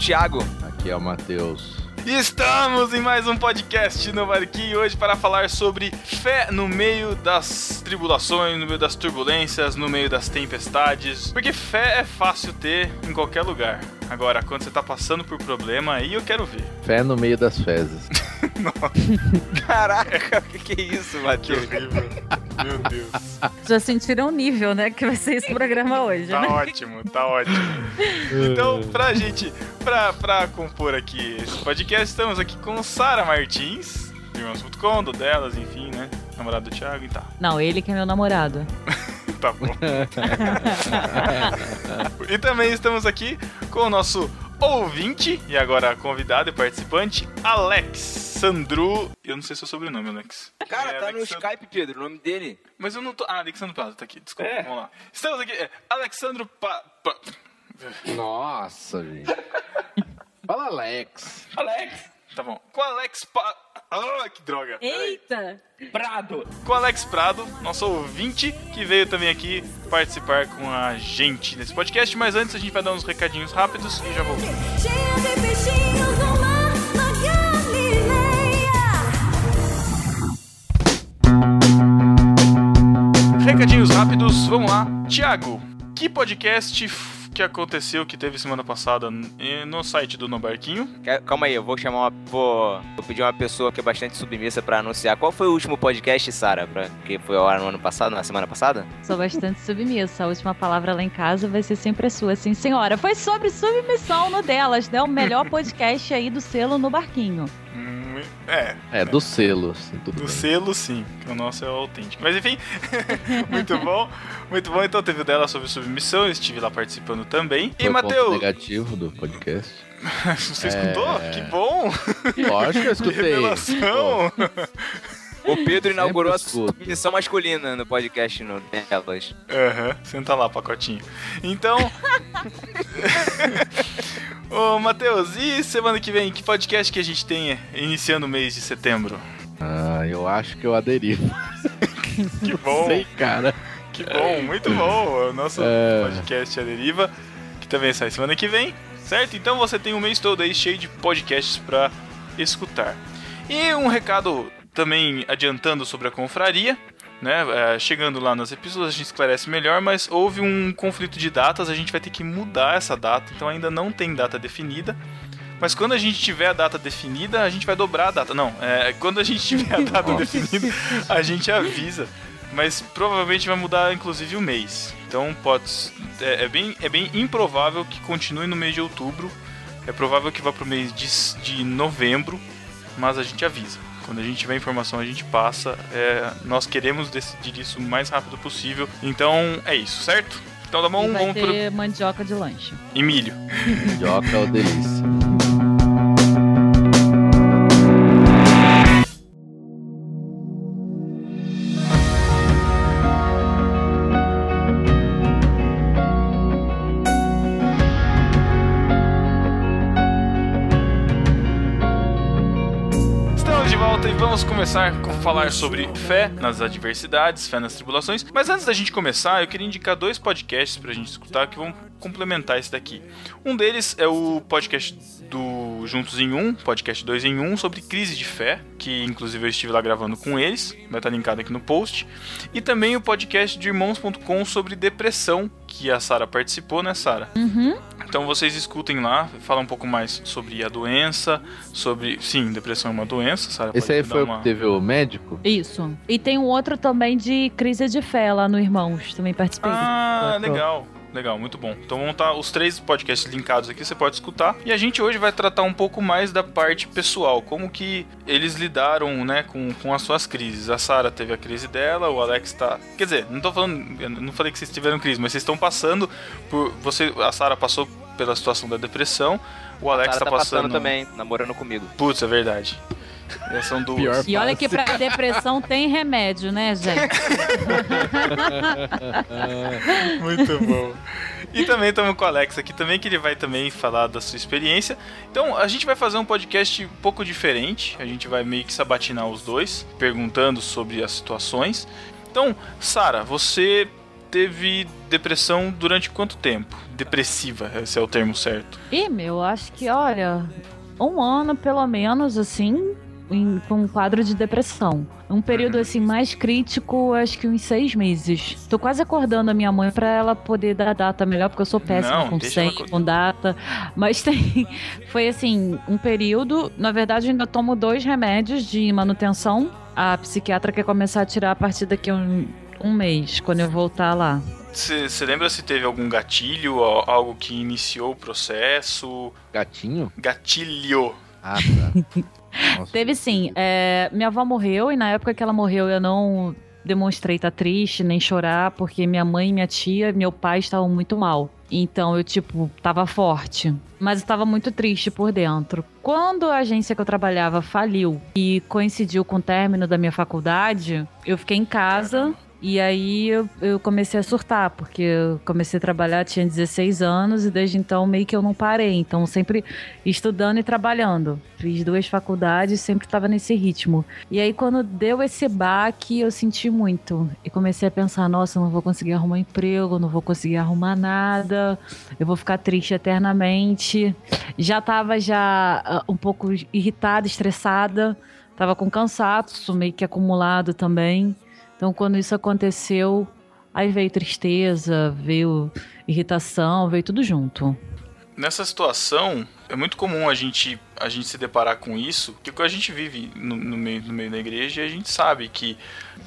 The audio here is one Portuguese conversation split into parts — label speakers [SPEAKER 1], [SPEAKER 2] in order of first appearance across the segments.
[SPEAKER 1] Thiago.
[SPEAKER 2] Aqui é o Matheus.
[SPEAKER 3] Estamos em mais um podcast no Barquinho hoje para falar sobre fé no meio das tribulações, no meio das turbulências, no meio das tempestades. Porque fé é fácil ter em qualquer lugar. Agora, quando você tá passando por problema, aí eu quero ver.
[SPEAKER 2] Fé no meio das fezes.
[SPEAKER 1] Caraca, o que, que é isso,
[SPEAKER 3] Que
[SPEAKER 1] Matheus?
[SPEAKER 3] horrível. Meu Deus.
[SPEAKER 4] Já sentiram o nível, né? Que vai ser esse programa hoje,
[SPEAKER 3] Tá
[SPEAKER 4] né?
[SPEAKER 3] ótimo, tá ótimo. Então, pra gente, pra, pra compor aqui esse podcast, estamos aqui com Sara Martins, Irmãos.com, do delas, enfim, né? Namorado do Thiago e tá.
[SPEAKER 4] Não, ele que é meu namorado.
[SPEAKER 3] Tá bom. e também estamos aqui com o nosso ouvinte e agora convidado e participante, Alex Sandru. Eu não sei seu sobrenome, Alex.
[SPEAKER 1] Cara,
[SPEAKER 3] É,
[SPEAKER 1] tá no Skype, Pedro, o nome dele.
[SPEAKER 3] Mas eu não tô. Ah, Alexandre Plaza tá aqui. Desculpa,
[SPEAKER 1] É.
[SPEAKER 3] vamos lá. Estamos aqui. É, Alexandro Pa... Pa-
[SPEAKER 2] Nossa, gente. Fala, Alex.
[SPEAKER 1] Alex
[SPEAKER 3] Tá bom. Com Alex Pa... Ah, que droga.
[SPEAKER 4] Eita!
[SPEAKER 1] Prado.
[SPEAKER 3] Com Alex Prado, nosso ouvinte, que veio também aqui participar com a gente nesse podcast. Mas antes a gente vai dar uns recadinhos rápidos e já voltamos.
[SPEAKER 5] Cheia de peixinhos no mar na Galileia.
[SPEAKER 3] Recadinhos rápidos, vamos lá. Tiago, que podcast que aconteceu que teve semana passada n- no site do No Barquinho?
[SPEAKER 1] Ca- Calma aí, eu vou chamar uma. Vou, vou pedir uma pessoa que é bastante submissa pra anunciar. Qual foi o último podcast, Sara? Que foi ao ar no ano passado, na semana passada?
[SPEAKER 4] Sou bastante submissa. A última palavra lá em casa vai ser sempre a sua, sim, senhora. Foi sobre submissão no delas, né? O melhor podcast aí do selo no barquinho.
[SPEAKER 3] Hum, é,
[SPEAKER 2] É, do selo, assim,
[SPEAKER 3] do
[SPEAKER 2] bem.
[SPEAKER 3] selo sim, que o nosso é o autêntico. Mas enfim, muito bom, muito bom. Então teve o dela sobre submissão, eu estive lá participando também.
[SPEAKER 2] Foi
[SPEAKER 3] E Matheus,
[SPEAKER 2] negativo do podcast.
[SPEAKER 3] você escutou?
[SPEAKER 2] É.
[SPEAKER 3] Que bom!
[SPEAKER 2] Lógico que eu escutei.
[SPEAKER 3] Revelação!
[SPEAKER 1] O Pedro inaugurou a submissão masculina no podcast no delas.
[SPEAKER 3] Aham, senta lá, pacotinho. Então. Ô, Matheus, e semana que vem, que podcast que a gente tem iniciando o mês de setembro?
[SPEAKER 2] Ah, eu acho que eu aderi.
[SPEAKER 3] Que bom,
[SPEAKER 2] Sei, cara.
[SPEAKER 3] que bom, muito bom. O nosso
[SPEAKER 2] É.
[SPEAKER 3] podcast A Deriva, que também sai semana que vem, certo? Então você tem um mês todo aí cheio de podcasts pra escutar. E um recado também adiantando sobre a confraria. Né, é, chegando lá nas epístolas a gente esclarece melhor, mas houve um conflito de datas, a gente vai ter que mudar essa data, então ainda não tem data definida. Mas quando a gente tiver a data definida, a gente vai dobrar a data. Não, é, quando a gente tiver a data definida, a gente avisa. Mas provavelmente vai mudar inclusive o mês. Então pode. É, é bem, é bem improvável que continue no mês de outubro. É provável que vá pro mês de, de novembro, mas a gente avisa. Quando a gente tiver informação, a gente passa. É, nós queremos decidir isso o mais rápido possível. Então é isso, certo? Então tá bom,
[SPEAKER 4] e vai
[SPEAKER 3] vamos pro.
[SPEAKER 4] ter mandioca de lanche.
[SPEAKER 3] E milho.
[SPEAKER 2] Joca é o delícia.
[SPEAKER 3] Falar sobre fé nas adversidades, fé nas tribulações. Mas antes da gente começar, eu queria indicar dois podcasts pra gente escutar que vão complementar esse daqui. Um deles é o podcast do Juntos em Um, podcast 2 em 1, sobre crise de fé, que inclusive eu estive lá gravando com eles, vai estar linkado aqui no post. E também o podcast de irmãos.com sobre depressão, que a Sara participou, né, Sara?
[SPEAKER 4] Uhum.
[SPEAKER 3] Então vocês escutem lá, fala um pouco mais sobre a doença, sobre. Sim, depressão é uma doença, Sara.
[SPEAKER 2] Esse aí foi o
[SPEAKER 3] uma-
[SPEAKER 2] que teve o médico?
[SPEAKER 4] Isso. E tem um outro também de crise de fé lá no Irmãos. Também participei.
[SPEAKER 3] Ah,
[SPEAKER 2] Sacou.
[SPEAKER 3] legal. Legal, muito bom. Então vão estar os três podcasts linkados aqui, você pode escutar. E a gente hoje vai tratar um pouco mais da parte pessoal, como que eles lidaram, né, com, com as suas crises. A Sara teve a crise dela, o Alex tá. Quer dizer, não tô falando. eu não falei que vocês tiveram crise, mas vocês estão passando por. Você, a Sara passou pela situação da depressão. O Alex tá
[SPEAKER 1] tá
[SPEAKER 3] passando.
[SPEAKER 1] passando também, namorando comigo.
[SPEAKER 3] Putz, é verdade. São duas.
[SPEAKER 2] Pior
[SPEAKER 4] E olha que pra depressão tem remédio, né, gente?
[SPEAKER 3] Muito bom. E também estamos com o Alex aqui também, que ele vai também falar da sua experiência. Então, a gente vai fazer um podcast um pouco diferente. A gente vai meio que sabatinar os dois, perguntando sobre as situações. Então, Sara, você teve depressão durante quanto tempo? Depressiva, esse é o termo certo.
[SPEAKER 4] Ih, meu, acho que, olha, um ano pelo menos, assim, em- com um quadro de depressão. Um período, assim, mais crítico, acho que uns seis meses. Tô quase acordando a minha mãe pra ela poder dar data melhor, porque eu sou péssima
[SPEAKER 3] Não,
[SPEAKER 4] com
[SPEAKER 3] ela
[SPEAKER 4] senha,
[SPEAKER 3] co-
[SPEAKER 4] com data. Mas tem. Foi, assim, um período. Na verdade, eu ainda tomo dois remédios de manutenção. A psiquiatra quer começar a tirar a partir daqui a um, um mês, quando eu voltar lá.
[SPEAKER 3] Você lembra se teve algum gatilho, al- algo que iniciou o processo?
[SPEAKER 2] Gatinho?
[SPEAKER 3] Gatilho.
[SPEAKER 2] Ah, tá. Nossa,
[SPEAKER 4] Teve sim. É, minha avó morreu e na época que ela morreu eu não demonstrei estar triste nem chorar porque minha mãe, minha tia, meu pai estavam muito mal. Então eu, tipo, tava forte. Mas eu tava muito triste por dentro. Quando a agência que eu trabalhava faliu e coincidiu com o término da minha faculdade, eu fiquei em casa. E aí eu, eu comecei a surtar, porque eu comecei a trabalhar, tinha 16 anos, e desde então meio que eu não parei. Então sempre estudando e trabalhando. Fiz duas faculdades, sempre estava nesse ritmo. E aí quando deu esse baque, eu senti muito. E comecei a pensar, nossa, não vou conseguir arrumar emprego, não vou conseguir arrumar nada, eu vou ficar triste eternamente. Já tava já ah, um pouco irritada, estressada, tava com cansaço meio que acumulado também. Então, quando isso aconteceu, aí veio tristeza, veio irritação, veio tudo junto.
[SPEAKER 3] Nessa situação, é muito comum a gente, a gente se deparar com isso, porque a gente vive no, no meio, no meio da igreja e a gente sabe que,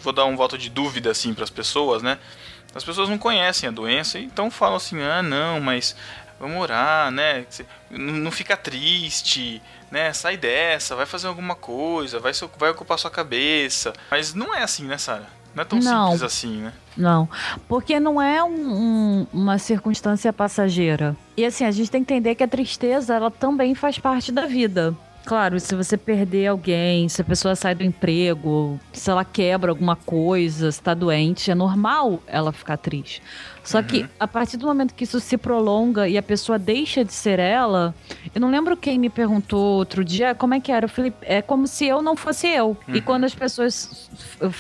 [SPEAKER 3] vou dar um voto de dúvida assim para as pessoas, né? As pessoas não conhecem a doença, então falam assim: ah, não, mas vamos orar, né? Não fica triste, né? Sai dessa, vai fazer alguma coisa, vai, vai ocupar sua cabeça. Mas não é assim, né, Sara? Não é tão
[SPEAKER 4] Não.
[SPEAKER 3] simples assim, né?
[SPEAKER 4] Não, porque não é um- um- uma circunstância passageira. E assim, a gente tem que entender que a tristeza, ela também faz parte da vida. Claro, se você perder alguém, se a pessoa sai do emprego, se ela quebra alguma coisa, se tá doente, é normal ela ficar triste. Só que a partir do momento que isso se prolonga e a pessoa deixa de ser ela, eu não lembro quem me perguntou outro dia como é que era. Eu falei, é como se eu não fosse eu. E quando as pessoas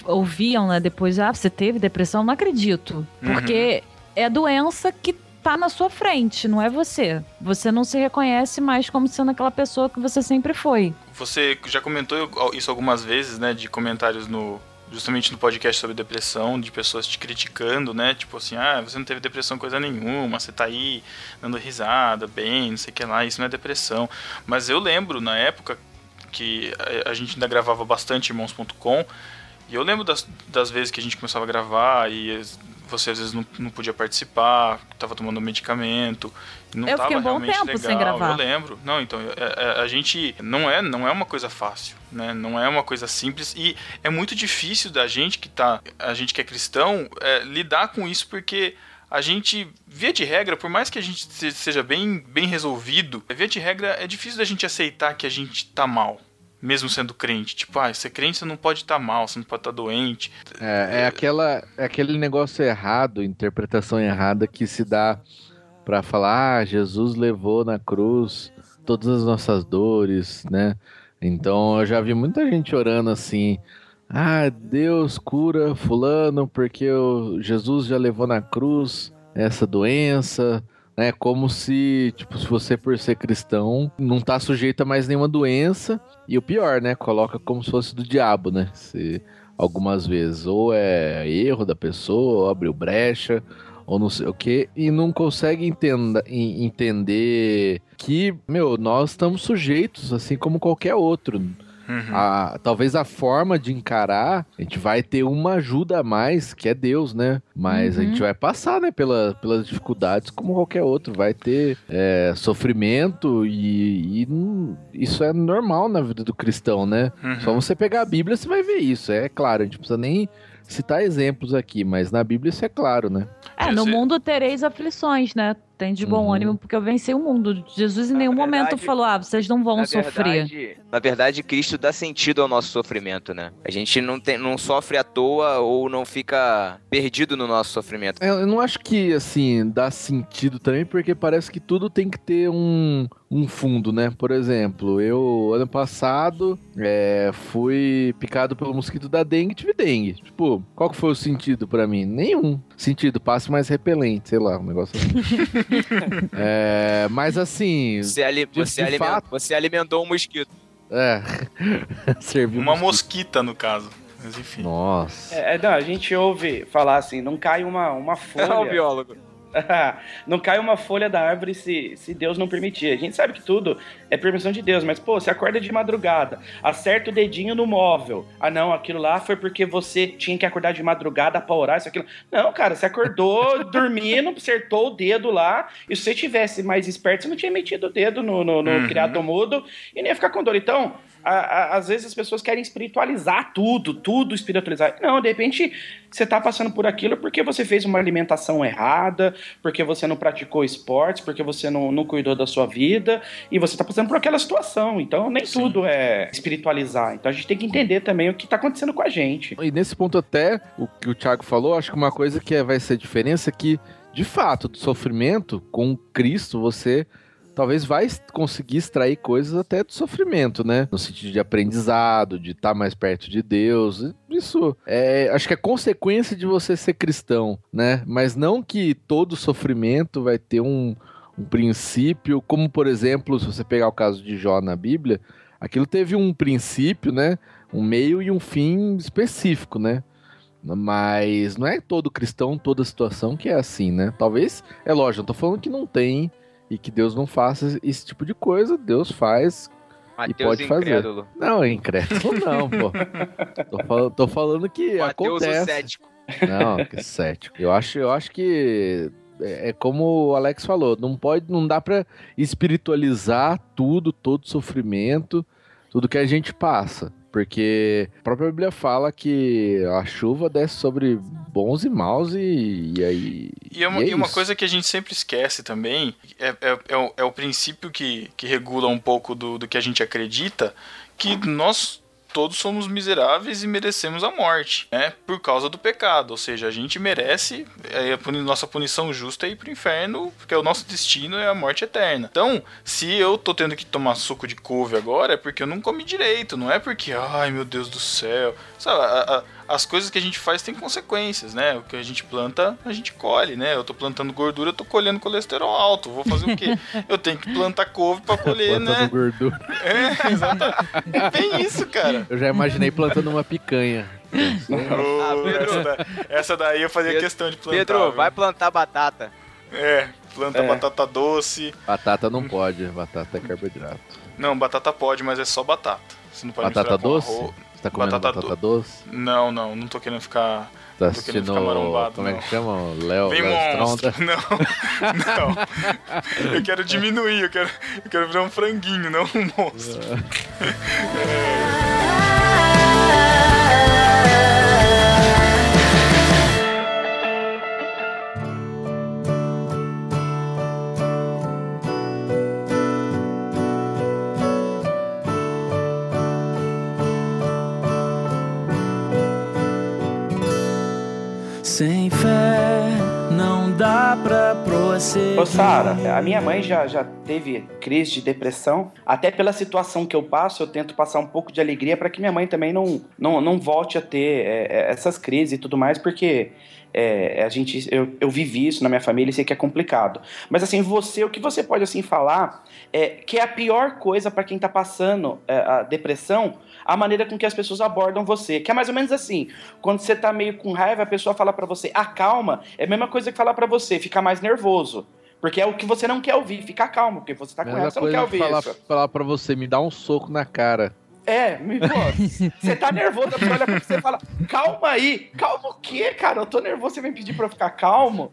[SPEAKER 4] ouviam, né, depois, ah, você teve depressão, não acredito. Porque é a doença que tá na sua frente, não é você. Você não se reconhece mais como sendo aquela pessoa que você sempre foi.
[SPEAKER 3] Você já comentou isso algumas vezes, né? De comentários no. Justamente no podcast sobre depressão, de pessoas te criticando, né? Tipo assim, ah, você não teve depressão coisa nenhuma, você tá aí dando risada, bem, não sei o que lá, isso não é depressão. Mas eu lembro, na época, que a, gente ainda gravava bastante irmãos.com, e eu lembro das, das vezes que a gente começava a gravar e você às vezes não, não podia participar, tava tomando medicamento, não
[SPEAKER 4] Eu
[SPEAKER 3] tava
[SPEAKER 4] um bom
[SPEAKER 3] realmente
[SPEAKER 4] tempo
[SPEAKER 3] legal.
[SPEAKER 4] sem gravar.
[SPEAKER 3] Eu lembro. Não, então, é- é- a gente não é, não é uma coisa fácil, né? Não é uma coisa simples e é muito difícil da gente que tá, a gente que é cristão, é, lidar com isso porque a gente, via de regra, por mais que a gente se- seja bem, bem resolvido, via de regra é difícil da gente aceitar que a gente tá mal. Mesmo sendo crente, tipo, ah, ser crente você não pode estar mal, você não pode estar doente.
[SPEAKER 2] É, é aquela, é aquele negócio errado, interpretação errada que se dá pra falar, ah, Jesus levou na cruz todas as nossas dores, né? Então eu já vi muita gente orando assim, ah, Deus cura fulano porque o Jesus já levou na cruz essa doença, né? Como se, tipo, se você por ser cristão não tá sujeito a mais nenhuma doença e o pior, né? Coloca como se fosse do diabo, né? Se algumas vezes. Ou é erro da pessoa, ou abriu brecha, ou não sei o que, e não consegue entenda, en- entender que, meu, nós estamos sujeitos, assim como qualquer outro.
[SPEAKER 3] Uhum.
[SPEAKER 2] A- talvez a forma de encarar, a gente vai ter uma ajuda a mais, que é Deus, né? Mas a
[SPEAKER 4] Uhum.
[SPEAKER 2] gente vai passar, né, pela, pelas dificuldades como qualquer outro. Vai ter é, sofrimento e, e isso é normal na vida do cristão, né?
[SPEAKER 3] Uhum.
[SPEAKER 2] Só você pegar a Bíblia, você vai ver isso. É claro, a gente não precisa nem citar exemplos aqui, mas na Bíblia isso é claro, né?
[SPEAKER 4] É, no
[SPEAKER 3] Esse-
[SPEAKER 4] mundo tereis aflições, né? Tem de bom
[SPEAKER 2] Uhum.
[SPEAKER 4] ânimo porque eu venci o mundo. Jesus em
[SPEAKER 1] Na
[SPEAKER 4] nenhum
[SPEAKER 1] verdade-
[SPEAKER 4] momento falou: ah, vocês não vão
[SPEAKER 1] Na
[SPEAKER 4] sofrer.
[SPEAKER 1] verdade, na verdade, Cristo dá sentido ao nosso sofrimento, né? A gente não, tem, não sofre à toa ou não fica perdido no nosso sofrimento.
[SPEAKER 2] Eu eu não acho que, assim, dá sentido também, porque parece que tudo tem que ter um, um fundo, né? Por exemplo, eu, ano passado, é, fui picado pelo mosquito da dengue e tive dengue. Tipo, qual que foi o sentido pra mim? Nenhum. Sentido, passe mais repelente, sei lá, um negócio assim. É, mas assim,
[SPEAKER 1] Você, ali,
[SPEAKER 2] de
[SPEAKER 1] você,
[SPEAKER 2] fato-
[SPEAKER 1] você alimentou um mosquito.
[SPEAKER 2] é, serviu
[SPEAKER 3] Uma mosquita, no caso. Mas enfim.
[SPEAKER 2] Nossa.
[SPEAKER 6] É, é, não, a gente ouve falar assim, não cai uma, uma
[SPEAKER 1] É o
[SPEAKER 6] folha.
[SPEAKER 1] biólogo.
[SPEAKER 6] não cai uma folha da árvore se, se Deus não permitir. A gente sabe que tudo é permissão de Deus, mas, pô, você acorda de madrugada, acerta o dedinho no móvel. Ah, não, aquilo lá foi porque você tinha que acordar de madrugada pra orar, isso, aquilo. Não, cara, você acordou dormindo, acertou o dedo lá, e se você tivesse mais esperto, você não tinha metido o dedo no, no, no
[SPEAKER 3] Uhum.
[SPEAKER 6] criado mudo e nem ia ficar com dor. Então, a- a- às vezes as pessoas querem espiritualizar tudo, tudo espiritualizar. Não, de repente você tá passando por aquilo porque você fez uma alimentação errada, porque você não praticou esportes, porque você não, não cuidou da sua vida, e você tá passando por aquela situação. Então, nem
[SPEAKER 3] Sim.
[SPEAKER 6] tudo é espiritualizar. Então a gente tem que entender também o que tá acontecendo com a gente.
[SPEAKER 2] E nesse ponto até, o que o Thiago falou, acho que uma coisa que vai ser diferença é que, de fato, do sofrimento, com Cristo, você talvez vai conseguir extrair coisas até do sofrimento, né? No sentido de aprendizado, de estar mais perto de Deus. Isso é, acho que é consequência de você ser cristão, né? Mas não que todo sofrimento vai ter um, um princípio, como por exemplo, se você pegar o caso de Jó na Bíblia, aquilo teve um princípio, né? Um meio e um fim específico, né? Mas não é todo cristão, toda situação que é assim, né? Talvez, é lógico, eu tô falando que não tem e que Deus não faça esse tipo de coisa, Deus faz.
[SPEAKER 1] Mateus
[SPEAKER 2] pode fazer.
[SPEAKER 1] incrédulo.
[SPEAKER 2] Não, é incrédulo não, pô. Tô, fal- tô falando que
[SPEAKER 1] Mateus o
[SPEAKER 2] acontece.
[SPEAKER 1] cético.
[SPEAKER 2] Não, que cético. Eu acho, eu acho que é é como o Alex falou, não pode, não dá pra espiritualizar tudo, todo sofrimento, tudo que a gente passa. Porque a própria Bíblia fala que a chuva desce sobre bons e maus e, e aí.
[SPEAKER 3] E, é uma,
[SPEAKER 2] e é
[SPEAKER 3] uma coisa que a gente sempre esquece também é, é, é, o, é o princípio que, que regula um pouco do, do que a gente acredita, que nós todos somos miseráveis e merecemos a morte, né? Por causa do pecado. Ou seja, a gente merece, é, a nossa punição justa é ir pro inferno, porque o nosso destino é a morte eterna. Então, se eu tô tendo que tomar suco de couve agora, é porque eu não comi direito, não é porque, ai meu Deus do céu. Sabe, a- a- as coisas que a gente faz têm consequências, né? O que a gente planta, a gente colhe, né? Eu tô plantando gordura, eu tô colhendo colesterol alto. Vou fazer o quê? Eu tenho que plantar couve pra colher,
[SPEAKER 2] Plantando
[SPEAKER 3] né?
[SPEAKER 2] gordura.
[SPEAKER 3] É, exatamente. É bem isso, cara.
[SPEAKER 2] Eu já imaginei plantando uma picanha.
[SPEAKER 1] Pedro.
[SPEAKER 3] essa, da- essa daí eu fazia
[SPEAKER 1] Pedro-
[SPEAKER 3] questão de plantar.
[SPEAKER 1] Pedro,
[SPEAKER 3] viu?
[SPEAKER 1] vai plantar batata.
[SPEAKER 3] É, planta
[SPEAKER 6] É.
[SPEAKER 3] batata doce.
[SPEAKER 2] Batata não pode, batata é carboidrato.
[SPEAKER 3] Não, batata pode, mas é só batata. Você não pode
[SPEAKER 2] Batata
[SPEAKER 3] misturar com
[SPEAKER 2] doce?
[SPEAKER 3] arroz.
[SPEAKER 2] Tá comendo
[SPEAKER 3] Batata
[SPEAKER 2] batata, doce?
[SPEAKER 3] Não, não, não tô querendo ficar.
[SPEAKER 2] Tá assistindo.
[SPEAKER 3] ficar marombado,
[SPEAKER 2] como é
[SPEAKER 3] não.
[SPEAKER 2] que chama? Léo
[SPEAKER 3] Vem monstro. Não, não. Eu quero diminuir, eu quero, eu quero virar um franguinho, não um monstro.
[SPEAKER 7] Sem fé não dá pra prosseguir.
[SPEAKER 6] Ô, Sara, a minha mãe já, já teve crise de depressão. Até pela situação que eu passo, eu tento passar um pouco de alegria para que minha mãe também não, não, não volte a ter é, é, essas crises e tudo mais, porque é, a gente, eu, eu vivi isso na minha família e sei que é complicado. Mas assim, você, o que você pode assim falar é que é a pior coisa para quem tá passando é, a depressão, a maneira com que as pessoas abordam você. Que é mais ou menos assim, quando você tá meio com raiva, a pessoa fala para você, acalma, é a mesma coisa que falar para você, ficar mais nervoso. Porque é o que você não quer ouvir, ficar calmo, porque você tá com raiva, você não quer ouvir
[SPEAKER 2] falar,
[SPEAKER 6] isso.
[SPEAKER 2] falar pra você, me dá um soco na cara.
[SPEAKER 6] É, me- pô, você tá nervoso, a pessoa olha pra você e fala, calma aí, calma o quê, cara? Eu tô nervoso, você vem pedir pra eu ficar calmo?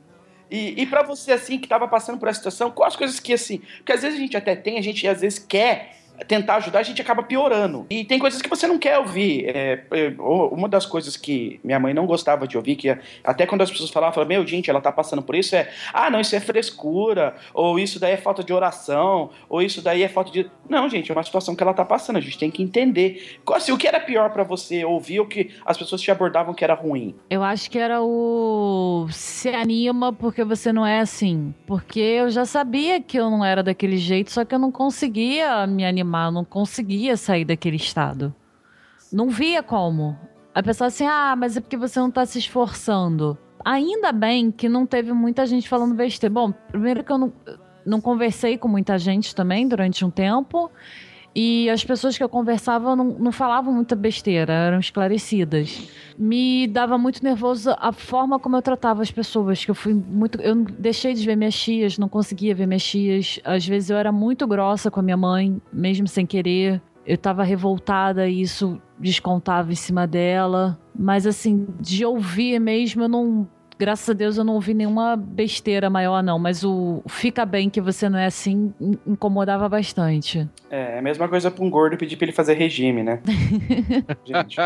[SPEAKER 6] E, e para você, assim, que tava passando por essa situação, quais as coisas que, assim, porque às vezes a gente até tem, a gente às vezes quer tentar ajudar, a gente acaba piorando. E tem coisas que você não quer ouvir. É, é, uma das coisas que minha mãe não gostava de ouvir, que até quando as pessoas falavam, falavam, meu, gente, ela tá passando por isso, é, ah, não, isso é frescura, ou isso daí é falta de oração, ou isso daí é falta de. Não, gente, é uma situação que ela tá passando, a gente tem que entender. Assim, o que era pior pra você ouvir, o que as pessoas te abordavam que era ruim?
[SPEAKER 4] Eu acho que era o se anima porque você não é assim. Porque eu já sabia que eu não era daquele jeito, só que eu não conseguia me animar, eu não conseguia sair daquele estado. Não via como. A pessoa assim, ah, mas é porque você não tá se esforçando. Ainda bem que não teve muita gente falando besteira. Bom, primeiro que eu não, não conversei com muita gente também durante um tempo. E as pessoas que eu conversava não, não falavam muita besteira, eram esclarecidas. Me dava muito nervoso a forma como eu tratava as pessoas, que eu fui muito. Eu deixei de ver minhas tias, não conseguia ver minhas tias. Às vezes eu era muito grossa com a minha mãe, mesmo sem querer. Eu tava revoltada e isso descontava em cima dela. Mas assim, de ouvir mesmo, eu não. Graças a Deus eu não ouvi nenhuma besteira maior, não. Mas o fica bem que você não é assim in- incomodava bastante.
[SPEAKER 6] É, é a mesma coisa pra um gordo pedir pra ele fazer regime, né? Gente,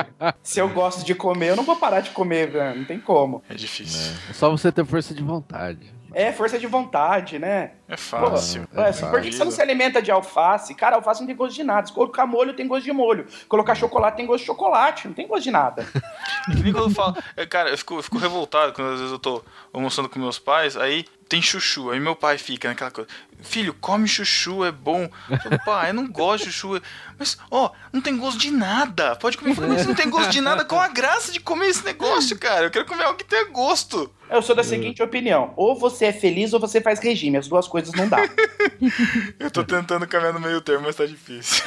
[SPEAKER 6] se eu gosto de comer, eu não vou parar de comer, velho. Não tem como.
[SPEAKER 3] É difícil.
[SPEAKER 2] É só você ter força de vontade.
[SPEAKER 6] É força de vontade, né?
[SPEAKER 3] É fácil.
[SPEAKER 2] É
[SPEAKER 6] Ué,
[SPEAKER 2] fácil.
[SPEAKER 6] por que você não se alimenta de alface? Cara, alface não tem gosto de nada. Se colocar molho, tem gosto de molho. Colocar chocolate, tem gosto de chocolate. Não tem gosto de nada.
[SPEAKER 3] Que nem quando eu falo. é, Cara, eu fico, eu fico revoltado quando às vezes eu tô almoçando com meus pais, aí tem chuchu. Aí meu pai fica naquela coisa. Filho, come chuchu, é bom. Eu falo, pai, eu não gosto de chuchu. Mas, ó, não tem gosto de nada. Pode comer. Mas não tem gosto de nada. Qual a graça de comer esse negócio, cara? Eu quero comer algo que tenha gosto.
[SPEAKER 6] Eu sou da seguinte opinião: ou você é feliz ou você faz regime. As duas coisas não dá.
[SPEAKER 3] Eu tô tentando caminhar no meio termo, mas tá difícil.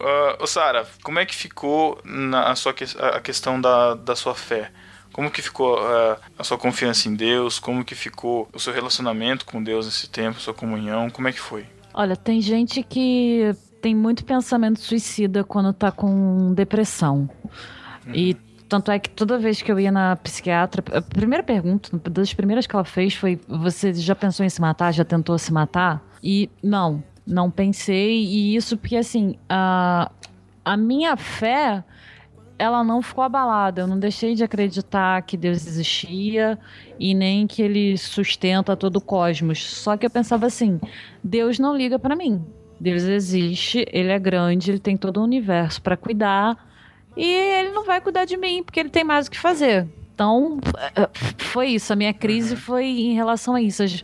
[SPEAKER 3] uh, ô Sara, como é que ficou na, a, sua, a questão da, da sua fé? Como que ficou uh, a sua confiança em Deus? Como que ficou o seu relacionamento com Deus nesse tempo, sua comunhão? Como é que foi?
[SPEAKER 4] Olha, tem gente que tem muito pensamento suicida quando tá com depressão. E tanto é que toda vez que eu ia na psiquiatra, a primeira pergunta, uma das primeiras que ela fez foi: Você já pensou em se matar? Já tentou se matar? E não, não pensei. E isso porque, assim, a, a minha fé. Ela não ficou abalada. Eu não deixei de acreditar que Deus existia e nem que ele sustenta todo o cosmos. Só que eu pensava assim: Deus não liga pra mim. Deus existe, ele é grande, ele tem todo o universo pra cuidar e ele não vai cuidar de mim porque ele tem mais o que fazer. Então, foi isso. A minha crise foi em relação a isso. Às,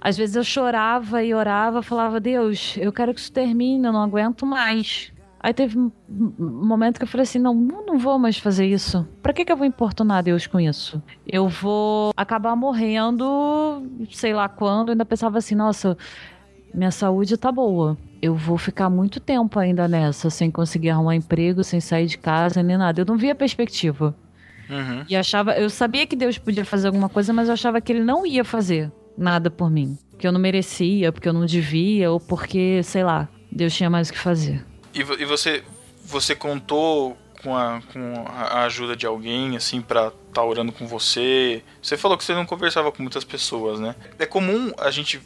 [SPEAKER 4] às vezes eu chorava e orava, falava: Deus, eu quero que isso termine, eu não aguento mais. Aí teve um momento que eu falei assim: não, não não vou mais fazer isso. Pra que, que eu vou importunar Deus com isso? Eu vou acabar morrendo, sei lá quando. Eu ainda pensava assim: nossa, minha saúde tá boa. Eu vou ficar muito tempo ainda nessa, sem conseguir arrumar emprego, sem sair de casa, nem nada. Eu não via perspectiva.
[SPEAKER 3] Uhum.
[SPEAKER 4] E achava, eu sabia que Deus podia fazer alguma coisa, mas eu achava que ele não ia fazer nada por mim. Que eu não merecia, porque eu não devia, ou porque, sei lá, Deus tinha mais o que fazer.
[SPEAKER 3] E, e você, você contou com a, com a ajuda de alguém, assim, pra estar tá orando com você? Você falou que você não conversava com muitas pessoas, né? É comum a gente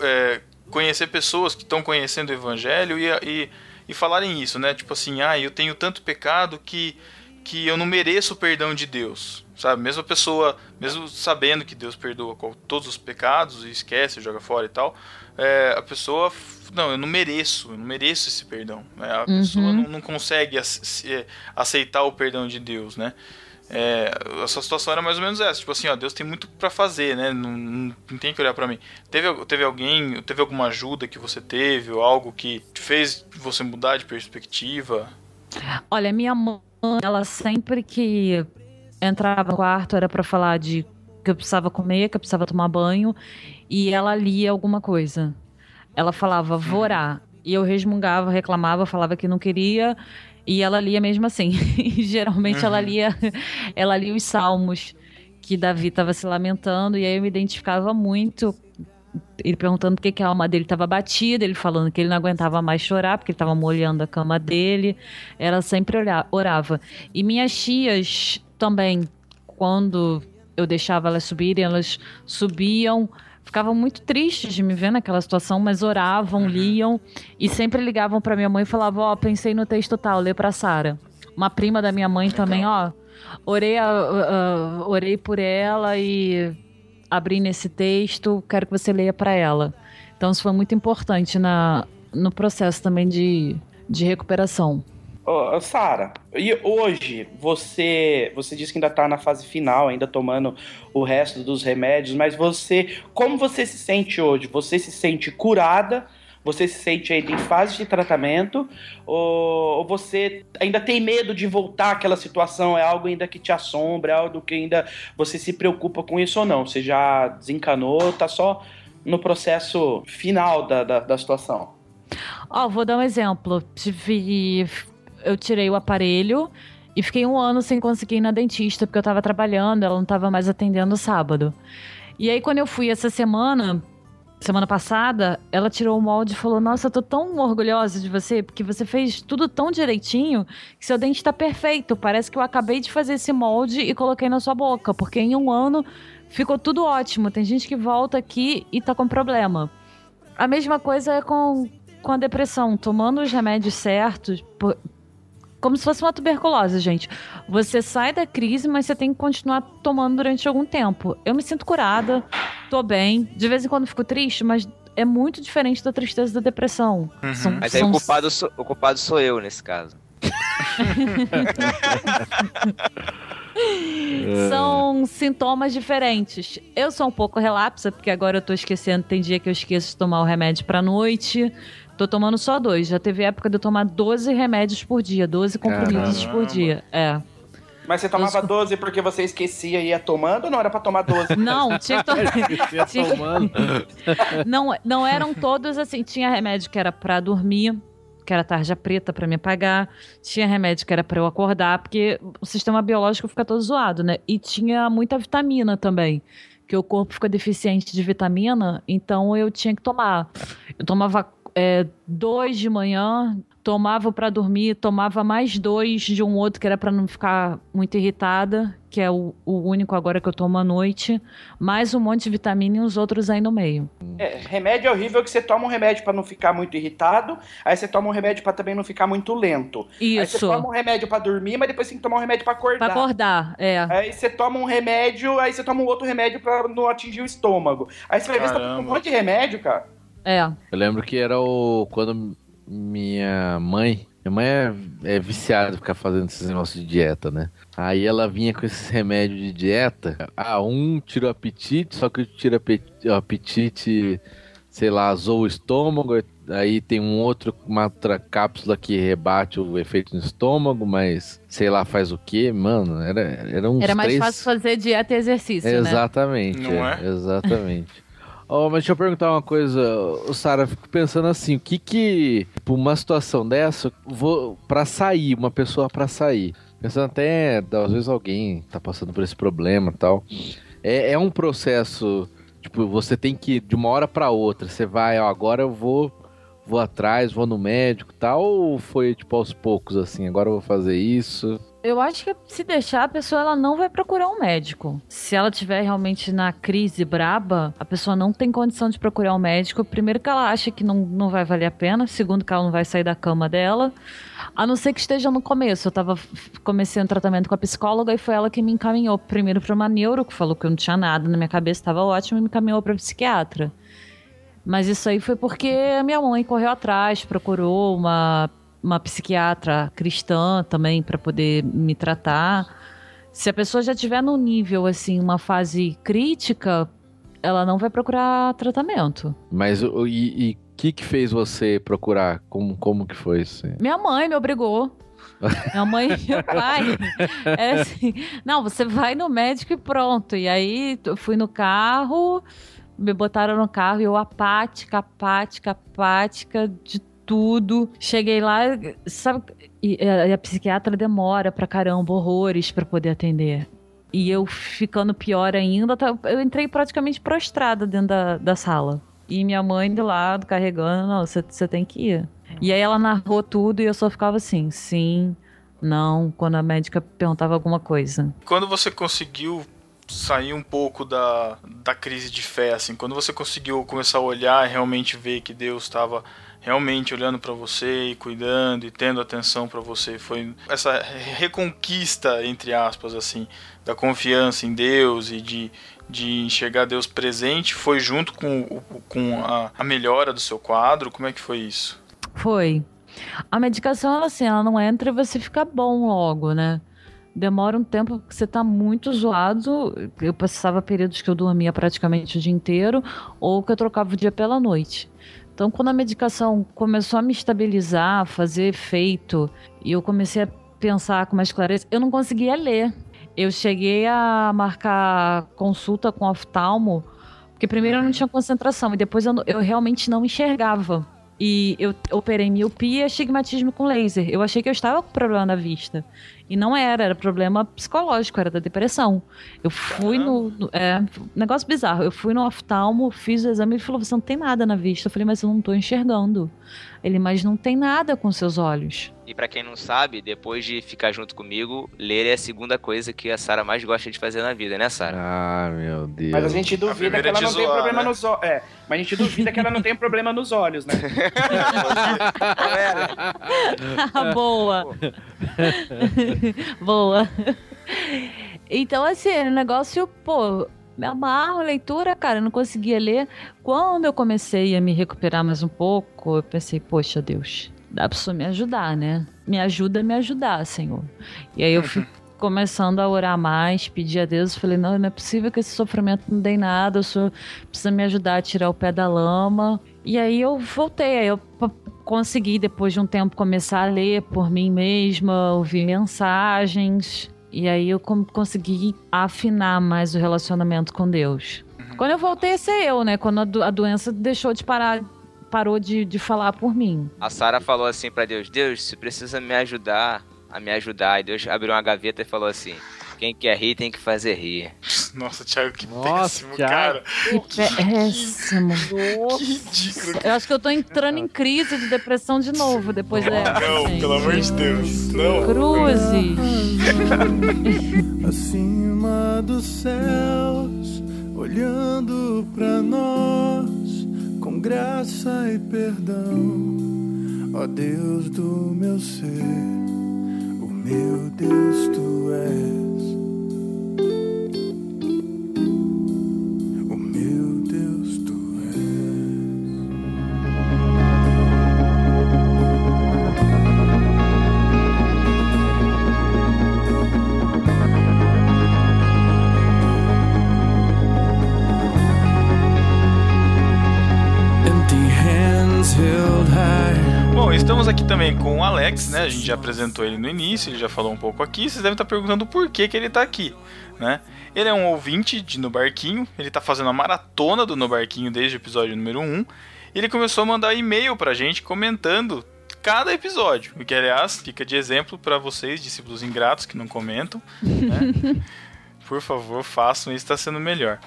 [SPEAKER 3] é, conhecer pessoas que estão conhecendo o evangelho e, e, e falarem isso, né? Tipo assim, ah, eu tenho tanto pecado que, que eu não mereço o perdão de Deus. Sabe? Mesmo a pessoa, mesmo sabendo que Deus perdoa todos os pecados e esquece, joga fora e tal, é, a pessoa, não, eu não mereço, eu não mereço esse perdão. né? A
[SPEAKER 4] Uhum.
[SPEAKER 3] pessoa não, não consegue ace- se- aceitar o perdão de Deus, né? É, essa situação era mais ou menos essa, tipo assim, ó, Deus tem muito pra fazer, né? Não, não, não tem que olhar pra mim. Teve, teve alguém, teve alguma ajuda que você teve, ou algo que fez você mudar de perspectiva?
[SPEAKER 4] Olha, minha mãe, ela sempre que entrava no quarto era pra falar de que eu precisava comer, que eu precisava tomar banho, e ela lia alguma coisa. Ela falava, orar. E eu resmungava, reclamava, falava que não queria, e ela lia mesmo assim. E geralmente ela lia, ela lia os salmos que Davi estava se lamentando, e aí eu me identificava muito ele perguntando por que, que a alma dele estava batida, ele falando que ele não aguentava mais chorar, porque ele estava molhando a cama dele. Ela sempre orava. E minhas tias também, quando eu deixava elas subirem, elas subiam ficavam muito tristes de me ver naquela situação, mas oravam, liam e sempre ligavam pra minha mãe e falavam: Ó, pensei no texto tal, lê pra Sara. Uma prima da minha mãe também, ó, orei, a- a- a- orei por ela e abri nesse texto, quero que você leia pra ela. Então isso foi muito importante na, no processo também de, de recuperação.
[SPEAKER 6] Ô, Sara, e hoje você você disse que ainda tá na fase final, ainda tomando o resto dos remédios, mas você, como você se sente hoje? Você se sente curada? Você se sente ainda em fase de tratamento? Ou, ou você ainda tem medo de voltar àquela situação? É algo ainda que te assombra? É algo que ainda você se preocupa com isso ou não? Você já desencanou? Tá só no processo final da, da, da situação?
[SPEAKER 4] Ó, vou dar um exemplo. Tive, eu tirei o aparelho e fiquei um ano sem conseguir ir na dentista porque eu tava trabalhando, ela não tava mais atendendo sábado. E aí quando eu fui essa semana, semana passada, ela tirou o molde e falou: "Nossa, eu tô tão orgulhosa de você porque você fez tudo tão direitinho que seu dente tá perfeito. Parece que eu acabei de fazer esse molde e coloquei na sua boca, porque em um ano ficou tudo ótimo. Tem gente que volta aqui e tá com problema." A mesma coisa é com com a depressão, tomando os remédios certos, como se fosse uma tuberculose, gente. Você sai da crise, mas você tem que continuar tomando durante algum tempo. Eu me sinto curada, tô bem. De vez em quando fico triste, mas é muito diferente da tristeza da depressão.
[SPEAKER 3] Uhum.
[SPEAKER 4] São-
[SPEAKER 1] Mas aí
[SPEAKER 4] são-
[SPEAKER 1] o culpado, sou, o culpado sou eu nesse caso.
[SPEAKER 4] São sintomas diferentes. Eu sou um pouco relapsa, porque agora eu tô esquecendo. Tem dia que eu esqueço de tomar o remédio pra noite. Tô tomando só dois. Já teve época de eu tomar 12 remédios por dia, 12 comprimidos
[SPEAKER 3] Caramba.
[SPEAKER 4] por dia. É.
[SPEAKER 6] Mas você tomava
[SPEAKER 4] Isso.
[SPEAKER 6] 12 porque você esquecia e ia tomando ou não era pra tomar 12?
[SPEAKER 4] Não, tinha que tomar.
[SPEAKER 2] Ia
[SPEAKER 4] Tinha-
[SPEAKER 2] tomando.
[SPEAKER 4] Não, não eram todos assim. Tinha remédio que era pra dormir, que era tarja preta pra me apagar. Tinha remédio que era pra eu acordar, porque o sistema biológico fica todo zoado, né? E tinha muita vitamina também. Que o corpo fica deficiente de vitamina, então eu tinha que tomar. Eu tomava é, dois de manhã, tomava pra dormir, tomava mais dois de um outro que era pra não ficar muito irritada, que é o, o único agora que eu tomo à noite, mais um monte de vitamina e os outros aí no meio.
[SPEAKER 6] É, remédio é horrível que você toma um remédio pra não ficar muito irritado, aí você toma um remédio pra também não ficar muito lento. Aí você
[SPEAKER 4] Isso.
[SPEAKER 6] toma um remédio pra dormir, mas depois tem que tomar um remédio pra acordar.
[SPEAKER 4] Pra acordar, é.
[SPEAKER 6] Aí você toma um remédio, aí você toma um outro remédio pra não atingir o estômago. Aí você vai ver, você tá tomando um monte de remédio, cara.
[SPEAKER 4] É.
[SPEAKER 2] Eu lembro que era o. Quando minha mãe. Minha mãe é, é viciada em ficar fazendo esses negócios de dieta, né? Aí ela vinha com esses remédios de dieta. Ah, um tira o apetite, só que tira o apetite, sei lá, azou o estômago. Aí tem um outro, uma outra cápsula que rebate o efeito no estômago, mas sei lá faz o que, mano. Era, era uns
[SPEAKER 4] Era mais
[SPEAKER 2] três...
[SPEAKER 4] fácil fazer dieta e exercício, né?
[SPEAKER 2] Exatamente,
[SPEAKER 3] Não
[SPEAKER 2] é,
[SPEAKER 3] é?
[SPEAKER 2] exatamente. Oh, mas deixa eu perguntar uma coisa, Ô, Sara, fico pensando assim, o que que, tipo, uma situação dessa, vou para sair, uma pessoa pra sair, pensando até, às vezes alguém tá passando por esse problema tal, é, é um processo, tipo, você tem que, de uma hora pra outra, você vai, ó, agora eu vou, vou atrás, vou no médico tal, ou foi, tipo, aos poucos, assim, agora eu vou fazer isso?
[SPEAKER 4] Eu acho que se deixar, a pessoa ela não vai procurar um médico. Se ela tiver realmente na crise braba, a pessoa não tem condição de procurar um médico. Primeiro que ela acha que não, não vai valer a pena. Segundo que ela não vai sair da cama dela. A não ser que esteja no começo. Eu tava comecei um tratamento com a psicóloga e foi ela que me encaminhou primeiro para uma neuro, que falou que eu não tinha nada na minha cabeça, estava ótimo, e me encaminhou para psiquiatra. Mas isso aí foi porque a minha mãe correu atrás, procurou uma, uma psiquiatra cristã também para poder me tratar. Se a pessoa já tiver no nível, assim, uma fase crítica, ela não vai procurar tratamento.
[SPEAKER 2] Mas, o- e o que que fez você procurar? Como, como que foi isso?
[SPEAKER 4] Minha mãe me obrigou. Minha mãe e meu pai. É assim, não, você vai no médico e pronto. E aí eu fui no carro, me botaram no carro e eu apática, apática, apática de tudo. Cheguei lá, sabe? E a, a psiquiatra demora pra caramba, horrores pra poder atender. E eu ficando pior ainda, tá- eu entrei praticamente prostrada dentro da, da sala. E minha mãe do lado carregando, não, você tem que ir. E aí ela narrou tudo e eu só ficava assim, sim, não, quando a médica perguntava alguma coisa.
[SPEAKER 3] Quando você conseguiu sair um pouco da, da crise de fé, assim, quando você conseguiu começar a olhar e realmente ver que Deus estava realmente olhando para você e cuidando e tendo atenção para você, foi essa reconquista entre aspas assim da confiança em Deus e de, de enxergar Deus presente, foi junto com, com a, a melhora do seu quadro? Como é que foi isso?
[SPEAKER 4] Foi. A medicação, ela assim, ela não entra e você fica bom logo, né? Demora um tempo porque você tá muito zoado. Eu passava períodos que eu dormia praticamente o dia inteiro ou que eu trocava o dia pela noite. Então, quando a medicação começou a me estabilizar, fazer efeito, e eu comecei a pensar com mais clareza, eu não conseguia ler. Eu cheguei a marcar consulta com oftalmo, porque primeiro eu não tinha concentração e depois eu, eu realmente não enxergava. E eu operei miopia e astigmatismo com laser. Eu achei que eu estava com problema na vista. E não era, era problema psicológico, era da depressão. Eu fui no. no- é, negócio bizarro. Eu fui no oftalmo, fiz o exame e ele falou: você não tem nada na vista. Eu falei, mas eu não tô enxergando. Ele, mas não tem nada com seus olhos.
[SPEAKER 1] E pra quem não sabe, depois de ficar junto comigo, ler é a segunda coisa que a Sara mais gosta de fazer na vida, né, Sara?
[SPEAKER 2] Ah, meu Deus.
[SPEAKER 6] Mas a gente duvida
[SPEAKER 3] primeira
[SPEAKER 6] que ela
[SPEAKER 3] é
[SPEAKER 6] não
[SPEAKER 3] de
[SPEAKER 6] tem
[SPEAKER 3] zoar,
[SPEAKER 6] problema
[SPEAKER 3] né?
[SPEAKER 6] nos olhos. É, mas a gente duvida que ela não tem problema nos olhos, né?
[SPEAKER 4] Ah, Boa. Boa. Então, assim, o negócio, pô, me amarro, leitura, cara, eu não conseguia ler. Quando eu comecei a me recuperar mais um pouco, eu pensei, poxa, Deus, dá pra senhor me ajudar, né? Me ajuda a me ajudar, Senhor. E aí eu fui começando a orar mais, pedir a Deus, falei, não, não é possível que esse sofrimento não dê nada, o senhor precisa me ajudar a tirar o pé da lama. E aí eu voltei, aí eu consegui, depois de um tempo, começar a ler por mim mesma, ouvir mensagens. E aí eu consegui afinar mais o relacionamento com Deus. Quando eu voltei a ser eu, né? Quando a, do- a doença deixou de parar, parou de, de falar por mim.
[SPEAKER 1] A Sara falou assim pra Deus: Deus, você precisa me ajudar a me ajudar. E Deus abriu uma gaveta e falou assim: Quem quer rir tem que fazer rir.
[SPEAKER 3] Nossa, Thiago, que
[SPEAKER 2] Nossa,
[SPEAKER 3] péssimo,
[SPEAKER 2] Thiago.
[SPEAKER 3] cara.
[SPEAKER 4] Péssimo.
[SPEAKER 3] Que ridículo.
[SPEAKER 4] Eu acho que eu tô entrando em crise de depressão de novo depois dessa.
[SPEAKER 3] Não,
[SPEAKER 4] gente.
[SPEAKER 3] pelo amor de Deus. Não.
[SPEAKER 4] Cruzes.
[SPEAKER 7] acima dos céus, olhando pra nós com graça e perdão. Ó Deus do meu ser, o meu Deus tu és.
[SPEAKER 3] Bom, estamos aqui também com o Alex, né? A gente já apresentou ele no início, ele já falou um pouco aqui. Vocês devem estar perguntando por que, que ele tá aqui, né? Ele é um ouvinte de No Barquinho, ele tá fazendo a maratona do No Barquinho desde o episódio número 1. E ele começou a mandar e-mail pra gente comentando cada episódio. O que, aliás, fica de exemplo pra vocês, discípulos ingratos que não comentam. Né? Por favor, façam isso, tá sendo melhor.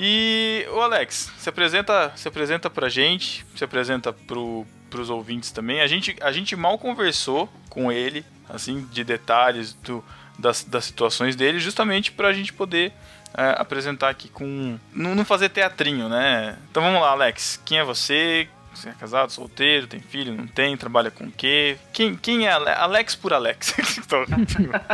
[SPEAKER 3] E o Alex, se apresenta, se apresenta pra gente, se apresenta pro, pros ouvintes também. A gente, a gente mal conversou com ele, assim, de detalhes do, das, das situações dele, justamente pra gente poder é, apresentar aqui com. Não, não fazer teatrinho, né? Então vamos lá, Alex. Quem é você? Você é casado, solteiro, tem filho, não tem? Trabalha com o quê? Quem, quem é Ale- Alex por Alex?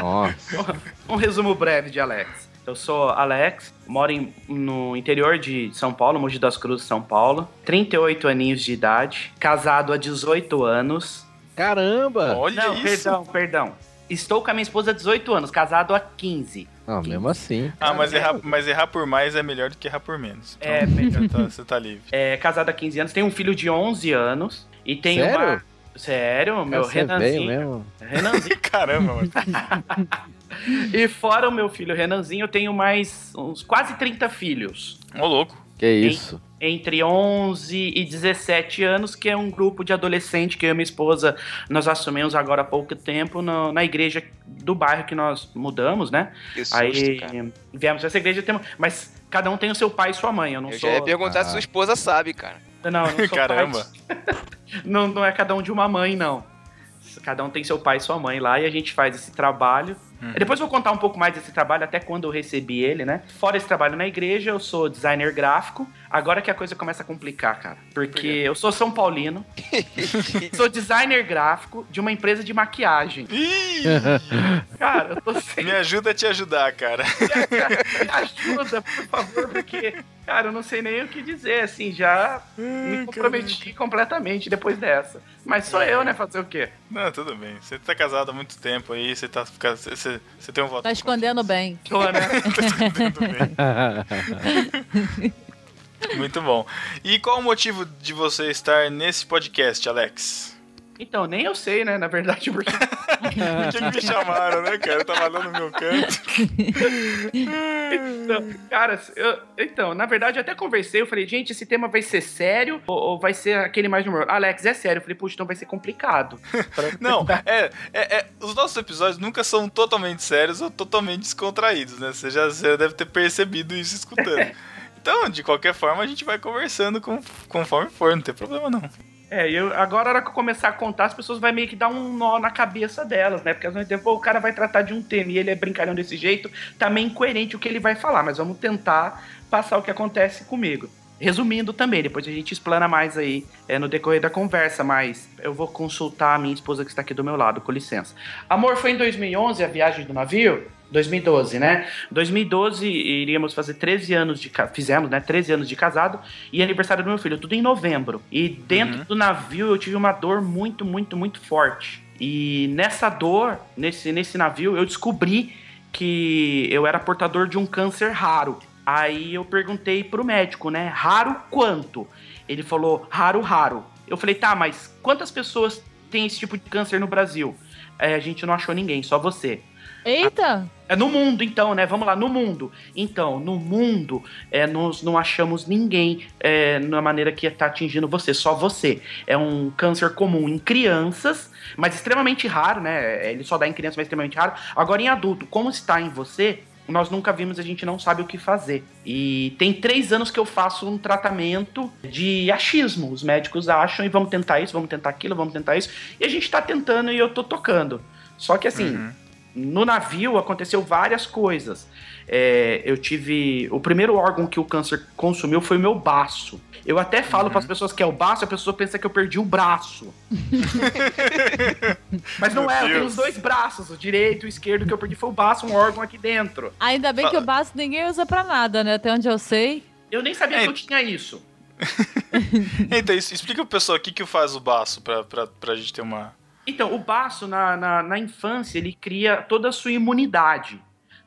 [SPEAKER 2] Nossa.
[SPEAKER 6] Um resumo breve de Alex. Eu sou Alex, moro em- no interior de São Paulo, Mogi das Cruzes, São Paulo. 38 aninhos de idade, casado há 18 anos.
[SPEAKER 2] Caramba!
[SPEAKER 3] Olha
[SPEAKER 6] Não,
[SPEAKER 3] isso.
[SPEAKER 6] perdão, perdão. Estou com a minha esposa há 18 anos, casado há 15.
[SPEAKER 2] Não, mesmo assim.
[SPEAKER 3] Ah, mas errar, mas errar por mais é melhor do que errar por menos. Então,
[SPEAKER 6] É, melhor.
[SPEAKER 3] você, tá, você tá livre.
[SPEAKER 6] É, casado há 15 anos, tenho um filho de 11 anos e tenho
[SPEAKER 2] Sério?
[SPEAKER 6] uma... Sério? Meu Renanzinho. Renanzinho.
[SPEAKER 3] Caramba, mano.
[SPEAKER 6] e fora o meu filho Renanzinho, eu tenho mais uns quase 30 filhos.
[SPEAKER 3] Ô, louco.
[SPEAKER 2] Que isso?
[SPEAKER 6] entre 11 e 17 anos, que é um grupo de adolescente que eu e minha esposa nós assumimos agora há pouco tempo no- na igreja do bairro que nós mudamos, né?
[SPEAKER 1] Que susto,
[SPEAKER 6] Aí
[SPEAKER 1] cara.
[SPEAKER 6] viemos essa igreja, temos, mas cada um tem o seu pai e sua mãe. Eu não
[SPEAKER 1] Eu
[SPEAKER 6] sou.
[SPEAKER 1] já ia perguntar
[SPEAKER 2] Ah.
[SPEAKER 1] se sua esposa sabe, cara.
[SPEAKER 6] Não, eu não sou
[SPEAKER 3] Caramba.
[SPEAKER 6] pai. Não, não é cada um de uma mãe, não. Cada um tem seu pai e sua mãe lá e a gente faz esse trabalho Depois eu vou contar um pouco mais desse trabalho, até quando eu recebi ele, né? Fora esse trabalho na igreja, eu sou designer gráfico. Agora que a coisa começa a complicar, cara. Porque eu sou São Paulino, sou designer gráfico de uma empresa de maquiagem. Cara, eu tô sem
[SPEAKER 3] me ajuda a te ajudar, cara.
[SPEAKER 6] Me ajuda, por favor, porque, cara, eu não sei nem o que dizer, assim, já me comprometi completamente depois dessa. Mas sou eu, né, fazer o quê?
[SPEAKER 3] Não, tudo bem. Você tá casado há muito tempo aí, você tá você, você, tem um voto.
[SPEAKER 4] Tá escondendo bem.
[SPEAKER 6] Tô, né?
[SPEAKER 3] tá escondendo bem. Muito bom. E qual o motivo de você estar nesse podcast, Alex?
[SPEAKER 6] Então, nem eu sei, né, na verdade, porque...
[SPEAKER 3] Por que que me chamaram, né, cara? Eu tava lá no meu canto.
[SPEAKER 6] Então, cara, eu- então, na verdade, eu até conversei, eu falei, gente, esse tema vai ser sério ou, ou vai ser aquele mais humor? Alex, é sério. Eu falei, puxa, então vai ser complicado.
[SPEAKER 3] Não, é, é, é, os nossos episódios nunca são totalmente sérios ou totalmente descontraídos, né? Você já você deve ter percebido isso escutando. Então, de qualquer forma, a gente vai conversando com, conforme for, não tem problema não.
[SPEAKER 6] É, eu, agora, a hora que eu começar a contar, as pessoas vão meio que dar um nó na cabeça delas, né? Porque dizer, pô, o cara vai tratar de um tema e ele é brincalhão desse jeito, tá meio incoerente o que ele vai falar, mas vamos tentar passar o que acontece comigo. Resumindo também, depois a gente explana mais aí é, no decorrer da conversa, mas eu vou consultar a minha esposa que está aqui do meu lado, com licença. Amor, foi em 2011 a viagem do navio? 2012, né? 2012 iríamos fazer 13 anos de fizemos, né? 13 anos de casado e aniversário do meu filho, tudo em novembro. E dentro do navio eu tive uma dor muito, muito, muito forte. E nessa dor, nesse nesse navio, eu descobri que eu era portador de um câncer raro. Aí eu perguntei pro médico, né? Raro quanto? Ele falou, raro, raro. Eu falei, tá, mas quantas pessoas têm esse tipo de câncer no Brasil? É, a gente não achou ninguém, só você.
[SPEAKER 4] Eita!
[SPEAKER 6] É no mundo, então, né? Vamos lá, no mundo. Então, no mundo, é, nós não achamos ninguém é, na maneira que tá atingindo você, só você. É um câncer comum em crianças, mas extremamente raro, né? Ele só dá em criança, mas extremamente raro. Agora, em adulto, como está em você, nós nunca vimos, a gente não sabe o que fazer. E tem três anos que eu faço um tratamento de achismo. Os médicos acham e vamos tentar isso, vamos tentar aquilo, vamos tentar isso. E a gente tá tentando e eu tô tocando. Só que assim, no navio aconteceu várias coisas. É, eu tive. O primeiro órgão que o câncer consumiu foi o meu baço. Eu até falo para as pessoas que é o baço, a pessoa pensa que eu perdi o braço. Mas não
[SPEAKER 3] Meu
[SPEAKER 6] é, eu tenho
[SPEAKER 3] Deus.
[SPEAKER 6] os dois braços, o direito e o esquerdo, que eu perdi foi o baço, um órgão aqui dentro.
[SPEAKER 4] Ainda bem que o baço ninguém usa pra nada, né? Até onde eu sei.
[SPEAKER 6] Eu nem sabia
[SPEAKER 3] É.
[SPEAKER 6] que eu tinha isso.
[SPEAKER 3] Então, isso- explica pro pessoal o que, que faz o baço pra, pra, pra gente ter uma.
[SPEAKER 6] Então, o baço, na, na, na infância, ele cria toda a sua imunidade.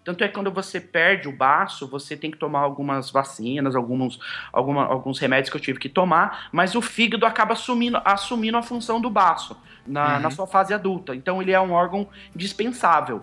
[SPEAKER 6] Tanto é que quando você perde o baço, você tem que tomar algumas vacinas, alguns, alguma, alguns remédios que eu tive que tomar, mas o fígado acaba assumindo, assumindo a função do baço na,
[SPEAKER 3] Uhum.
[SPEAKER 6] na sua fase adulta. Então, ele é um órgão dispensável.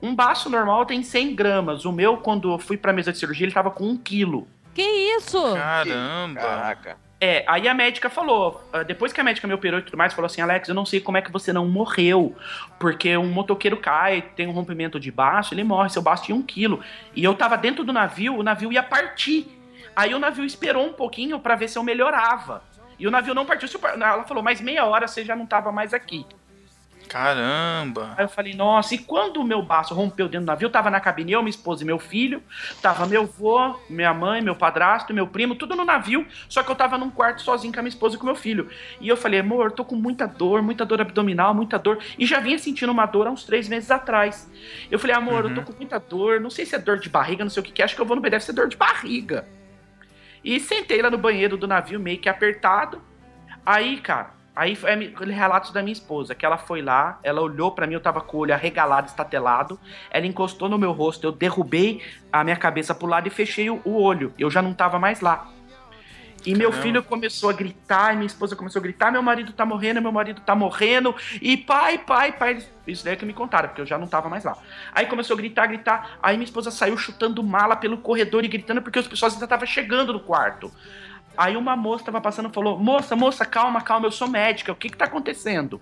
[SPEAKER 6] Um baço normal tem 100 gramas. O meu, quando eu fui pra mesa de cirurgia, ele tava com 1 quilo.
[SPEAKER 4] Que isso?
[SPEAKER 3] Caramba!
[SPEAKER 1] Caraca.
[SPEAKER 6] É, aí a médica falou, ah, depois que a médica me operou e tudo mais, falou assim, Alex, eu não sei como é que você não morreu, porque um motoqueiro cai, tem um rompimento de baço, ele morre, seu baço tinha um quilo. E eu tava dentro do navio, o navio ia partir. Aí o navio esperou um pouquinho pra ver se eu melhorava. E o navio não partiu. Ela falou, mais meia hora você já não tava mais aqui.
[SPEAKER 3] Caramba!
[SPEAKER 6] Aí eu falei, nossa, e quando o meu baço rompeu dentro do navio, tava na cabine eu, minha esposa e meu filho, tava meu avô, minha mãe, meu padrasto, meu primo, tudo no navio, só que eu tava num quarto sozinho com a minha esposa e com meu filho. E eu falei, amor, eu tô com muita dor, muita dor abdominal, muita dor, e já vinha sentindo uma dor há uns três meses atrás. Eu falei, amor, eu tô com muita dor, não sei se é dor de barriga, não sei o que que é, acho que eu vou no B, deve ser dor de barriga. E sentei lá no banheiro do navio, meio que apertado. Aí, cara, aí foi é, relatos da minha esposa, que ela foi lá, ela olhou pra mim, eu tava com o olho arregalado, estatelado. Ela encostou no meu rosto, eu derrubei a minha cabeça pro lado e fechei o, o olho. Eu já não tava mais lá. E meu
[SPEAKER 3] Caramba.
[SPEAKER 6] filho começou a gritar, e minha esposa começou a gritar: meu marido tá morrendo, meu marido tá morrendo. E pai, pai, pai. Isso daí é que me contaram, porque eu já não tava mais lá. Aí começou a gritar, gritar. Aí minha esposa saiu chutando mala pelo corredor e gritando porque os pessoas ainda estavam chegando no quarto. Aí uma moça tava passando e falou: Moça, moça, calma, calma, eu sou médica, o que que tá acontecendo?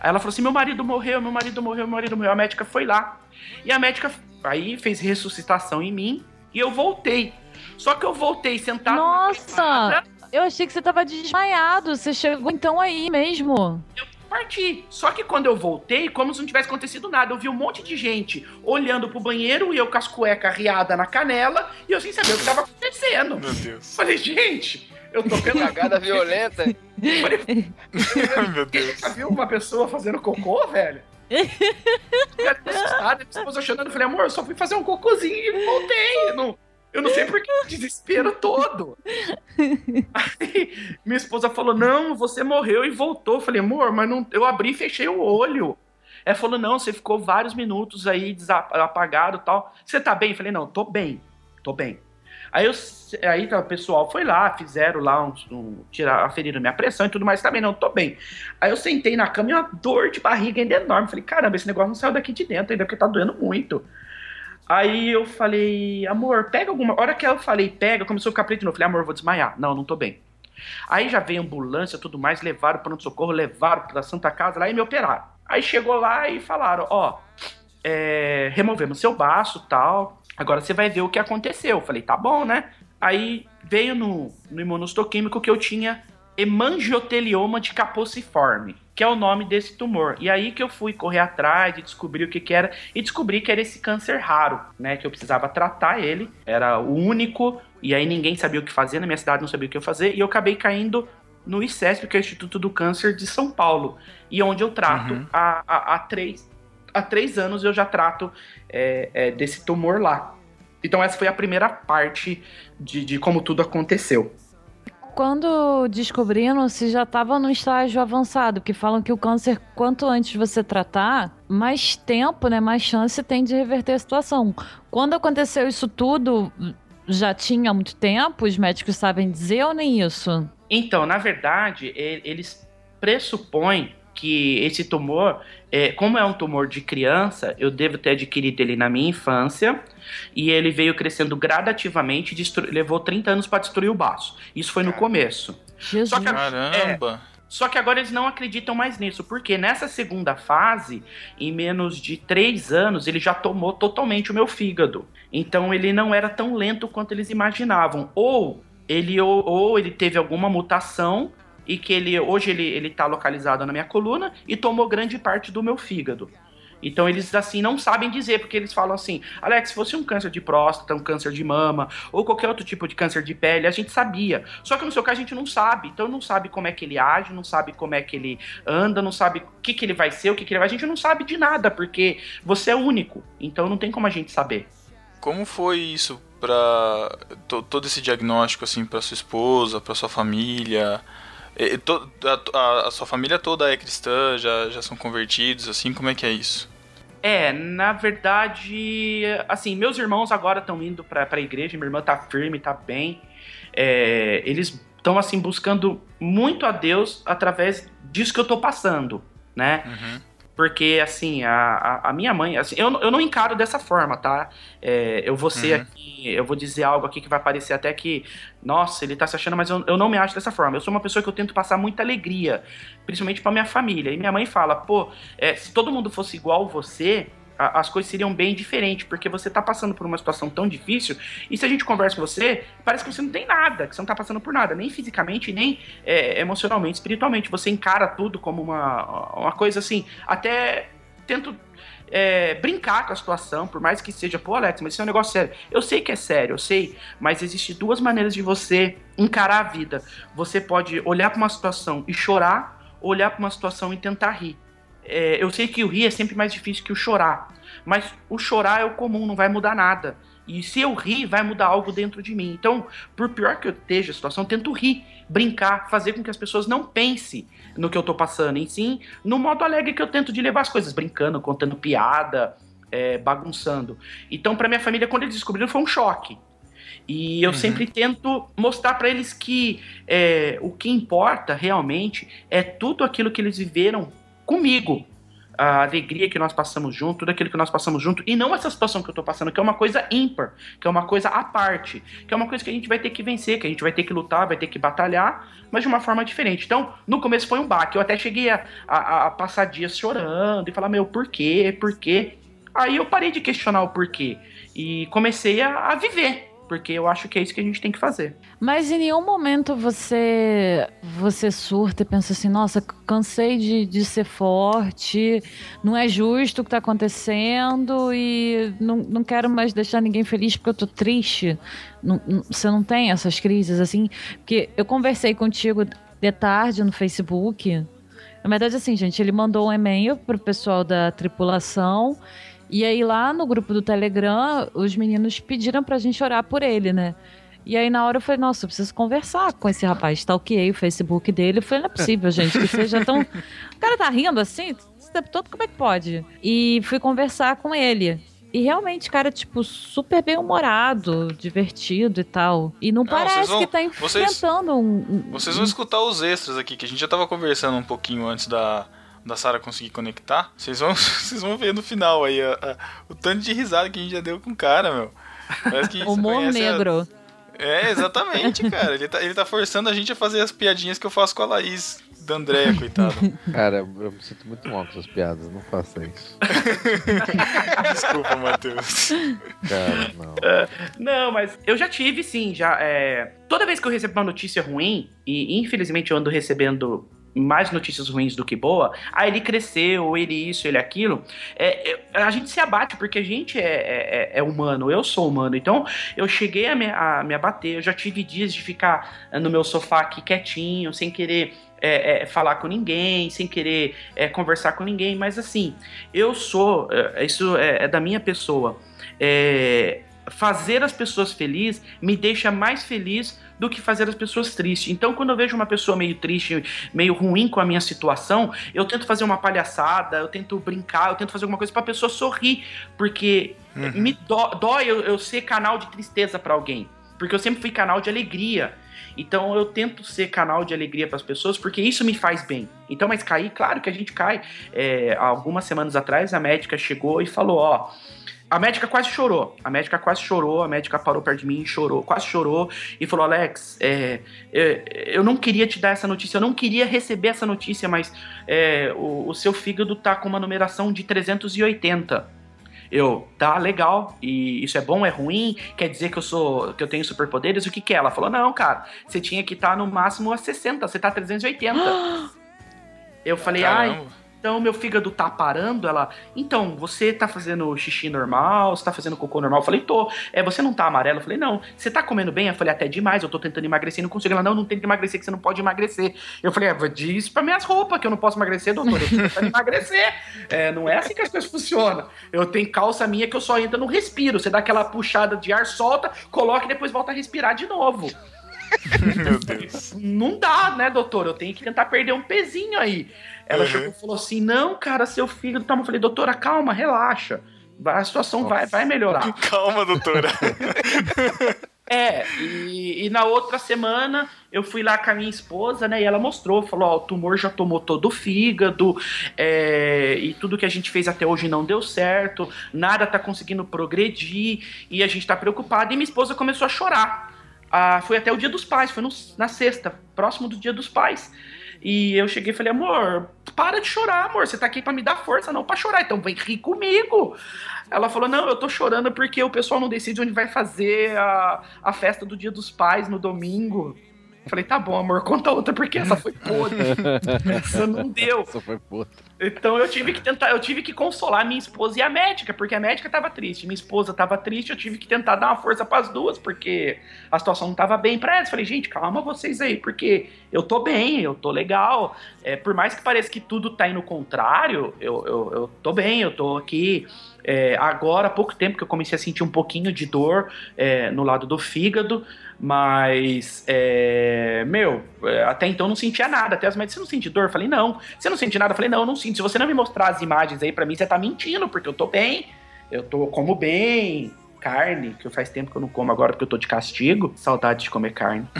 [SPEAKER 6] Aí ela falou assim: Meu marido morreu, meu marido morreu, meu marido morreu. A médica foi lá. E a médica aí fez ressuscitação em mim e eu voltei. Só que eu voltei sentado.
[SPEAKER 4] Nossa! Eu achei que você tava desmaiado. Você chegou então aí mesmo.
[SPEAKER 6] Parti. Só que quando eu voltei, como se não tivesse acontecido nada, eu vi um monte de gente olhando pro banheiro e eu com as cuecas riadas na canela e eu sem saber o que tava acontecendo.
[SPEAKER 3] Meu Deus.
[SPEAKER 6] Falei, gente, eu tô pela
[SPEAKER 1] Cagada violenta.
[SPEAKER 6] Falei,
[SPEAKER 3] Meu Deus.
[SPEAKER 6] já viu uma pessoa fazendo cocô, velho? Eu assustado, chorando, eu falei, amor, eu só fui fazer um cocôzinho e voltei. Não, eu não sei por que desespero todo. Aí minha esposa falou, não, você morreu e voltou. Eu falei, amor, mas não, eu abri e fechei o olho. Ela falou, não, você ficou vários minutos aí apagado tal. Você tá bem? Eu falei, não, tô bem, tô bem. Aí, eu, aí tá, o pessoal foi lá, fizeram lá, um, um, tirar, aferiram minha pressão e tudo mais, também não, tô bem. Aí eu sentei na cama e uma dor de barriga ainda enorme. Falei, caramba, esse negócio não saiu daqui de dentro ainda, porque tá doendo muito. Aí eu falei, amor, pega alguma. A hora que eu falei, pega, começou a ficar preto de novo. Falei, amor, eu vou desmaiar. Não, não tô bem. Aí já veio ambulância tudo mais, levaram para socorro levaram pra Santa Casa lá e me operaram. Aí chegou lá e falaram, ó, é, removemos seu baço tal. Agora você vai ver o que aconteceu. Eu falei, tá bom, né? Aí veio no, no imunostoquímico que eu tinha hemangiotelioma de caposiforme, que é o nome desse tumor. E aí que eu fui correr atrás e descobri o que, que era, e descobri que era esse câncer raro, né? Que eu precisava tratar ele, era o único, e aí ninguém sabia o que fazer, na minha cidade não sabia o que eu fazer, e eu acabei caindo no ICESP, que é o Instituto do Câncer de São Paulo, e onde eu trato
[SPEAKER 3] Uhum.
[SPEAKER 6] há, há, há três, há três anos eu já trato é, é, desse tumor lá. Então essa foi a primeira parte de, de como tudo aconteceu.
[SPEAKER 4] Quando descobriram, se já estava no estágio avançado, porque falam que o câncer, quanto antes você tratar, mais tempo, né, mais chance tem de reverter a situação. Quando aconteceu isso tudo, já tinha muito tempo, os médicos sabem dizer ou nem isso?
[SPEAKER 6] Então, na verdade, eles pressupõem que esse tumor, é, como é um tumor de criança, eu devo ter adquirido ele na minha infância e ele veio crescendo gradativamente, destru- levou 30 anos para destruir o baço. Isso foi no começo.
[SPEAKER 4] Jesus.
[SPEAKER 6] Só que a-
[SPEAKER 3] Caramba.
[SPEAKER 6] Só que agora eles não acreditam mais nisso, porque nessa segunda fase, em menos de três anos, ele já tomou totalmente o meu fígado. Então ele não era tão lento quanto eles imaginavam. Ou ele, ou, ou ele teve alguma mutação e que ele hoje ele, ele tá localizado na minha coluna e tomou grande parte do meu fígado. Então eles assim não sabem dizer, porque eles falam assim, Alex, se fosse um câncer de próstata, um câncer de mama, ou qualquer outro tipo de câncer de pele, a gente sabia. Só que no seu caso a gente não sabe. Então não sabe como é que ele age, não sabe como é que ele anda, não sabe o que, que ele vai ser, o que, que ele vai. A gente não sabe de nada, porque você é único. Então não tem como a gente saber.
[SPEAKER 3] Como foi isso to- todo esse diagnóstico assim para sua esposa, pra sua família? E- to- a, a- a sua família toda é cristã, já, já são convertidos, assim, como é que é isso?
[SPEAKER 6] É, na verdade, assim, meus irmãos agora estão indo pra, pra igreja, minha irmã tá firme, tá bem. É, eles estão, assim, buscando muito a Deus através disso que eu tô passando, né?
[SPEAKER 3] Uhum.
[SPEAKER 6] Porque, assim, a, a, minha mãe, assim, eu, não- eu não encaro dessa forma, tá? É, eu vou ser
[SPEAKER 3] Uhum.
[SPEAKER 6] aqui, eu vou dizer algo aqui que vai parecer até que, nossa, ele tá se achando, mas eu, eu não me acho dessa forma. Eu sou uma pessoa que eu tento passar muita alegria, principalmente pra minha família. E minha mãe fala, pô, é, se todo mundo fosse igual você, a- as coisas seriam bem diferentes, porque você tá passando por uma situação tão difícil, e se a gente conversa com você, parece que você não tem nada, que você não tá passando por nada, nem fisicamente, nem é, emocionalmente, espiritualmente. Você encara tudo como uma, uma coisa assim, até tento é, brincar com a situação, por mais que seja, pô, Alex, mas isso é um negócio sério. Eu sei que é sério, eu sei, mas existe duas maneiras de você encarar a vida. Você pode olhar pra uma situação e chorar, ou olhar pra uma situação e tentar rir. É, eu sei que o rir é sempre mais difícil que o chorar, mas o chorar é o comum, não vai mudar nada. E se eu rir, vai mudar algo dentro de mim. Então, por pior que eu esteja a situação, eu tento rir, brincar, fazer com que as pessoas não pensem no que eu tô passando, em sim, no modo alegre que eu tento de levar as coisas, brincando, contando piada, é, bagunçando. Então, pra minha família, quando eles descobriram, foi um choque. E eu
[SPEAKER 3] Uhum.
[SPEAKER 6] sempre tento mostrar pra eles que é, o que importa realmente é tudo aquilo que eles viveram comigo. A alegria que nós passamos junto, tudo aquilo que nós passamos junto, e não essa situação que eu tô passando, que é uma coisa ímpar, que é uma coisa à parte, que é uma coisa que a gente vai ter que vencer, que a gente vai ter que lutar, vai ter que batalhar, mas de uma forma diferente. Então, no começo foi um baque, eu até cheguei a, a- a passar dias chorando e falar, meu, por quê? Por quê? Aí eu parei de questionar o porquê e comecei a, a viver. Porque eu acho que é isso que a gente tem que fazer.
[SPEAKER 4] Mas em nenhum momento você você surta e pensa assim, nossa, cansei de, de ser forte, não é justo o que tá acontecendo e não, não quero mais deixar ninguém feliz porque eu tô triste. Não- não- você não tem essas crises assim? Porque eu conversei contigo de tarde no Facebook. Na verdade, assim, gente, ele mandou um e-mail pro pessoal da tripulação. E aí, lá no grupo do Telegram, os meninos pediram pra gente orar por ele, né? E aí, na hora, eu falei, nossa, eu preciso conversar com esse rapaz. Stalkeei o Facebook dele. Eu falei, não é possível, gente, que seja tão. O cara tá rindo assim? Esse tempo todo, como é que pode? E fui conversar com ele. E realmente, cara, tipo, super bem-humorado, divertido e tal. E não,
[SPEAKER 3] Não,
[SPEAKER 4] parece
[SPEAKER 3] vocês vão-
[SPEAKER 4] que tá
[SPEAKER 3] vocês-
[SPEAKER 4] enfrentando um, um-
[SPEAKER 3] Vocês vão escutar os extras aqui, que a gente já tava conversando um pouquinho antes da, da Sarah conseguir conectar. Vocês vão, vocês vão ver no final aí a- a- o tanto de risada que a gente já deu com o cara, meu. Parece que
[SPEAKER 4] humor
[SPEAKER 3] conhece a-
[SPEAKER 4] negro.
[SPEAKER 3] É, exatamente, cara. Ele tá, ele tá forçando a gente a fazer as piadinhas que eu faço com a Laís da Andréia, coitada.
[SPEAKER 2] Cara, eu me sinto muito mal com essas piadas, não faça isso.
[SPEAKER 3] Desculpa, Matheus.
[SPEAKER 2] Cara, não.
[SPEAKER 6] Não, mas eu já tive, sim, já. é, Toda vez que eu recebo uma notícia ruim, e infelizmente eu ando recebendo mais notícias ruins do que boa, ah, ele cresceu, ele isso, ele aquilo, é, é, a gente se abate porque a gente é, é- é humano, eu sou humano, então eu cheguei a me, a me abater, eu já tive dias de ficar no meu sofá aqui quietinho, sem querer é, é, falar com ninguém, sem querer é, conversar com ninguém, mas assim, eu sou, é, isso é, é da minha pessoa, é, fazer as pessoas felizes me deixa mais feliz do que fazer as pessoas tristes. Então, quando eu vejo uma pessoa meio triste, meio ruim com a minha situação, eu tento fazer uma palhaçada, eu tento brincar, eu tento fazer alguma coisa pra pessoa sorrir, porque me dó- dói eu, eu ser canal de tristeza pra alguém, porque eu sempre fui canal de alegria. Então eu tento ser canal de alegria para as pessoas porque isso me faz bem. Então, mas cair, claro que a gente cai. É, algumas semanas atrás a médica chegou e falou: ó, a médica quase chorou. A médica quase chorou, a médica parou perto de mim e chorou, quase chorou e falou: Alex, é, é, eu não queria te dar essa notícia, eu não queria receber essa notícia, mas é, o, o seu fígado tá com uma numeração de 380. Eu, tá, legal, e isso é bom, é ruim? Quer dizer que eu sou, que eu tenho superpoderes? O que que é? Ela falou, não, cara, você tinha que estar no máximo a 60, você tá a 380. Eu falei, ai,
[SPEAKER 3] Caramba.
[SPEAKER 6] Então meu fígado tá parando? Ela, então, você tá fazendo xixi normal? Você tá fazendo cocô normal? Eu falei, tô. É, você não tá amarelo? Eu falei, não. Você tá comendo bem? Eu falei, até demais, eu tô tentando emagrecer e não consigo. Ela, não, não tem que emagrecer, que você não pode emagrecer. Eu falei, é, diz pra minhas roupas que eu não posso emagrecer, doutor. Eu tô tentando emagrecer. É, não é assim que as coisas funcionam. Eu tenho calça minha que eu só entro no respiro. Você dá aquela puxada de ar, solta, coloca e depois volta a respirar de novo.
[SPEAKER 3] Meu Deus.
[SPEAKER 6] Não dá, né, doutor? Eu tenho que tentar perder um pezinho aí. Ela
[SPEAKER 3] Uhum.
[SPEAKER 6] chegou e falou assim: não, cara, seu fígado tá. Eu falei, doutora, calma, relaxa. A situação vai, vai melhorar.
[SPEAKER 3] Calma, doutora.
[SPEAKER 6] É, e, e na outra semana eu fui lá com a minha esposa, né? E ela mostrou, falou: Ó, o tumor já tomou todo o fígado, é, e tudo que a gente fez até hoje não deu certo, nada tá conseguindo progredir, e a gente tá preocupado. E minha esposa começou a chorar. Ah, foi até o dia dos pais, foi no- na sexta, próximo do dia dos pais. E eu cheguei e falei, amor, para de chorar, amor. Você tá aqui pra me dar força, não pra chorar. Então vem rir comigo. Ela falou, não, eu tô chorando porque o pessoal não decide onde vai fazer a, a festa do dia dos pais no domingo. Eu falei, tá bom, amor, conta outra, porque essa foi podre. essa não deu.
[SPEAKER 2] Essa foi puta.
[SPEAKER 6] Então eu tive que tentar, eu tive que consolar minha esposa e a médica, porque a médica tava triste, minha esposa tava triste, eu tive que tentar dar uma força pras duas, porque a situação não tava bem pra elas. Falei, gente, calma vocês aí, porque eu tô bem, eu tô legal. É, por mais que pareça que tudo tá indo contrário, eu, eu, eu tô bem, eu tô aqui. É, agora, há pouco tempo que eu comecei a sentir um pouquinho de dor é, no lado do fígado, mas, é, meu, é, até então não sentia nada. Até as médicas, você não sente dor? Eu falei, não. Você não sente nada? Eu falei, não, eu não sinto. Se você não me mostrar as imagens aí pra mim, você tá mentindo, porque eu tô bem. Eu tô, como bem, carne, que faz tempo que eu não como agora porque eu tô de castigo. Saudade de comer carne.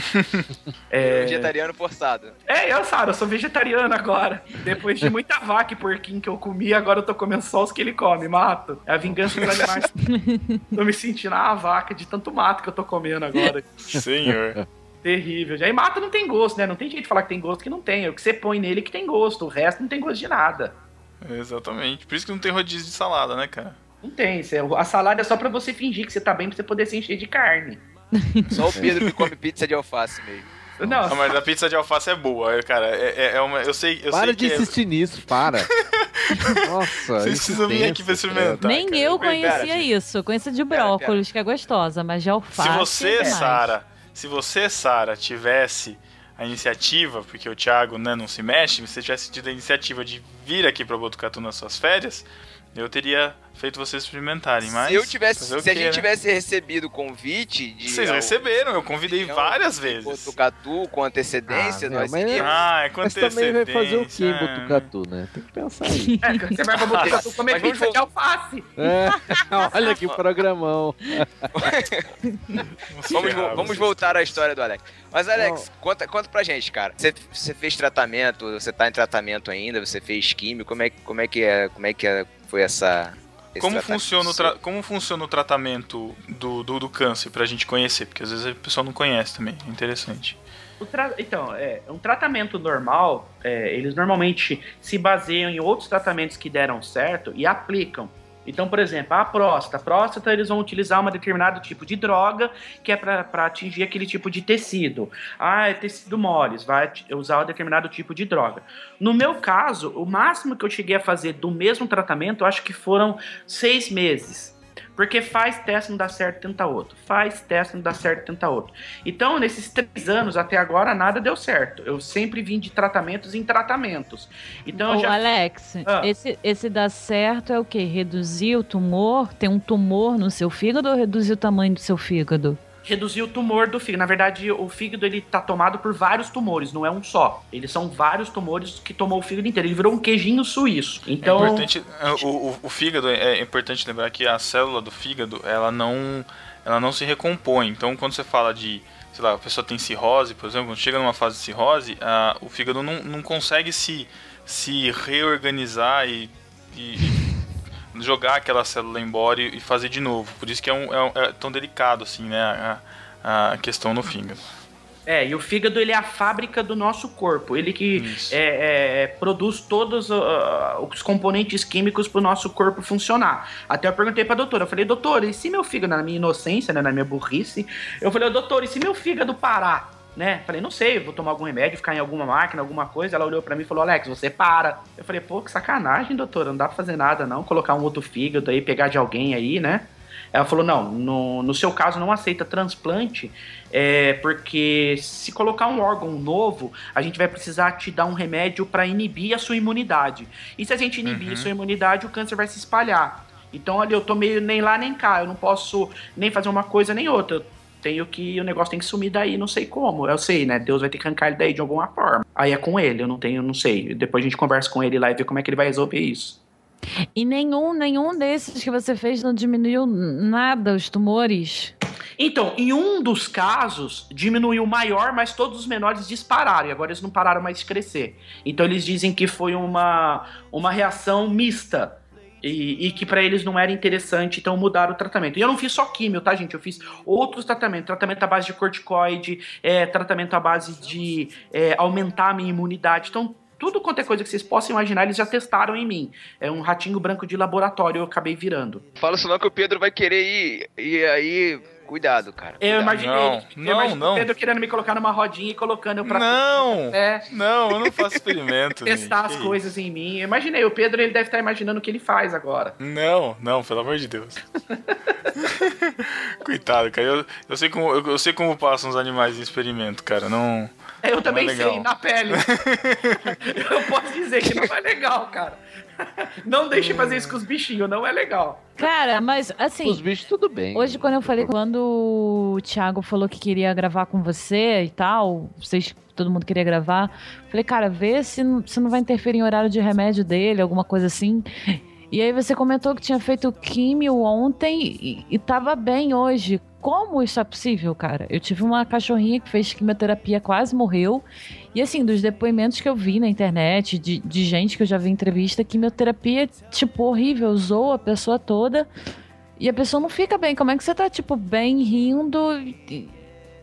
[SPEAKER 6] É,
[SPEAKER 1] Vegetariano forçado.
[SPEAKER 6] é, eu, Sara, eu sou vegetariano agora. Depois de muita vaca e porquinho que eu comi, agora eu tô comendo só os que ele come, mato. É a vingança dos animais. tô me sentindo a vaca de tanto mato que eu tô comendo agora.
[SPEAKER 3] Senhor.
[SPEAKER 6] Terrível. Já e mato não tem gosto, né? Não tem jeito de falar que tem gosto que não tem. É o que você põe nele que tem gosto. O resto não tem gosto de nada.
[SPEAKER 3] Exatamente. Por isso que não tem rodízio de salada, né, cara?
[SPEAKER 6] Não tem. A salada é só pra você fingir que você tá bem pra você poder se encher de carne.
[SPEAKER 1] Só o Pedro que come pizza de alface mesmo.
[SPEAKER 6] Não,
[SPEAKER 3] Ah, mas a pizza de alface é boa, cara. É, é- é uma. Eu sei, eu
[SPEAKER 2] para
[SPEAKER 3] sei
[SPEAKER 2] de
[SPEAKER 3] que é-
[SPEAKER 2] insistir nisso, para. Nossa,
[SPEAKER 3] Vocês precisam vir aqui pra experimentar.
[SPEAKER 4] Nem
[SPEAKER 3] cara.
[SPEAKER 4] eu conhecia isso. Eu conheço de
[SPEAKER 1] Pera,
[SPEAKER 4] brócolis, que é gostosa, mas de alface.
[SPEAKER 3] Se
[SPEAKER 4] é
[SPEAKER 3] você. Sara, se você, Sara, tivesse a iniciativa, porque o Thiago né, não se mexe, se você tivesse tido a iniciativa de vir aqui pra Botucatu nas suas férias, eu teria feito vocês experimentarem, mas...
[SPEAKER 1] se eu tivesse, se a gente
[SPEAKER 3] né?
[SPEAKER 1] tivesse recebido o convite de
[SPEAKER 3] Vocês
[SPEAKER 1] ao-
[SPEAKER 3] receberam, eu convidei
[SPEAKER 1] Então,
[SPEAKER 3] várias
[SPEAKER 1] de
[SPEAKER 3] vezes.
[SPEAKER 1] Botucatu com antecedência,
[SPEAKER 2] Ah,
[SPEAKER 1] nós
[SPEAKER 2] mas-
[SPEAKER 1] iríamos.
[SPEAKER 3] Ah, é com
[SPEAKER 2] Mas também vai fazer o quê em
[SPEAKER 3] antecedência.
[SPEAKER 2] Botucatu, né? Tem que pensar aí.
[SPEAKER 6] é, você vai pra Botucatu comer
[SPEAKER 1] Mas vamos
[SPEAKER 6] pizza de
[SPEAKER 1] voltar.
[SPEAKER 6] alface.
[SPEAKER 2] É, olha que programão.
[SPEAKER 1] Vamos, vamos voltar à história do Alex. Mas, Alex, conta, conta pra gente, cara. Você, você fez tratamento, você tá em tratamento ainda, você fez químio, como é, que- como é que é, como é que é- foi essa... esse
[SPEAKER 3] Como funciona, o como funciona o tratamento do, do, do câncer pra gente conhecer? Porque às vezes a pessoa não conhece também. É interessante.
[SPEAKER 6] O tra- Então, é, um tratamento normal, é, eles normalmente se baseiam em outros tratamentos que deram certo e aplicam. Então, por exemplo, a próstata. A próstata, eles vão utilizar um determinado tipo de droga que é para atingir aquele tipo de tecido. Ah, é tecido moles, vai usar um determinado tipo de droga. No meu caso, o máximo que eu cheguei a fazer do mesmo tratamento, eu acho que foram seis meses. Porque faz teste, não dá certo, tenta outro. Faz teste, não dá certo, tenta outro. Então, nesses três anos até agora, nada deu certo. Eu sempre vim de tratamentos em tratamentos. Então, eu
[SPEAKER 4] Ô,
[SPEAKER 6] já.
[SPEAKER 4] Alex,
[SPEAKER 6] Ah.
[SPEAKER 4] esse, esse dá certo é o quê? Reduzir o tumor? Tem um tumor no seu fígado ou reduzir o tamanho do seu fígado?
[SPEAKER 6] Reduzir o tumor do fígado. Na verdade, o fígado ele tá tomado por vários tumores, não é um só. Eles são vários tumores que tomou o fígado inteiro. Ele virou um queijinho suíço. Então,
[SPEAKER 3] É importante, é, o, o, o fígado, é importante lembrar que a célula do fígado, ela não, ela não se recompõe. Então, quando você fala de, sei lá, a pessoa tem cirrose, por exemplo, quando chega numa fase de cirrose, a, o fígado não, não consegue se, se reorganizar e- e jogar aquela célula embora e, fazer de novo. Por isso que é, um, é, um- é tão delicado, assim, né, a, a questão no fígado.
[SPEAKER 6] É, e o fígado ele é a fábrica do nosso corpo. Ele que
[SPEAKER 3] Isso.
[SPEAKER 6] é, é, produz todos ah, os componentes químicos para o nosso corpo funcionar. Até eu perguntei para doutora, eu falei, doutora, e se meu fígado, na minha inocência, né, na minha burrice, eu falei, doutora, e se meu fígado parar? Né? Falei, não sei, vou tomar algum remédio, ficar em alguma máquina, alguma coisa. Ela olhou para mim e falou, Alex, você para. Eu falei, pô, que sacanagem, doutora, não dá pra fazer nada não, colocar um outro fígado aí, pegar de alguém aí, né? Ela falou: não, no, no seu caso não aceita transplante, é, porque se colocar um órgão novo, a gente vai precisar te dar um remédio para inibir a sua imunidade. E se a gente inibir a sua imunidade, o câncer vai se espalhar. Então ali eu tô meio nem lá nem cá, eu não posso nem fazer uma coisa nem outra. Tenho que. O negócio tem que sumir daí, não sei como. Eu sei, né? Deus vai ter que arrancar ele daí de alguma forma. Aí é com ele, eu não tenho, não sei. Depois a gente conversa com ele lá e vê como é que ele vai resolver isso.
[SPEAKER 4] E nenhum, nenhum desses que você fez não diminuiu nada os tumores?
[SPEAKER 6] Então, em um dos casos, diminuiu o maior, mas todos os menores dispararam. E agora eles não pararam mais de crescer. Então eles dizem que foi uma, uma reação mista. E, e que pra eles não era interessante, então mudaram o tratamento. E eu não fiz só químio, tá, gente? Eu fiz outros tratamentos. Tratamento à base de corticoide, é, tratamento à base de é, aumentar a minha imunidade. Então, tudo quanto é coisa que vocês possam imaginar, eles já testaram em mim. É um ratinho branco de laboratório, eu acabei virando.
[SPEAKER 1] Fala isso não que o Pedro vai querer ir. E aí, cuidado, cara.
[SPEAKER 6] Eu
[SPEAKER 1] cuidado.
[SPEAKER 6] imaginei,
[SPEAKER 3] Não,
[SPEAKER 6] eu
[SPEAKER 3] não,
[SPEAKER 6] imaginei
[SPEAKER 3] não.
[SPEAKER 6] o Pedro querendo me colocar numa rodinha e colocando eu pra
[SPEAKER 3] Não!
[SPEAKER 6] É,
[SPEAKER 3] Não, eu não faço experimento.
[SPEAKER 6] testar as coisas em mim. Eu imaginei, o Pedro ele deve estar imaginando o que ele faz agora.
[SPEAKER 3] Não, não, pelo amor de Deus. Coitado, cara. Eu, eu, sei como, eu, eu sei como passam os animais em experimento, cara. Não.
[SPEAKER 6] Eu também
[SPEAKER 3] é
[SPEAKER 6] sei, na pele. eu posso dizer que não é legal, cara. Não deixe fazer isso com os bichinhos, não é legal.
[SPEAKER 4] Cara, mas assim.
[SPEAKER 2] Os bichos, tudo bem.
[SPEAKER 4] Hoje, quando eu falei, quando o Thiago falou que queria gravar com você e tal, vocês, todo mundo queria gravar, falei, cara, vê se não, se não vai interferir em horário de remédio dele, alguma coisa assim. E aí você comentou que tinha feito químio ontem e, e tava bem hoje. Como isso é possível, cara? Eu tive uma cachorrinha que fez quimioterapia, quase morreu. E assim, dos depoimentos que eu vi na internet, de, de gente que eu já vi em entrevista, quimioterapia, tipo, horrível, zoa a pessoa toda. E a pessoa não fica bem. Como é que você tá, tipo, bem rindo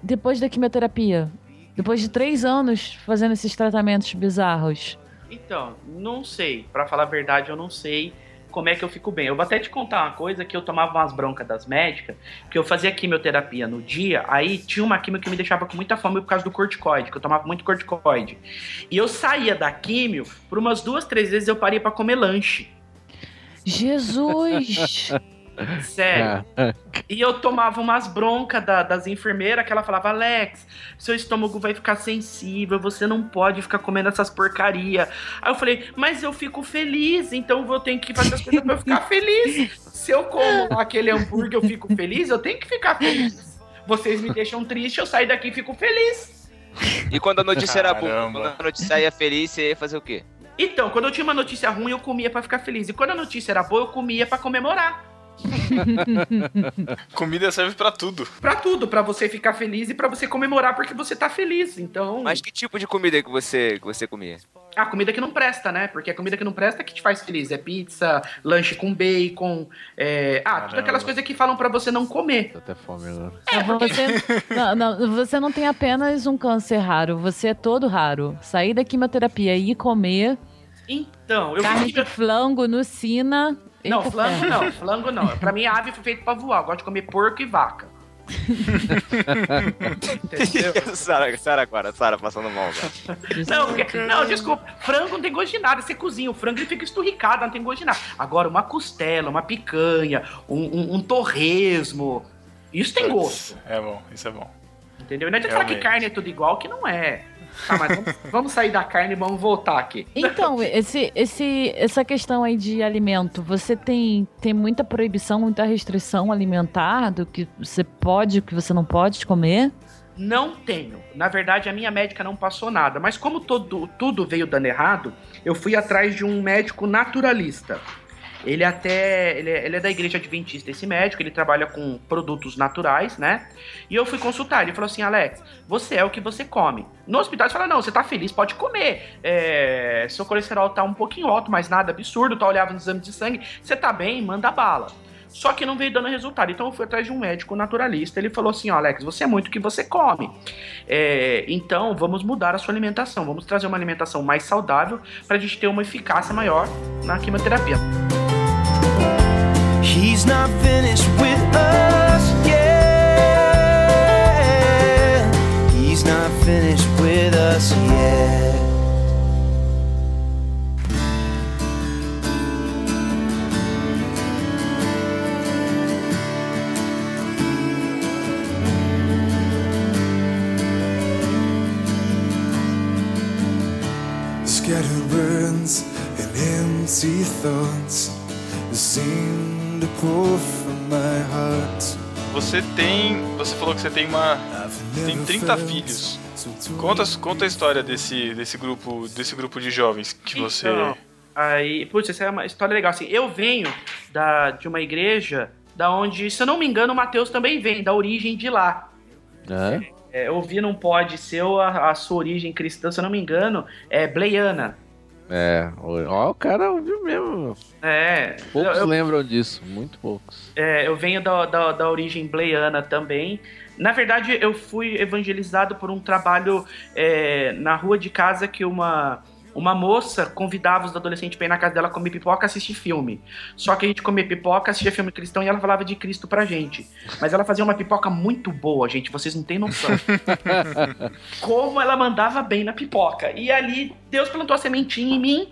[SPEAKER 4] depois da quimioterapia? Depois de três anos fazendo esses tratamentos bizarros.
[SPEAKER 6] Então, não sei. Pra falar a verdade, eu não sei como é que eu fico bem. Eu vou até te contar uma coisa que eu tomava umas broncas das médicas, que eu fazia quimioterapia no dia, aí tinha uma quimio que me deixava com muita fome por causa do corticoide, que eu tomava muito corticoide. E eu saía da quimio, por umas duas, três vezes eu parei pra comer lanche.
[SPEAKER 4] Jesus!
[SPEAKER 6] Sério.
[SPEAKER 2] Ah,
[SPEAKER 6] E eu tomava umas broncas da- das enfermeiras que ela falava, Alex, seu estômago vai ficar sensível, você não pode ficar comendo essas porcaria. Aí eu falei, mas eu fico feliz, então eu vou ter que fazer as coisas pra eu ficar feliz. Se eu como aquele hambúrguer eu fico feliz, eu tenho que ficar feliz. Vocês me deixam triste, eu saio daqui e fico feliz.
[SPEAKER 1] E quando a notícia era boa, quando a notícia ia feliz, você ia fazer o quê?
[SPEAKER 6] Então, quando eu tinha uma notícia ruim, eu comia pra ficar feliz. E quando a notícia era boa, eu comia pra comemorar.
[SPEAKER 3] Comida serve pra tudo.
[SPEAKER 6] Pra tudo, pra você ficar feliz e pra você comemorar porque você tá feliz. Então,
[SPEAKER 1] Mas que tipo de comida que você, que você comia?
[SPEAKER 6] a comida que não presta, né? Porque a comida que não presta é que te faz feliz. É pizza, lanche com bacon, é... Ah, tudo
[SPEAKER 3] Caramba.
[SPEAKER 6] aquelas coisas que falam pra você não comer.
[SPEAKER 2] tô até fome agora.
[SPEAKER 4] Você, não, não, você não tem apenas um câncer raro, você é todo raro. Sair da quimioterapia e ir comer
[SPEAKER 6] Então, eu
[SPEAKER 4] carne
[SPEAKER 6] fiz...
[SPEAKER 4] de flango no Sina.
[SPEAKER 6] Não, flango não, flango não. Pra mim, a ave foi feita pra voar. Eu gosto de comer porco e vaca. Entendeu?
[SPEAKER 1] Sara, Sara agora, Sara passando mal, velho.
[SPEAKER 6] Não, porque- não, desculpa. Frango não tem gosto de nada. Você cozinha o frango, ele fica esturricado, não tem gosto de nada. Agora, uma costela, uma picanha, um, um- um torresmo. Isso tem gosto.
[SPEAKER 3] É bom, isso é bom.
[SPEAKER 6] Entendeu? Não adianta falar que carne é tudo igual, que não é. Tá, mas vamos, vamos sair da carne e vamos voltar aqui.
[SPEAKER 4] Então, esse, esse, essa questão aí de alimento, você tem, tem muita proibição, muita restrição alimentar do que você pode e o que você não pode comer?
[SPEAKER 6] Não tenho. Na verdade, a minha médica não passou nada. Mas como todo, tudo veio dando errado, eu fui atrás de um médico naturalista. Ele até. Ele é, ele é da igreja adventista, esse médico, ele trabalha com produtos naturais, né? E eu fui consultar. Ele falou assim: Alex, você é o que você come. No hospital, ele fala: não, você tá feliz, pode comer. É, seu colesterol tá um pouquinho alto, mas nada absurdo. Tá olhando nos exames de sangue. Você tá bem, manda bala. Só que não veio dando resultado. Então eu fui atrás de um médico naturalista. Ele falou assim: ó, Alex, você é muito o que você come. É, então vamos mudar a sua alimentação. Vamos trazer uma alimentação mais saudável para a gente ter uma eficácia maior na quimioterapia.
[SPEAKER 7] He's not finished with us yet. He's not finished with us yet. Scattered words and empty thoughts seem to pour from my heart.
[SPEAKER 3] Você tem. Você falou que você tem uma. Tem 30 filhos. Conta, conta a história desse, desse grupo desse grupo de jovens que você.
[SPEAKER 6] Então, aí, putz, essa é uma história legal. Assim, eu venho da, de uma igreja da onde, se eu não me engano, o Mateus também vem, da origem de lá.
[SPEAKER 2] É?
[SPEAKER 6] É, eu vi não pode seu a, a sua origem cristã, se eu não me engano, é bleiana.
[SPEAKER 2] É, ó, o cara ouviu mesmo.
[SPEAKER 6] É,
[SPEAKER 2] Poucos
[SPEAKER 6] eu-
[SPEAKER 2] lembram disso, muito poucos.
[SPEAKER 6] É, eu venho da, da, da origem bleiana também. Na verdade, eu fui evangelizado por um trabalho é, na rua de casa que uma, uma moça convidava os adolescentes para ir na casa dela comer pipoca e assistir filme. Só que a gente comia pipoca, assistia filme cristão e ela falava de Cristo pra gente. Mas ela fazia uma pipoca muito boa, gente, vocês não têm noção. Como ela mandava bem na pipoca. E ali, Deus plantou a sementinha em mim.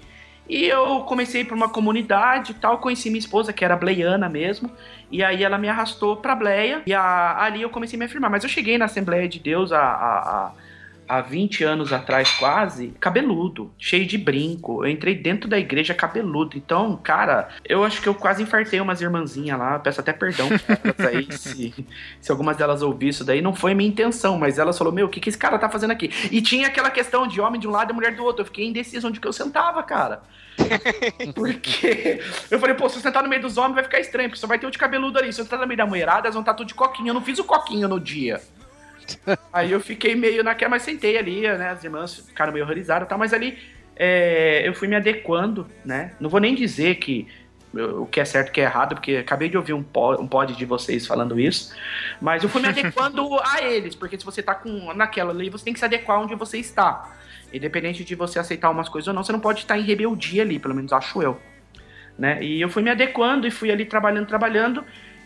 [SPEAKER 6] E eu comecei por uma comunidade e tal, conheci minha esposa, que era bleiana mesmo, e aí ela me arrastou pra Bleia, e a- ali eu comecei a me afirmar. Mas eu cheguei na Assembleia de Deus há, há, há, há 20 anos atrás, quase, cabeludo, cheio de brinco. Eu entrei dentro da igreja cabeludo. Então, cara, eu acho que eu quase infartei umas irmãzinhas lá, peço até perdão aí, se, se algumas delas ouvir isso daí, não foi minha intenção, mas elas falou meu, o que, que esse cara tá fazendo aqui? E tinha aquela questão de homem de um lado e mulher do outro. Eu fiquei indeciso onde que eu sentava, cara. Porque eu falei, pô, se eu sentar no meio dos homens vai ficar estranho, porque só vai ter o de cabeludo ali. Se eu sentar no meio da mulherada, elas vão estar tudo de coquinho. Eu não fiz o coquinho no dia. Aí eu fiquei meio naquela, mas sentei ali, né? As irmãs ficaram meio horrorizadas e tal, mas ali é, eu fui me adequando, né? Não vou nem dizer que o que é certo e o que é errado, porque acabei de ouvir um, po- um pod de vocês falando isso, mas eu fui me adequando a eles, porque se você tá com naquela ali, você tem que se adequar onde você está. Independente de você aceitar umas coisas ou não, você não pode estar em rebeldia ali, pelo menos acho eu. né? E eu fui me adequando e fui ali trabalhando, trabalhando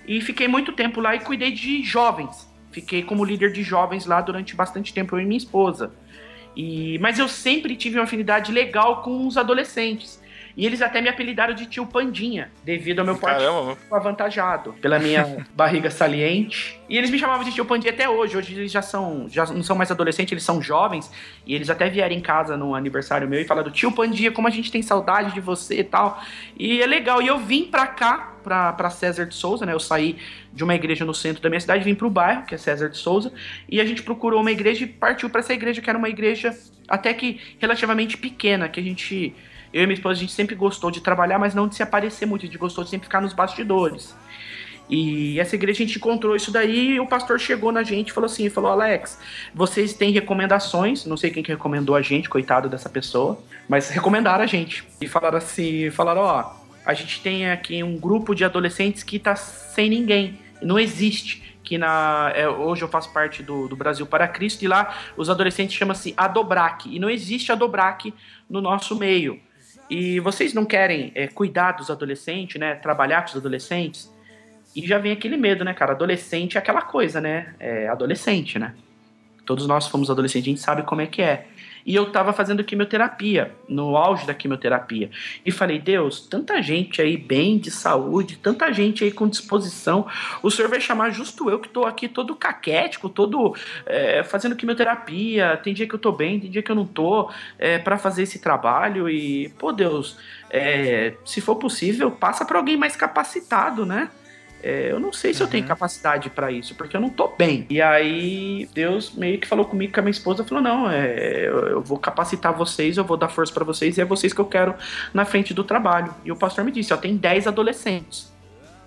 [SPEAKER 6] e fiquei muito tempo lá e cuidei de jovens. Fiquei como líder de jovens lá durante bastante tempo eu e minha esposa. E, mas eu sempre tive uma afinidade legal com os adolescentes. E eles até me apelidaram de tio Pandinha, devido ao meu porte avantajado, pela minha barriga saliente. E eles me chamavam de tio Pandinha até hoje. Hoje eles já são, já não são mais adolescentes, eles são jovens. E eles até vieram em casa no aniversário meu e falaram: tio Pandinha, como a gente tem saudade de você e tal. E é legal. E eu vim pra cá, pra, pra César de Souza, né? Eu saí de uma igreja no centro da minha cidade, vim pro bairro, que é César de Souza. E a gente procurou uma igreja e partiu pra essa igreja, que era uma igreja até que relativamente pequena, que a gente. Eu e minha esposa, a gente sempre gostou de trabalhar, mas não de se aparecer muito, a gente gostou de sempre ficar nos bastidores. E essa igreja a gente encontrou isso daí e o pastor chegou na gente e falou assim, falou, Alex, vocês têm recomendações, não sei quem que recomendou a gente, coitado dessa pessoa, mas recomendaram a gente. E falaram assim, falaram, ó, a gente tem aqui um grupo de adolescentes que tá sem ninguém, não existe. Que na, é, hoje eu faço parte do, do Brasil para Cristo e lá os adolescentes chamam-se Adobrac. E não existe Adobrac no nosso meio. E vocês não querem é, cuidar dos adolescentes, né? Trabalhar com os adolescentes? E já vem aquele medo, né, cara? Adolescente é aquela coisa, né? É adolescente, né? Todos nós fomos adolescentes, a gente sabe como é que é. E eu tava fazendo quimioterapia, no auge da quimioterapia. E falei, Deus, tanta gente aí bem de saúde, tanta gente aí com disposição. O senhor vai chamar justo eu que tô aqui todo caquético, todo é, fazendo quimioterapia. Tem dia que eu tô bem, tem dia que eu não tô, é, para fazer esse trabalho. E, pô, Deus, é, se for possível, passa pra alguém mais capacitado, né? É, eu não sei se eu tenho capacidade pra isso, porque eu não tô bem. E aí, Deus meio que falou comigo com a minha esposa, falou: não, é, eu, eu vou capacitar vocês, eu vou dar força pra vocês, e é vocês que eu quero na frente do trabalho. E o pastor me disse: ó, tem 10 adolescentes.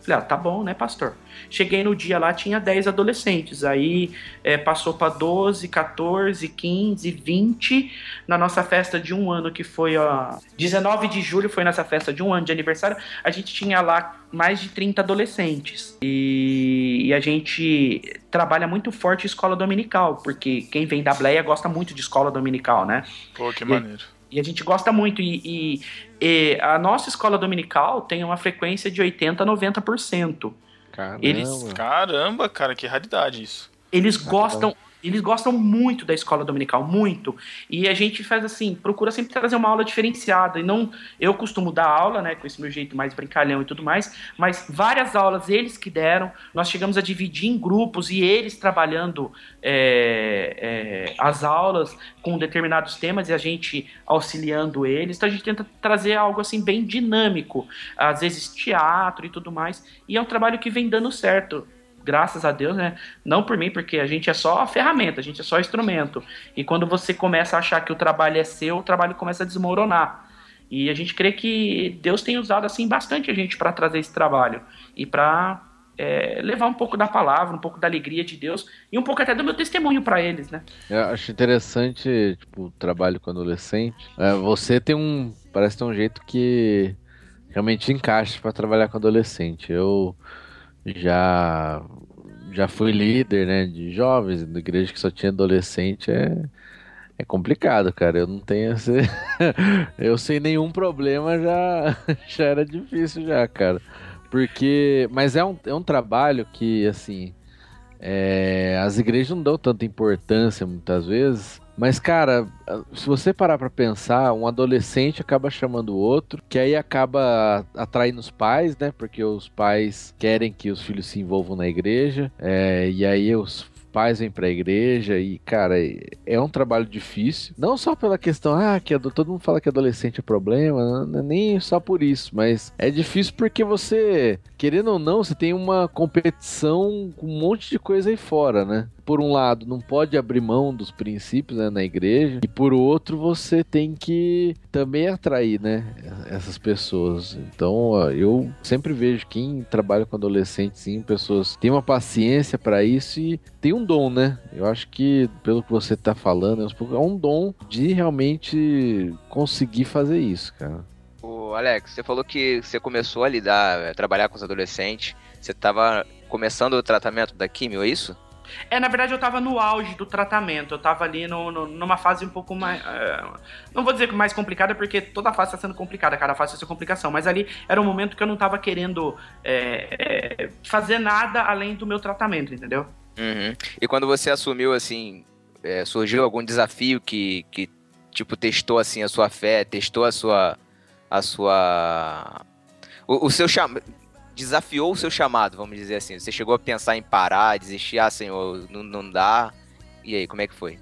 [SPEAKER 6] Falei, ah, tá bom, né, pastor? Cheguei no dia lá, tinha 10 adolescentes. Aí é, passou pra 12, 14, 15, 20. Na nossa festa de um ano, que foi ó, 19 de julho, foi nossa festa de um ano de aniversário. A gente tinha lá mais de 30 adolescentes. E, e a gente trabalha muito forte escola dominical, porque quem vem da Bleia gosta muito de escola dominical, né?
[SPEAKER 3] Pô, que maneiro.
[SPEAKER 6] E a gente gosta muito. E, e- e a nossa escola dominical tem uma frequência de 80% a 90%.
[SPEAKER 2] Caramba.
[SPEAKER 6] Eles-
[SPEAKER 3] Caramba, cara, que raridade isso.
[SPEAKER 6] Eles gostam. Eles gostam muito da escola dominical, muito. E a gente faz assim, procura sempre trazer uma aula diferenciada. E não. Eu costumo dar aula, né? Com esse meu jeito mais brincalhão e tudo mais. Mas várias aulas eles que deram. Nós chegamos a dividir em grupos e eles trabalhando é, é, as aulas com determinados temas e a gente auxiliando eles. Então a gente tenta trazer algo assim bem dinâmico. Às vezes teatro e tudo mais. E é um trabalho que vem dando certo graças a Deus, né? Não por mim, porque a gente é só ferramenta, a gente é só instrumento. E quando você começa a achar que o trabalho é seu, o trabalho começa a desmoronar. E a gente crê que Deus tem usado assim bastante a gente para trazer esse trabalho e para levar um pouco da palavra, um pouco da alegria de Deus e um pouco até do meu testemunho para eles, né?
[SPEAKER 2] Eu acho interessante, tipo, o trabalho com adolescente. É, você tem um. Parece ter um jeito que realmente encaixa pra trabalhar com adolescente. Eu já. Já fui líder, né, de jovens, na igreja que só tinha adolescente, é, é complicado, cara. Eu não tenho esse. eu sem nenhum problema já, já era difícil, já, cara. Porque. Mas é um, é um trabalho que, assim. É, as igrejas não dão tanta importância muitas vezes. Mas, cara, se você parar pra pensar, um adolescente acaba chamando o outro, que aí acaba atraindo os pais, né? Porque os pais querem que os filhos se envolvam na igreja. é, e aí os pais vêm pra igreja e, cara, é um trabalho difícil. Não só pela questão, ah, que todo mundo fala que adolescente é problema, não é nem só por isso, mas é difícil porque você, querendo ou não, você tem uma competição com um monte de coisa aí fora, né? Por um lado, não pode abrir mão dos princípios né, na igreja, e por outro, você tem que também atrair, né, essas pessoas. Então, eu sempre vejo quem trabalha com adolescentes, sim, pessoas têm uma paciência para isso e tem um dom, né? Eu acho que, pelo que você tá falando, é um dom de realmente conseguir fazer isso, cara.
[SPEAKER 1] Ô, Alex, você falou que você começou a lidar, a trabalhar com os adolescentes. Você estava começando o tratamento da químio, é isso?
[SPEAKER 6] É, na verdade eu tava no auge do tratamento. Eu tava ali no, no- numa fase um pouco mais. é, não vou dizer que mais complicada, porque toda fase tá sendo complicada, cada fase tem sua complicação. Mas ali era um momento que eu não tava querendo é, é, fazer nada além do meu tratamento, entendeu?
[SPEAKER 1] Uhum. E quando você assumiu, assim, é, surgiu algum desafio que, que, tipo, testou, assim, a sua fé, testou a sua... A sua... O, o seu chamado... Desafiou o seu chamado, vamos dizer assim. Você chegou a pensar em parar, desistir, ah, senhor, não, não dá. E aí, como é que foi?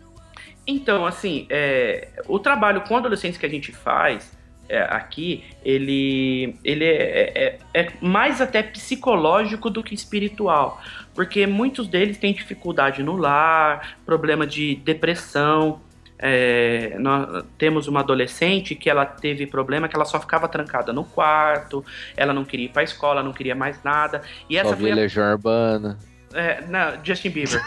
[SPEAKER 6] Então, assim, é, o trabalho com adolescentes que a gente faz é, aqui, ele, ele é, é- é mais até psicológico do que espiritual. Porque muitos deles têm dificuldade no lar, problema de depressão. É, nós temos uma adolescente que ela teve problema que ela só ficava trancada no quarto, ela não queria ir pra escola, não queria mais nada. E essa
[SPEAKER 2] Só
[SPEAKER 6] foi a,
[SPEAKER 2] Legião Urbana.
[SPEAKER 6] é, não, Justin Bieber.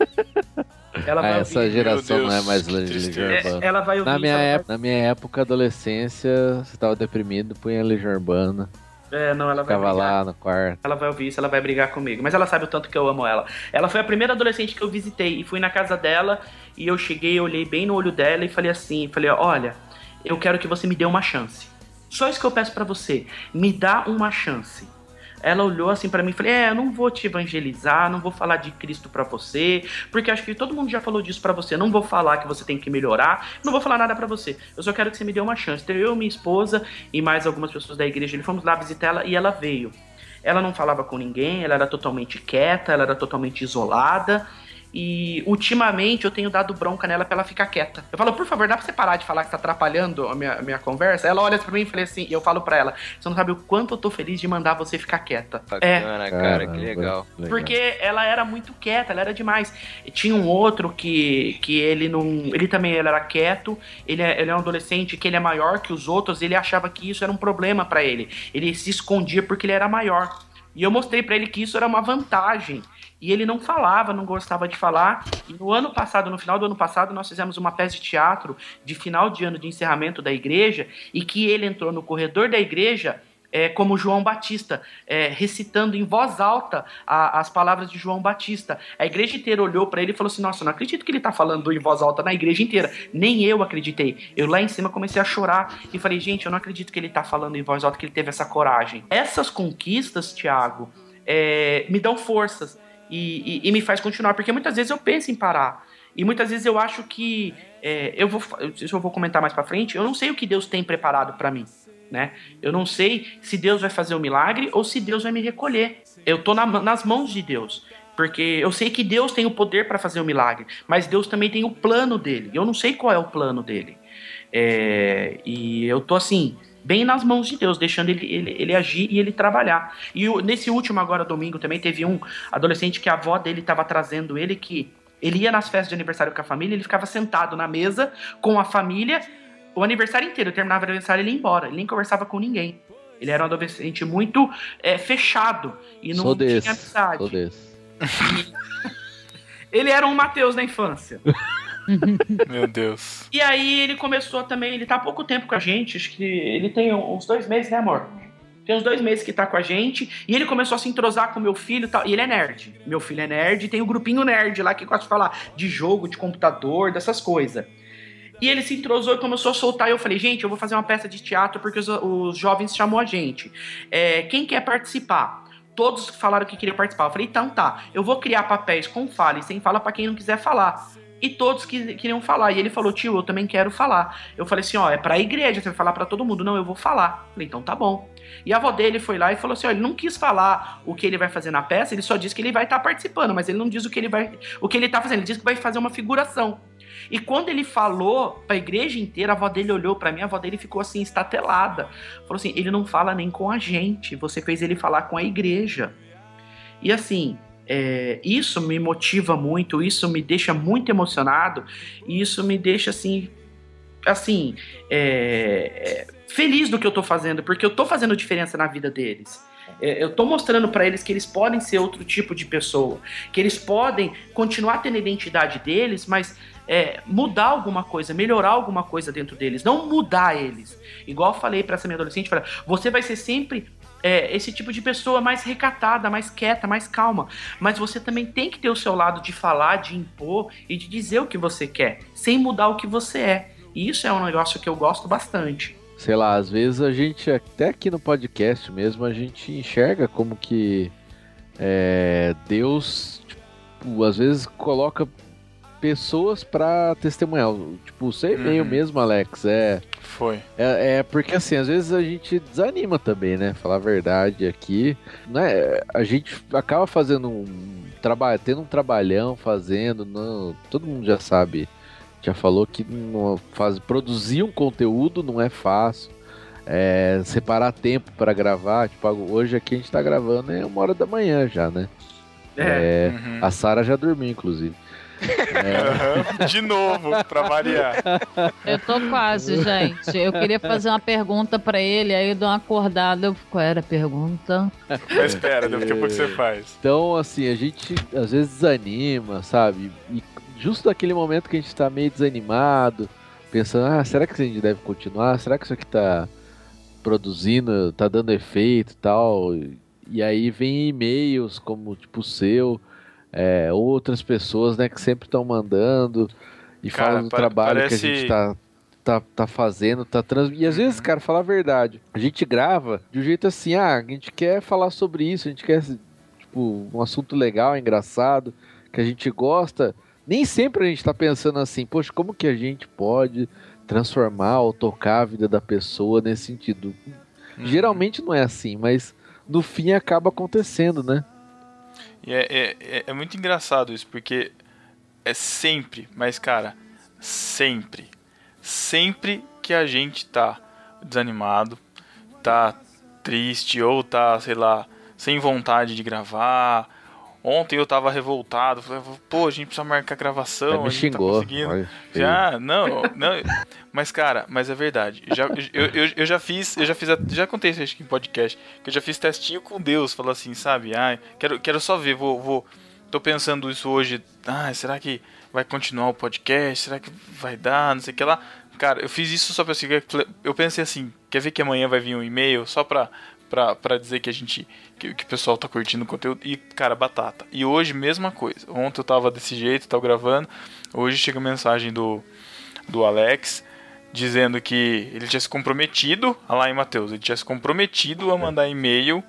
[SPEAKER 6] ela
[SPEAKER 2] Ah,
[SPEAKER 6] vai
[SPEAKER 2] essa
[SPEAKER 6] ouvir,
[SPEAKER 2] geração
[SPEAKER 3] Meu
[SPEAKER 2] não é
[SPEAKER 3] Deus,
[SPEAKER 2] mais. Legião
[SPEAKER 6] é,
[SPEAKER 2] Urbana.
[SPEAKER 6] ela vai ouvir
[SPEAKER 2] Na
[SPEAKER 6] isso,
[SPEAKER 2] minha,
[SPEAKER 6] ela vai-
[SPEAKER 2] época, na minha época, adolescência, você tava deprimido, punha Legião Urbana.
[SPEAKER 6] É, não, ela vai
[SPEAKER 2] Ficava
[SPEAKER 6] brigar.
[SPEAKER 2] lá no quarto.
[SPEAKER 6] Ela vai ouvir isso, ela vai brigar comigo. Mas ela sabe o tanto que eu amo ela. Ela foi a primeira adolescente que eu visitei e fui na casa dela e eu cheguei, olhei bem no olho dela e falei assim, falei, olha, eu quero que você me dê uma chance. Só isso que eu peço pra você, me dá uma chance. Ela olhou assim pra mim e falei: "É, eu não vou te evangelizar, não vou falar de Cristo pra você, porque acho que todo mundo já falou disso pra você. Não vou falar que você tem que melhorar, não vou falar nada pra você. Eu só quero que você me dê uma chance". Então eu, minha esposa e mais algumas pessoas da igreja, ele fomos lá visitar ela e ela veio. Ela não falava com ninguém, ela era totalmente quieta, ela era totalmente isolada. E ultimamente eu tenho dado bronca nela pra ela ficar quieta. Eu falo, por favor, dá pra você parar de falar que tá atrapalhando a minha, a minha conversa? Ela olha pra mim e fala assim, e eu falo pra ela, você não sabe o quanto eu tô feliz de mandar você ficar quieta. É,
[SPEAKER 1] Bacana, cara, que legal.
[SPEAKER 6] porque ela era muito quieta, ela era demais. E tinha um outro que, que ele não. Ele também ele era quieto, ele é, ele é um adolescente que ele é maior que os outros, ele achava que isso era um problema pra ele. Ele se escondia porque ele era maior. E eu mostrei pra ele que isso era uma vantagem. E ele não falava, não gostava de falar. E no ano passado, no final do ano passado, nós fizemos uma peça de teatro de final de ano de encerramento da igreja e que ele entrou no corredor da igreja é, como João Batista, é, recitando em voz alta a- as palavras de João Batista. A igreja inteira olhou para ele e falou assim: Nossa, não acredito que ele tá falando em voz alta na igreja inteira. Nem eu acreditei. Eu lá em cima comecei a chorar e falei: Gente, eu não acredito que ele tá falando em voz alta, que ele teve essa coragem. Essas conquistas, Tiago, é, me dão forças e, e- e me faz continuar, porque muitas vezes eu penso em parar. E muitas vezes eu acho que é, eu vou, isso eu vou comentar mais pra frente. Eu não sei o que Deus tem preparado pra mim, né? Eu não sei se Deus vai fazer o milagre ou se Deus vai me recolher. Eu tô na- nas mãos de Deus, porque eu sei que Deus tem o poder pra fazer o milagre, mas Deus também tem o plano dele. Eu não sei qual é o plano dele. É, e eu tô assim bem nas mãos de Deus, deixando ele, ele, ele agir e ele trabalhar. E o- nesse último agora domingo também teve um adolescente que a avó dele estava trazendo ele que ele ia nas festas de aniversário com a família, ele ficava sentado na mesa com a família o aniversário inteiro. Terminava o aniversário ele ia embora, ele nem conversava com ninguém. Ele era um adolescente muito é, fechado e não
[SPEAKER 2] Sou
[SPEAKER 6] tinha
[SPEAKER 2] desse.
[SPEAKER 6] amizade.
[SPEAKER 2] Sou desse.
[SPEAKER 6] Ele era um Mateus da infância.
[SPEAKER 3] Meu Deus.
[SPEAKER 6] E aí ele começou também, ele tá há pouco tempo com a gente, acho que ele tem uns dois meses, né, amor? Tem uns dois meses que tá com a gente, e ele começou a se entrosar com meu filho e tal. E ele é nerd. Meu filho é nerd, e tem o grupinho nerd lá que gosta de falar de jogo, de computador, dessas coisas. E ele se entrosou e começou a soltar. E eu falei, gente, eu vou fazer uma peça de teatro porque os, os jovens chamou a gente. É, quem quer participar? Todos falaram que queriam participar. Eu falei, então tá, eu vou criar papéis com fala e sem fala pra quem não quiser falar. E todos que, queriam falar. E ele falou, tio, eu também quero falar. Eu falei assim, ó, é pra igreja, você vai falar pra todo mundo. Não, eu vou falar. Falei, então tá bom. E a avó dele foi lá e falou assim: ó, ele não quis falar o que ele vai fazer na peça, ele só disse que ele vai estar participando, mas ele não diz o que ele vai. O que ele tá fazendo, ele disse que vai fazer uma figuração. E quando ele falou pra igreja inteira, a avó dele olhou pra mim, a avó dele ficou assim, estatelada. Falou assim: ele não fala nem com a gente, você fez ele falar com a igreja. E assim, é, isso me motiva muito, isso me deixa muito emocionado, e isso me deixa assim, assim, é, é, feliz do que eu tô fazendo, porque eu tô fazendo diferença na vida deles. É, Eu tô mostrando pra eles que eles podem ser outro tipo de pessoa, que eles podem continuar tendo a identidade deles, mas é, mudar alguma coisa, melhorar alguma coisa dentro deles, não mudar eles. Igual eu falei pra essa minha adolescente, falei, você vai ser sempre é, esse tipo de pessoa mais recatada, mais quieta, mais calma. Mas você também tem que ter o seu lado de falar, de impor e de dizer o que você quer, sem mudar o que você é. E isso é um negócio que eu gosto bastante.
[SPEAKER 2] sei lá, às vezes a gente, até aqui no podcast mesmo, a gente enxerga como que é, Deus, tipo, às vezes coloca pessoas pra testemunhar. Tipo, o seu e-mail
[SPEAKER 3] Uhum.
[SPEAKER 2] mesmo, Alex, é,
[SPEAKER 3] Foi.
[SPEAKER 2] é, é porque assim, às vezes a gente desanima também, né? Falar a verdade aqui, né? A gente acaba fazendo um trabalho, tendo um trabalhão, fazendo, não, todo mundo já sabe, já falou que não faz, produzir um conteúdo não é fácil. É, separar tempo pra gravar, tipo, hoje aqui a gente tá gravando é uma hora da manhã já, né?
[SPEAKER 6] É.
[SPEAKER 2] É,
[SPEAKER 3] Uhum.
[SPEAKER 2] a Sara já dormiu, inclusive.
[SPEAKER 3] Aham. De novo, pra variar.
[SPEAKER 4] Eu tô quase, gente. Eu queria fazer uma pergunta pra ele, aí eu dou uma acordada. Eu... Qual era a pergunta?
[SPEAKER 3] Mas espera, daqui a pouco você faz.
[SPEAKER 2] Então, assim, a gente às vezes desanima, sabe? E justo naquele momento que a gente tá meio desanimado, pensando, ah, será que a gente deve continuar? Será que isso aqui tá produzindo, tá dando efeito e tal? E aí vem e-mails como tipo o seu, é, outras pessoas, né, que sempre estão mandando e
[SPEAKER 3] Cara,
[SPEAKER 2] falam do trabalho
[SPEAKER 3] parece-
[SPEAKER 2] que a gente tá tá, tá fazendo, tá trans... E às vezes, cara, falar a verdade. A gente grava de um jeito assim, ah, a gente quer falar sobre isso, a gente quer, tipo, um assunto legal, engraçado, que a gente gosta. Nem sempre a gente tá pensando assim, poxa, como que a gente pode transformar ou tocar a vida da pessoa nesse sentido?
[SPEAKER 3] Uhum.
[SPEAKER 2] Geralmente não é assim, mas no fim acaba acontecendo, né?
[SPEAKER 3] E é, é, é- é muito engraçado isso, porque é sempre, mas cara, sempre, sempre que a gente tá desanimado, tá triste ou tá, sei lá, sem vontade de gravar. Ontem eu tava revoltado, falei, pô, a gente precisa marcar gravação,
[SPEAKER 2] Aí
[SPEAKER 3] a
[SPEAKER 2] me
[SPEAKER 3] gente tá
[SPEAKER 2] xingou.
[SPEAKER 3] conseguindo.
[SPEAKER 2] olha.
[SPEAKER 3] Já, não, não. Mas, cara, mas é verdade. Já, eu, eu, eu já fiz, eu já fiz, a- já contei isso acho que em podcast, que eu já fiz testinho com Deus, falou assim, sabe? Ai, quero, quero só ver, vou, vou, tô pensando isso hoje. Ah, será que vai continuar o podcast? Será que vai dar? Não sei o que lá. Cara, eu fiz isso só pra seguir. Eu pensei assim, quer ver que amanhã vai vir um e-mail só pra, pra, pra dizer que a gente. Que, que o pessoal tá curtindo o conteúdo. E, cara, batata. E hoje, mesma coisa. Ontem eu tava desse jeito, tava gravando. Hoje chega a mensagem do, do Alex dizendo que ele tinha se comprometido, olha lá em Mateus, ele tinha se comprometido a mandar e-mail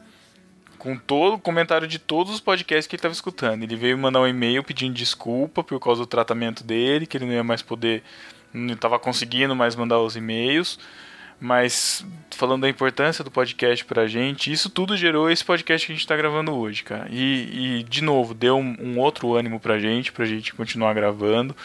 [SPEAKER 3] com todo o comentário de todos os podcasts que ele estava escutando. Ele veio mandar um e-mail pedindo desculpa por causa do tratamento dele, que ele não ia mais poder, não estava conseguindo mais mandar os e-mails, mas falando da importância do podcast pra gente, isso tudo gerou esse podcast que a gente tá gravando hoje, cara. E, e, de novo, deu um, um outro ânimo pra gente, pra gente continuar gravando.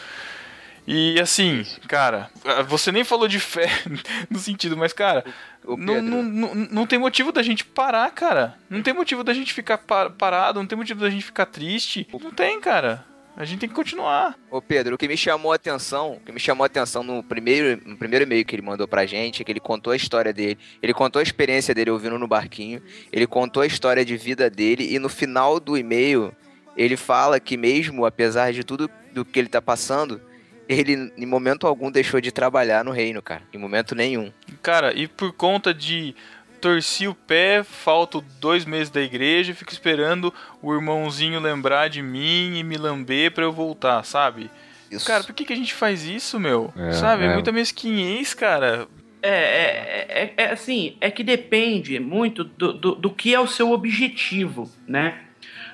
[SPEAKER 3] E assim, cara, você nem falou de fé no sentido, mas cara, não, não, não, não tem motivo da gente parar, cara. Não tem motivo da gente ficar pa- parado, não tem motivo da gente ficar triste. Não tem, cara. A gente tem que continuar.
[SPEAKER 1] Ô Pedro, o que me chamou a atenção, o que me chamou a atenção no primeiro, no primeiro e-mail que ele mandou pra gente, é que ele contou a história dele, ele contou a experiência dele ouvindo no barquinho, ele contou a história de vida dele e no final do e-mail ele fala que mesmo apesar de tudo do que ele tá passando, ele em momento algum deixou de trabalhar no reino, cara, em momento nenhum.
[SPEAKER 3] Cara, e por conta de torci o pé, falto dois meses da igreja, fico esperando o irmãozinho lembrar de mim e me lamber pra eu voltar, sabe?
[SPEAKER 1] Isso.
[SPEAKER 3] Cara, por que, que a gente faz isso, meu?
[SPEAKER 2] É,
[SPEAKER 3] sabe? É,
[SPEAKER 2] é.
[SPEAKER 3] muita mesquinhez, cara.
[SPEAKER 6] É, é, é, é assim, é que depende muito do, do, do que é o seu objetivo, né?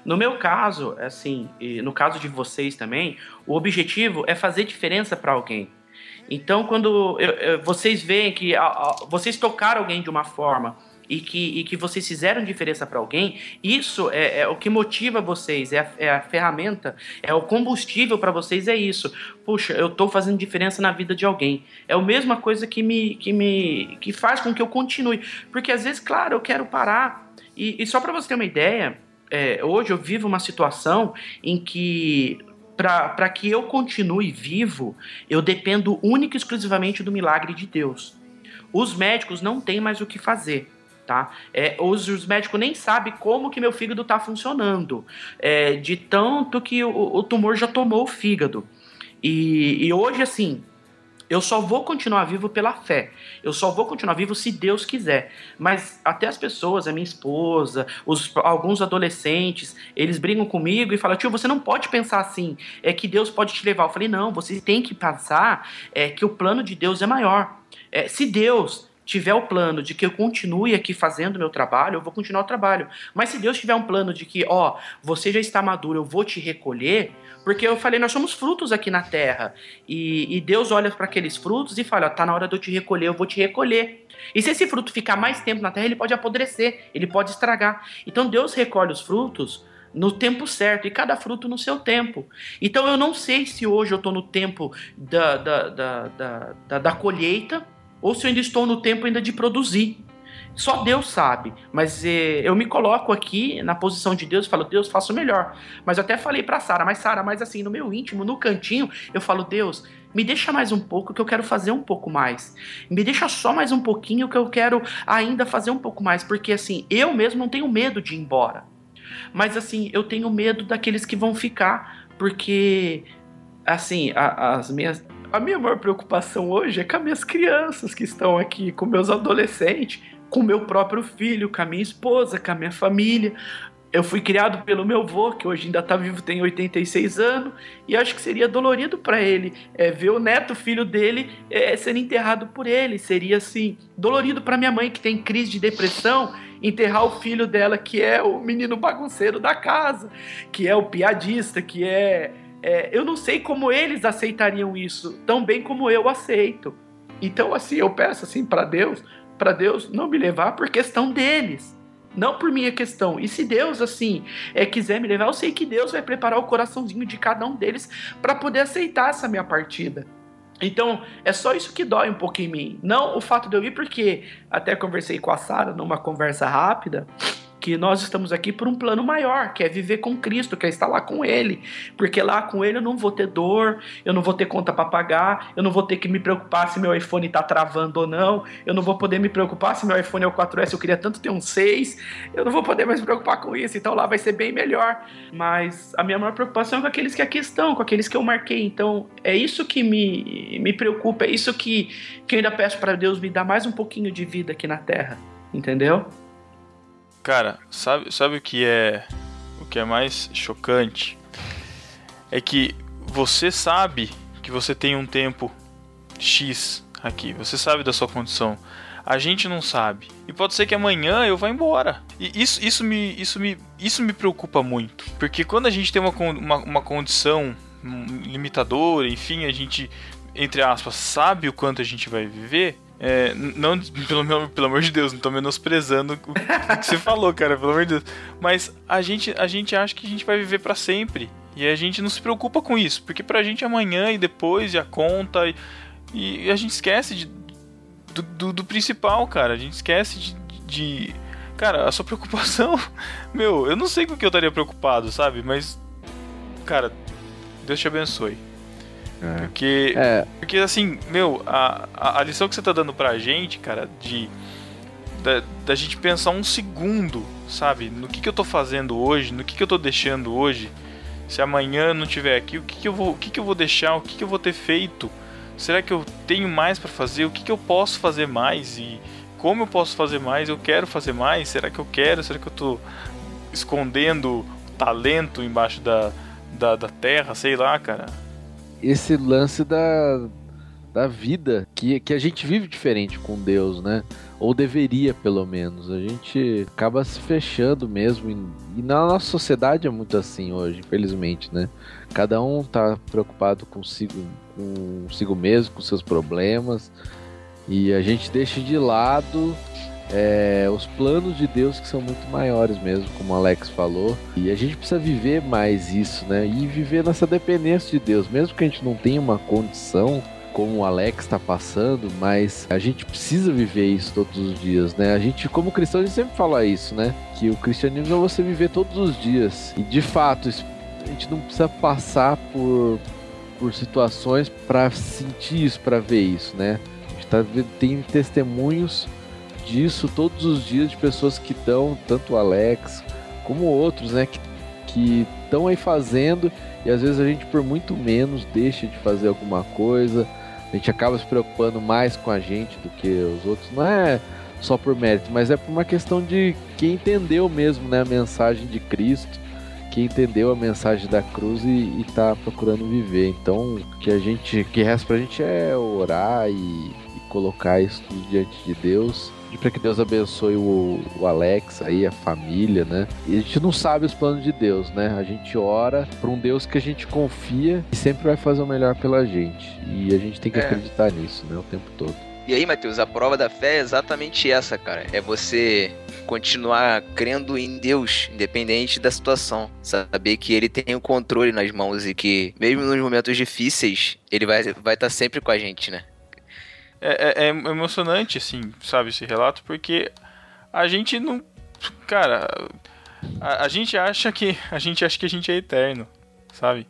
[SPEAKER 6] No meu caso, assim, e no caso de vocês também, o objetivo é fazer diferença para alguém. Então, quando eu- eu- vocês veem que a- a- vocês tocaram alguém de uma forma e que, e que vocês fizeram diferença para alguém, isso é, é o que motiva vocês, é a, é a ferramenta, é o combustível para vocês, é isso. Puxa, eu tô fazendo diferença na vida de alguém. É a mesma coisa que me, que me que faz com que eu continue. Porque às vezes, claro, eu quero parar. E, e só para você ter uma ideia, é, hoje eu vivo uma situação em que para que eu continue vivo, eu dependo única e exclusivamente do milagre de Deus. Os médicos não têm mais o que fazer. Tá? É, os, os médicos nem sabem como que meu fígado está funcionando. É, de tanto que o, o tumor já tomou o fígado. E, e hoje, assim, Eu só vou continuar vivo pela fé. Eu só vou continuar vivo se Deus quiser. Mas até as pessoas, a minha esposa, os, alguns adolescentes, eles brigam comigo e falam: tio, você não pode pensar assim. É que Deus pode te levar. Eu falei: não, você tem que pensar é, que o plano de Deus é maior. É, se Deus tiver o plano de que eu continue aqui fazendo meu trabalho, eu vou continuar o trabalho. Mas se Deus tiver um plano de que, ó, você já está maduro, eu vou te recolher, porque eu falei, nós somos frutos aqui na terra. E, e Deus olha para aqueles frutos e fala, ó, tá na hora de eu te recolher, eu vou te recolher. E se esse fruto ficar mais tempo na terra, ele pode apodrecer, ele pode estragar. Então Deus recolhe os frutos no tempo certo, e cada fruto no seu tempo. Então eu não sei se hoje eu estou no tempo da, da, da, da, da, da colheita, ou se eu ainda estou no tempo ainda de produzir. Só Deus sabe, mas eh, eu me coloco aqui na posição de Deus e falo, Deus, faça o melhor. Mas eu até falei pra Sara, mas Sara, mas assim, no meu íntimo, no cantinho, eu falo, Deus, me deixa mais um pouco que eu quero fazer um pouco mais. Me deixa só mais um pouquinho que eu quero ainda fazer um pouco mais, porque assim, eu mesmo não tenho medo de ir embora. Mas assim, eu tenho medo daqueles que vão ficar, porque assim, a- as minhas a minha maior preocupação hoje é com as minhas crianças que estão aqui, com meus adolescentes, com meu próprio filho, com a minha esposa, com a minha família. Eu fui criado pelo meu avô, que hoje ainda está vivo, tem 86 anos, e acho que seria dolorido para ele é, ver o neto, filho dele, é, sendo enterrado por ele. Seria assim, dolorido para minha mãe, que tem crise de depressão, enterrar o filho dela, que é o menino bagunceiro da casa, que é o piadista, que é é, eu não sei como eles aceitariam isso tão bem como eu aceito. Então, assim, eu peço assim para Deus, para Deus não me levar por questão deles, não por minha questão. E se Deus assim é, quiser me levar, eu sei que Deus vai preparar o coraçãozinho de cada um deles para poder aceitar essa minha partida. Então, é só isso que dói um pouco em mim. Não o fato de eu ir, porque até conversei com a Sara numa conversa rápida que nós estamos aqui por um plano maior, que é viver com Cristo, que é estar lá com Ele. Porque lá com Ele eu não vou ter dor, eu não vou ter conta para pagar, eu não vou ter que me preocupar se meu iPhone está travando ou não, eu não vou poder me preocupar se meu iPhone é o 4S, eu queria tanto ter um 6, eu não vou poder mais me preocupar com isso, então lá vai ser bem melhor. Mas a minha maior preocupação é com aqueles que aqui estão, com aqueles que eu marquei. Então é isso que me, me preocupa, é isso que, que eu ainda peço para Deus me dar mais um pouquinho de vida aqui na Terra, entendeu?
[SPEAKER 3] Cara, sabe, sabe o que é o que é mais chocante? É que você sabe que você tem um tempo X aqui, você sabe da sua condição. A gente não sabe. E pode ser que amanhã eu vá embora. E isso, isso, me, isso, me, isso me preocupa muito. Porque quando a gente tem uma, uma, uma condição limitadora, enfim, a gente, entre aspas, sabe o quanto a gente vai viver. É, não, pelo, pelo amor de Deus, não tô menosprezando o que você falou, cara, pelo amor de Deus. Mas a gente, a gente acha que a gente vai viver pra sempre. E a gente não se preocupa com isso. Porque pra gente é amanhã e depois, e a conta. E, e a gente esquece de, do, do, do principal, cara. A gente esquece de, de. Cara, a sua preocupação. Meu, eu não sei com o que eu estaria preocupado, sabe? Mas. Cara, Deus te abençoe.
[SPEAKER 2] É.
[SPEAKER 3] Porque.
[SPEAKER 2] É,
[SPEAKER 3] Porque assim, meu, a, a, a lição que você tá dando pra gente, cara, de. Da, da gente pensar um segundo, sabe? No que, que eu tô fazendo hoje, no que, que eu tô deixando hoje. Se amanhã não tiver aqui, o que, que eu vou. O que, que eu vou deixar? O que, que eu vou ter feito? Será que eu tenho mais pra fazer? O que, que eu posso fazer mais? E como eu posso fazer mais? Eu quero fazer mais? Será que eu quero? Será que eu tô escondendo talento embaixo da, da, da terra? Sei lá, cara.
[SPEAKER 2] Esse lance da, da vida, que, que a gente vive diferente com Deus, né? Ou deveria, pelo menos. A gente acaba se fechando mesmo. E, e na nossa sociedade é muito assim hoje, infelizmente, né? Cada um tá preocupado consigo, consigo mesmo, com seus problemas. E a gente deixa de lado é, os planos de Deus que são muito maiores mesmo, como o Alex falou. E a gente precisa viver mais isso, né? E viver nessa dependência de Deus, mesmo que a gente não tenha uma condição como o Alex está passando, mas a gente precisa viver isso todos os dias, né? A gente, como cristão, a gente sempre fala isso, né? Que o cristianismo é você viver todos os dias. E de fato, a gente não precisa passar por, por situações para sentir isso, para ver isso, né? A gente tá, tem testemunhos disso todos os dias de pessoas que estão, tanto o Alex como outros, né? Que estão aí fazendo e às vezes a gente por muito menos deixa de fazer alguma coisa, A gente acaba se preocupando mais com a gente do que os outros. Não é só por mérito, mas é por uma questão de quem entendeu mesmo né, a mensagem de Cristo, quem entendeu a mensagem da cruz e, está procurando viver. Então, o que a gente, que resta pra gente é orar e, e colocar isso tudo diante de Deus. Pedir para que Deus abençoe o, o Alex aí, a família, né? E a gente não sabe os planos de Deus, né? A gente ora para um Deus que a gente confia e sempre vai fazer o melhor pela gente. E a gente tem que
[SPEAKER 1] É.
[SPEAKER 2] acreditar nisso, né? O tempo todo.
[SPEAKER 1] E aí, Matheus, a prova da fé é exatamente essa, cara. É você continuar crendo em Deus, independente da situação. Saber que Ele tem o controle nas mãos e que, mesmo nos momentos difíceis, Ele vai estar vai tá sempre com a gente, né?
[SPEAKER 3] É, é- é emocionante, assim, sabe, esse relato, porque a gente não. Cara, a, a gente acha que. A gente acha que a gente é eterno, sabe?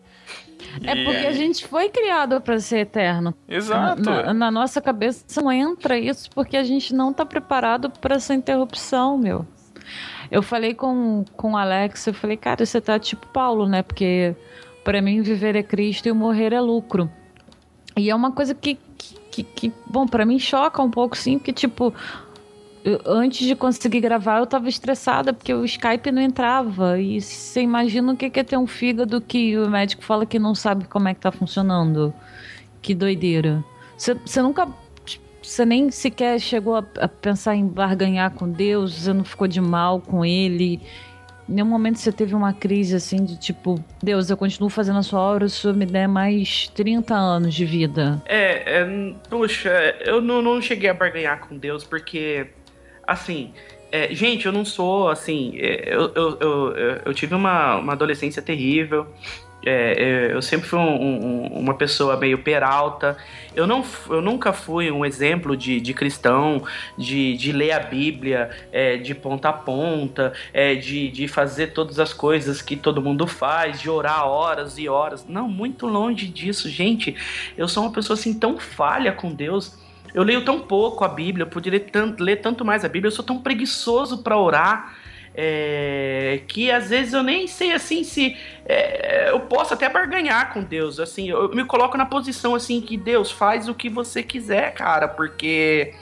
[SPEAKER 4] É porque a gente foi criado pra ser eterno.
[SPEAKER 3] Exato.
[SPEAKER 4] Na, na nossa cabeça não entra isso porque a gente não tá preparado pra essa interrupção, meu. Eu falei com, com o Alex, eu falei, cara, você tá tipo Paulo, né? Porque pra mim viver é Cristo e morrer é lucro. E é uma coisa que, que, que- bom, pra mim choca um pouco, sim, porque, tipo, eu- antes de conseguir gravar, eu tava estressada porque o Skype não entrava. E você imagina o que é ter um fígado que o médico fala que não sabe como é que tá funcionando. Que doideira. Você nunca. Você nem sequer chegou a, a pensar em barganhar com Deus, você não ficou de mal com ele. Em nenhum momento você teve uma crise assim de tipo, Deus, eu continuo fazendo a sua obra, se me der mais 30 anos de vida.
[SPEAKER 6] É, é, puxa, eu não, não cheguei a barganhar com Deus porque, assim, é, gente, eu não sou assim. é, eu, eu, eu- eu tive uma, uma adolescência terrível. É, é, eu sempre fui um- um- uma pessoa meio peralta. Eu, não, eu nunca fui um exemplo de, de cristão, de, de ler a Bíblia é, de ponta a ponta, é, de, de fazer todas as coisas que todo mundo faz, de orar horas e horas. Não, muito longe disso, gente. Eu sou uma pessoa assim tão falha com Deus. Eu leio tão pouco a Bíblia, eu poderia tanto, ler tanto mais a Bíblia, eu sou tão preguiçoso para orar. É, que às vezes eu nem sei assim se é, eu posso até barganhar com Deus assim eu me coloco na posição assim que Deus faz o que você quiser cara porque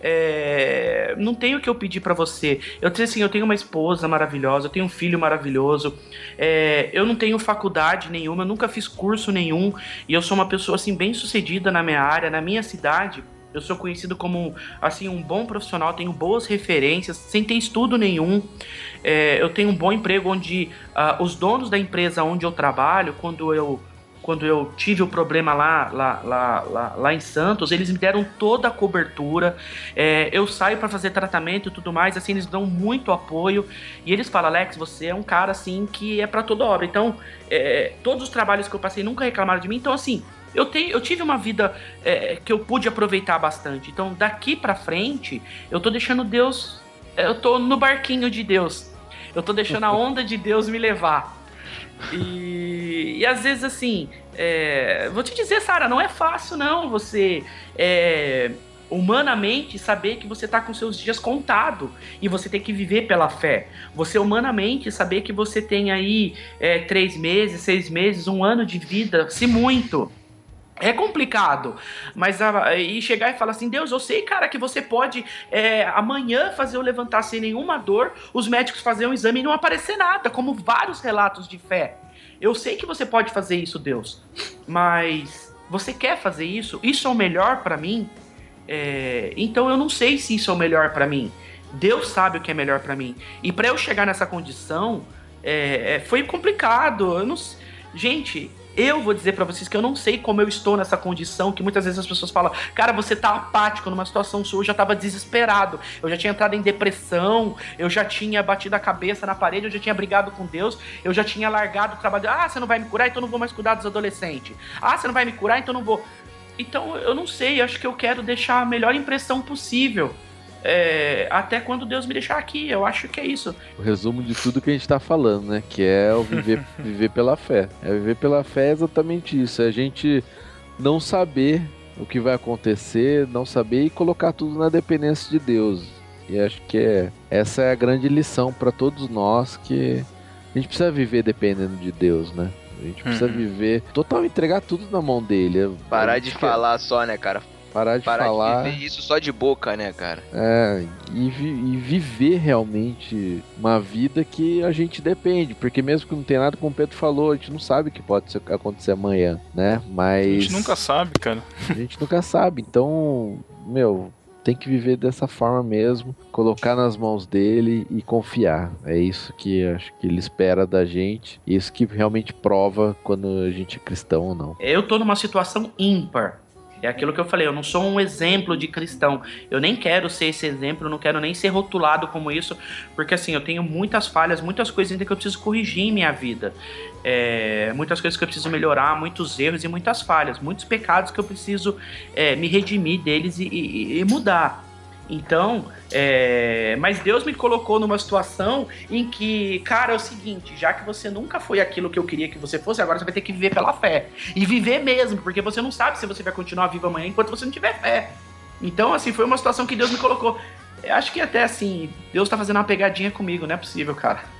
[SPEAKER 6] é, não tenho o que eu pedir pra você. Eu tenho assim, eu tenho uma esposa maravilhosa, eu tenho um filho maravilhoso. é, eu não tenho faculdade nenhuma, eu nunca fiz curso nenhum e eu sou uma pessoa assim bem sucedida na minha área, na minha cidade. Eu sou conhecido como assim um bom profissional, tenho boas referências, sem ter estudo nenhum. É, eu tenho um bom emprego onde ah, os donos da empresa onde eu trabalho, quando eu quando eu tive o problema lá, lá, lá, lá, lá em Santos, eles me deram toda a cobertura. É, eu saio para fazer tratamento e tudo mais, assim, eles dão muito apoio. E eles falam, Alex, você é um cara assim que é para toda obra. Então, é, todos os trabalhos que eu passei nunca reclamaram de mim. Então, assim, eu, tenho, eu tive uma vida é, que eu pude aproveitar bastante. Então, daqui para frente, eu tô deixando Deus. Eu tô no barquinho de Deus. Eu tô deixando a onda de Deus me levar. E, e às vezes, assim, é, vou te dizer, Sara, não é fácil, não, você é, humanamente saber que você tá com seus dias contados e você tem que viver pela fé. Você humanamente saber que você tem aí é, três meses, seis meses, um ano de vida, se muito. É complicado, mas a, e chegar e falar assim, Deus, eu sei, cara, que você pode é, amanhã fazer eu levantar sem nenhuma dor, os médicos fazer um exame e não aparecer nada, como vários relatos de fé. Eu sei que você pode fazer isso, Deus, mas você quer fazer isso? Isso é o melhor pra mim? É, então eu não sei se isso é o melhor pra mim. Deus sabe o que é melhor pra mim. E pra eu chegar nessa condição, é, é, foi complicado. Não, gente, eu vou dizer pra vocês que eu não sei como eu estou nessa condição, que muitas vezes as pessoas falam, cara, você tá apático numa situação sua, eu já tava desesperado, eu já tinha entrado em depressão, eu já tinha batido a cabeça na parede, eu já tinha brigado com Deus, eu já tinha largado o trabalho, ah, você não vai me curar, então não vou mais cuidar dos adolescentes. Ah, você não vai me curar, então não vou. Então, eu não sei, acho que eu quero deixar a melhor impressão possível. É, até quando Deus me deixar aqui, eu acho que é isso.
[SPEAKER 2] O resumo de tudo que a gente tá falando, né? Que é o viver, viver pela fé. É viver pela fé é exatamente isso. É a gente não saber o que vai acontecer, não saber e colocar tudo na dependência de Deus. E acho que é, essa é a grande lição para todos nós que a gente precisa viver dependendo de Deus, né? A gente precisa
[SPEAKER 3] Uhum.
[SPEAKER 2] viver total entregar tudo na mão dele.
[SPEAKER 1] Parar de
[SPEAKER 2] quer
[SPEAKER 1] falar só, né, cara?
[SPEAKER 2] Parar de
[SPEAKER 1] Parar
[SPEAKER 2] falar.
[SPEAKER 1] de viver isso só de boca, né, cara?
[SPEAKER 2] É, e, vi- e viver realmente uma vida que a gente depende, porque mesmo que não tenha nada, como o Pedro falou, a gente não sabe o que pode acontecer amanhã, né? Mas
[SPEAKER 3] A gente nunca sabe, cara.
[SPEAKER 2] a gente nunca sabe, então, meu, tem que viver dessa forma mesmo, colocar nas mãos dele e confiar. É isso que acho que ele espera da gente, e isso que realmente prova quando a gente é cristão ou não.
[SPEAKER 6] Eu tô numa situação ímpar. É aquilo que eu falei, eu não sou um exemplo de cristão. Eu nem quero ser esse exemplo, não quero nem ser rotulado como isso, porque assim, eu tenho muitas falhas, muitas coisas ainda que eu preciso corrigir em minha vida. É, muitas coisas que eu preciso melhorar, muitos erros e muitas falhas, muitos pecados que eu preciso é, me redimir deles e, e- e mudar. Então, é, mas Deus me colocou numa situação em que, cara, é o seguinte, já que você nunca foi aquilo que eu queria que você fosse, agora você vai ter que viver pela fé. E viver mesmo, porque você não sabe se você vai continuar vivo amanhã enquanto você não tiver fé. Então, assim, foi uma situação que Deus me colocou. Eu acho que até assim, Deus tá fazendo uma pegadinha comigo, não é possível, cara.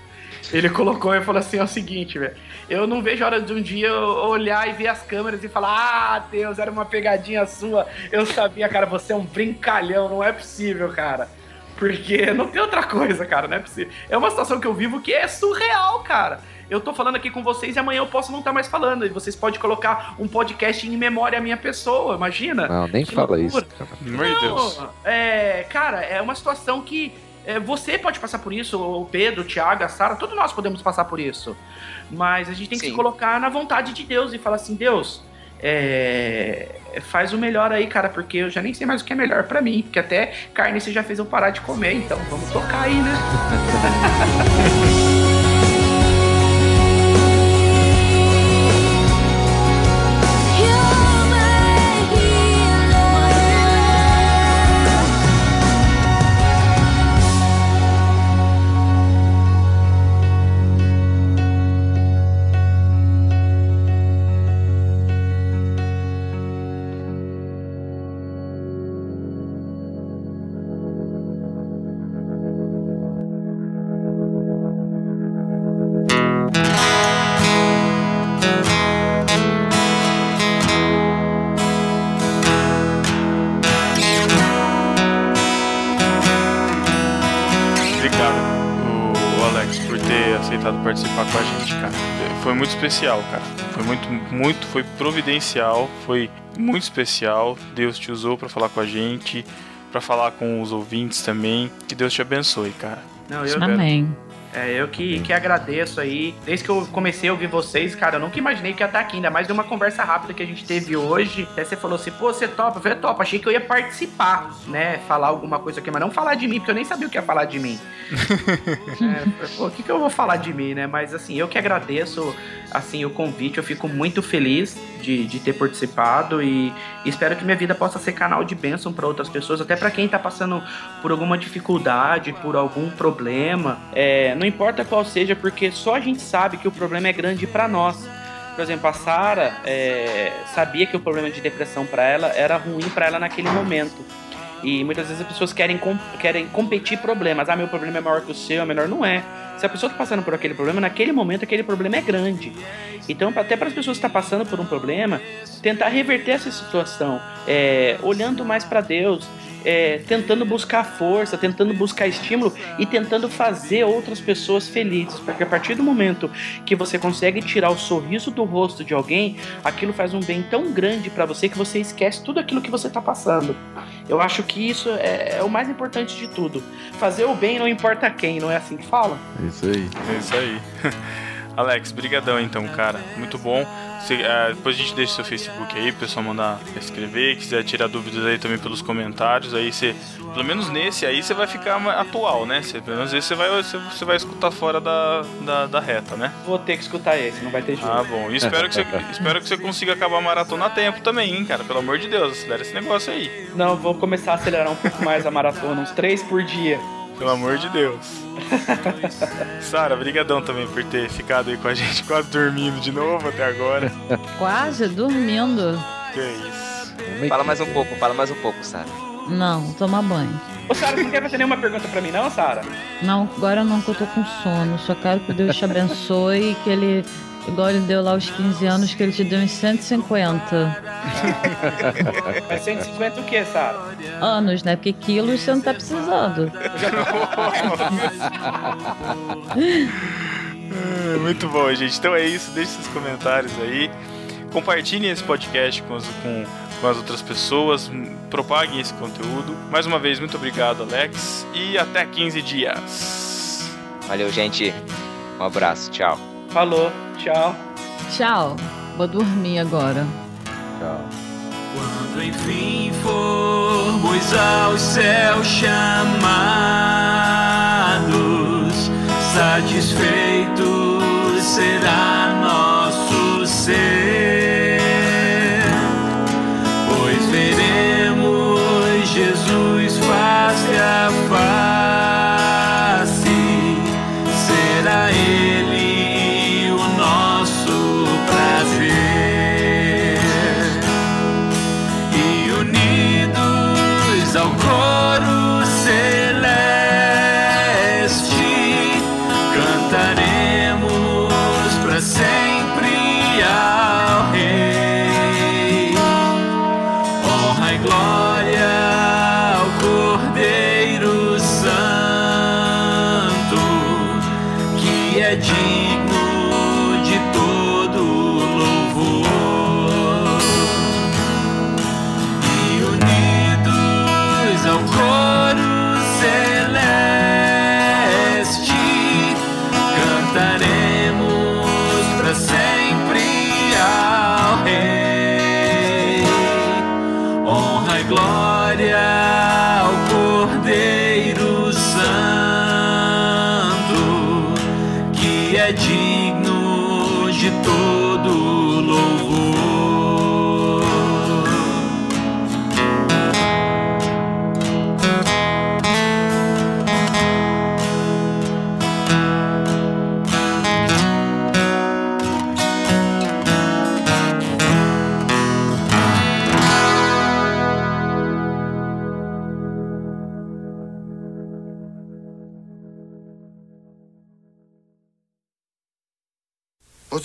[SPEAKER 6] Ele colocou e falou assim: é o seguinte, velho. Eu não vejo a hora de um dia eu olhar e ver as câmeras e falar: Ah, Deus, era uma pegadinha sua. Eu sabia, cara, você é um brincalhão, não é possível, cara. Porque não tem outra coisa, cara, não é possível. É uma situação que eu vivo que é surreal, cara. Eu tô falando aqui com vocês e amanhã eu posso não estar mais falando. E vocês podem colocar um podcast em memória à minha pessoa, imagina?
[SPEAKER 2] Não, nem
[SPEAKER 6] Que
[SPEAKER 2] fala
[SPEAKER 6] loucura.
[SPEAKER 2] isso, cara.
[SPEAKER 3] De Deus.
[SPEAKER 6] Não, é, cara, é uma situação que é, você pode passar por isso, o Pedro, o Thiago, a Sara, todos nós podemos passar por isso. Mas a gente tem que
[SPEAKER 1] Sim.
[SPEAKER 6] se colocar na vontade de Deus e falar assim, Deus, é, faz o melhor aí, cara, porque eu já nem sei mais o que é melhor pra mim, porque até carne você já fez eu parar de comer, então vamos tocar aí, né?
[SPEAKER 3] muito, foi providencial, foi muito especial. Deus te usou pra falar com a gente, pra falar com os ouvintes também. Que Deus te abençoe, cara.
[SPEAKER 6] Não, eu,
[SPEAKER 4] Amém.
[SPEAKER 6] É, eu que, que agradeço aí. Desde que eu comecei a ouvir vocês, cara, eu nunca imaginei que ia estar aqui, ainda mais de uma conversa rápida que a gente teve hoje. Até você falou assim, pô, você topa? Eu falei, topa, achei que eu ia participar, né? Falar alguma coisa aqui, mas não falar de mim, porque eu nem sabia o que ia falar de mim. É, pô, o que, que eu vou falar de mim, né? Mas assim, eu que agradeço assim o convite, eu fico muito feliz de, de ter participado e espero que minha vida possa ser canal de bênção para outras pessoas, até para quem tá passando por alguma dificuldade, por algum problema. É, não importa qual seja, porque só a gente sabe que o problema é grande para nós. Por exemplo, a Sara é, sabia que o problema de depressão para ela era ruim para ela naquele momento. E muitas vezes as pessoas querem, com- querem competir problemas. Ah, meu problema é maior que o seu, é menor. Não é. Se a pessoa está passando por aquele problema, naquele momento aquele problema é grande. Então, até para as pessoas que estão passando por um problema, tentar reverter essa situação, é, olhando mais para Deus, é, tentando buscar força, tentando buscar estímulo e tentando fazer outras pessoas felizes. Porque a partir do momento que você consegue tirar o sorriso do rosto de alguém, aquilo faz um bem tão grande para você que você esquece tudo aquilo que você tá passando. Eu acho que isso é, é o mais importante de tudo. Fazer o bem não importa quem, não é assim que fala?
[SPEAKER 2] É isso aí.
[SPEAKER 3] É isso aí. Alex, brigadão então, cara. Muito bom. Você, ah, depois a gente deixa seu Facebook aí, o pessoal mandar escrever, quiser tirar dúvidas aí também pelos comentários, aí você, pelo menos nesse aí você vai ficar atual, né? Você, pelo menos esse você vai, você, você vai escutar fora da, da, da reta, né?
[SPEAKER 6] Vou ter que escutar esse, não vai ter jeito.
[SPEAKER 3] Ah, bom. E espero que você, espero que você consiga acabar a maratona a tempo também, hein, cara? Pelo amor de Deus, acelera esse negócio aí.
[SPEAKER 6] Não, vou começar a acelerar um pouco mais a maratona, uns três por dia.
[SPEAKER 3] Pelo amor de Deus. Sara, brigadão também por ter ficado aí com a gente, quase dormindo de novo até agora.
[SPEAKER 4] Quase dormindo.
[SPEAKER 3] Que isso.
[SPEAKER 1] Fala mais um pouco, fala mais um pouco, Sara.
[SPEAKER 4] Não, tomar banho.
[SPEAKER 6] Ô, Sara, você não quer fazer nenhuma pergunta pra mim, não, Sara?
[SPEAKER 4] Não, agora não, que eu tô com sono. Só quero que Deus te abençoe e que Ele Igual ele deu lá os 15 anos, que ele te deu uns 150
[SPEAKER 8] Mas 150 o que, Sara?
[SPEAKER 4] anos, né? Porque quilos você não tá precisando.
[SPEAKER 3] É, Muito bom, gente. Então é isso. Deixe seus comentários aí. Compartilhem esse podcast com, com- com as outras pessoas. Propaguem esse conteúdo. Mais uma vez, muito obrigado, Alex. E até 15 dias.
[SPEAKER 1] Valeu, gente. Um abraço. Tchau.
[SPEAKER 8] Falou, tchau.
[SPEAKER 4] Tchau. Vou dormir agora.
[SPEAKER 2] Tchau.
[SPEAKER 7] Quando enfim formos aos céus chamados, satisfeitos será nosso ser,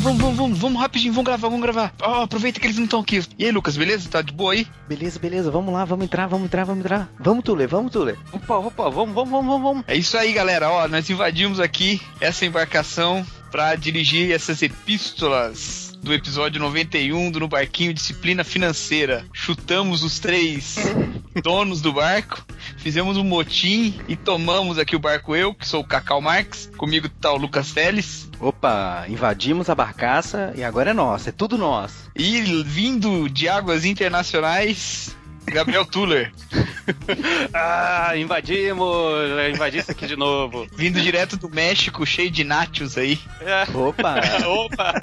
[SPEAKER 9] Vamos, vamos, vamos, vamos, vamos rapidinho, vamos gravar, vamos gravar. Ó, aproveita que eles não estão aqui. E aí, Lucas, beleza? Tá de boa aí?
[SPEAKER 8] Beleza, beleza, vamos lá, vamos entrar, vamos entrar, vamos entrar. Vamos, Tule, vamos, Tule.
[SPEAKER 9] Opa, opa, vamos, vamos, vamos, vamos, vamos. É isso aí, galera. Ó, nós invadimos aqui essa embarcação pra dirigir essas epístolas do episódio 91 do No Barquinho Disciplina Financeira. Chutamos os três donos do barco, fizemos um motim e tomamos aqui o barco eu, que sou o Cacau Marx. Comigo tá o Lucas Teles.
[SPEAKER 8] Opa, invadimos a barcaça e agora é nossa, é tudo nosso.
[SPEAKER 9] E vindo de águas internacionais, Gabriel Tuller.
[SPEAKER 10] Ah, invadimos! Invadi isso aqui de novo.
[SPEAKER 9] Vindo direto do México, cheio de nachos aí.
[SPEAKER 8] Opa!
[SPEAKER 10] Opa!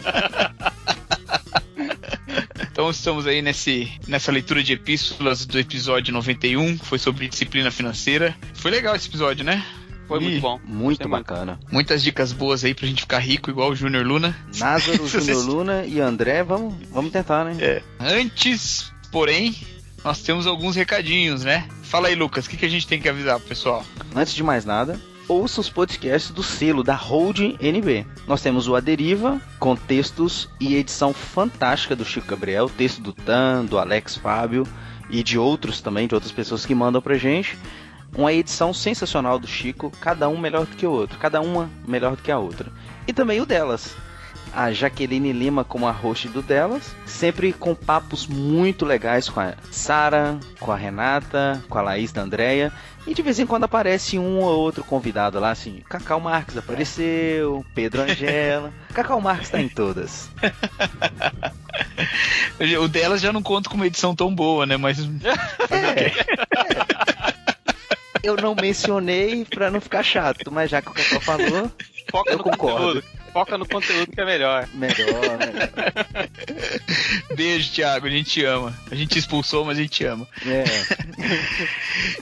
[SPEAKER 9] Então estamos aí nesse, nessa leitura de epístolas do episódio 91, que foi sobre disciplina financeira. Foi legal esse episódio, né?
[SPEAKER 10] Foi muito bom.
[SPEAKER 8] Muito bacana.
[SPEAKER 9] Muitas dicas boas aí pra gente ficar rico, igual o Júnior Luna.
[SPEAKER 8] Názaro, Júnior Luna e André, vamos, vamos tentar, né?
[SPEAKER 9] É. Antes, porém, nós temos alguns recadinhos, né? Fala aí, Lucas, o que, que a gente tem que avisar pro pessoal?
[SPEAKER 8] Antes de mais nada, ouça os podcasts do selo da Hold NB. Nós temos o A Deriva, com textos e edição fantástica do Chico Gabriel, texto do Tan, do Alex Fábio e de outros também, de outras pessoas que mandam pra gente. Uma edição sensacional do Chico, cada um melhor do que o outro, cada uma melhor do que a outra. E também o delas. A Jaqueline Lima como a host do delas, sempre com papos muito legais com a Sara, com a Renata, com a Laís da Andréia. E de vez em quando aparece um ou outro convidado lá, assim. Cacau Marques apareceu, Pedro Angela. Cacau Marques tá em todas.
[SPEAKER 9] O delas já não conta com uma edição tão boa, né? Mas.
[SPEAKER 8] Eu não mencionei pra não ficar chato, mas já que o Cacau falou,
[SPEAKER 10] Foca
[SPEAKER 8] eu concordo.
[SPEAKER 10] conteúdo. Foca no conteúdo que é melhor.
[SPEAKER 8] Melhor, melhor.
[SPEAKER 9] Beijo, Thiago, a gente te ama. A gente te expulsou, mas a gente te ama.
[SPEAKER 8] É.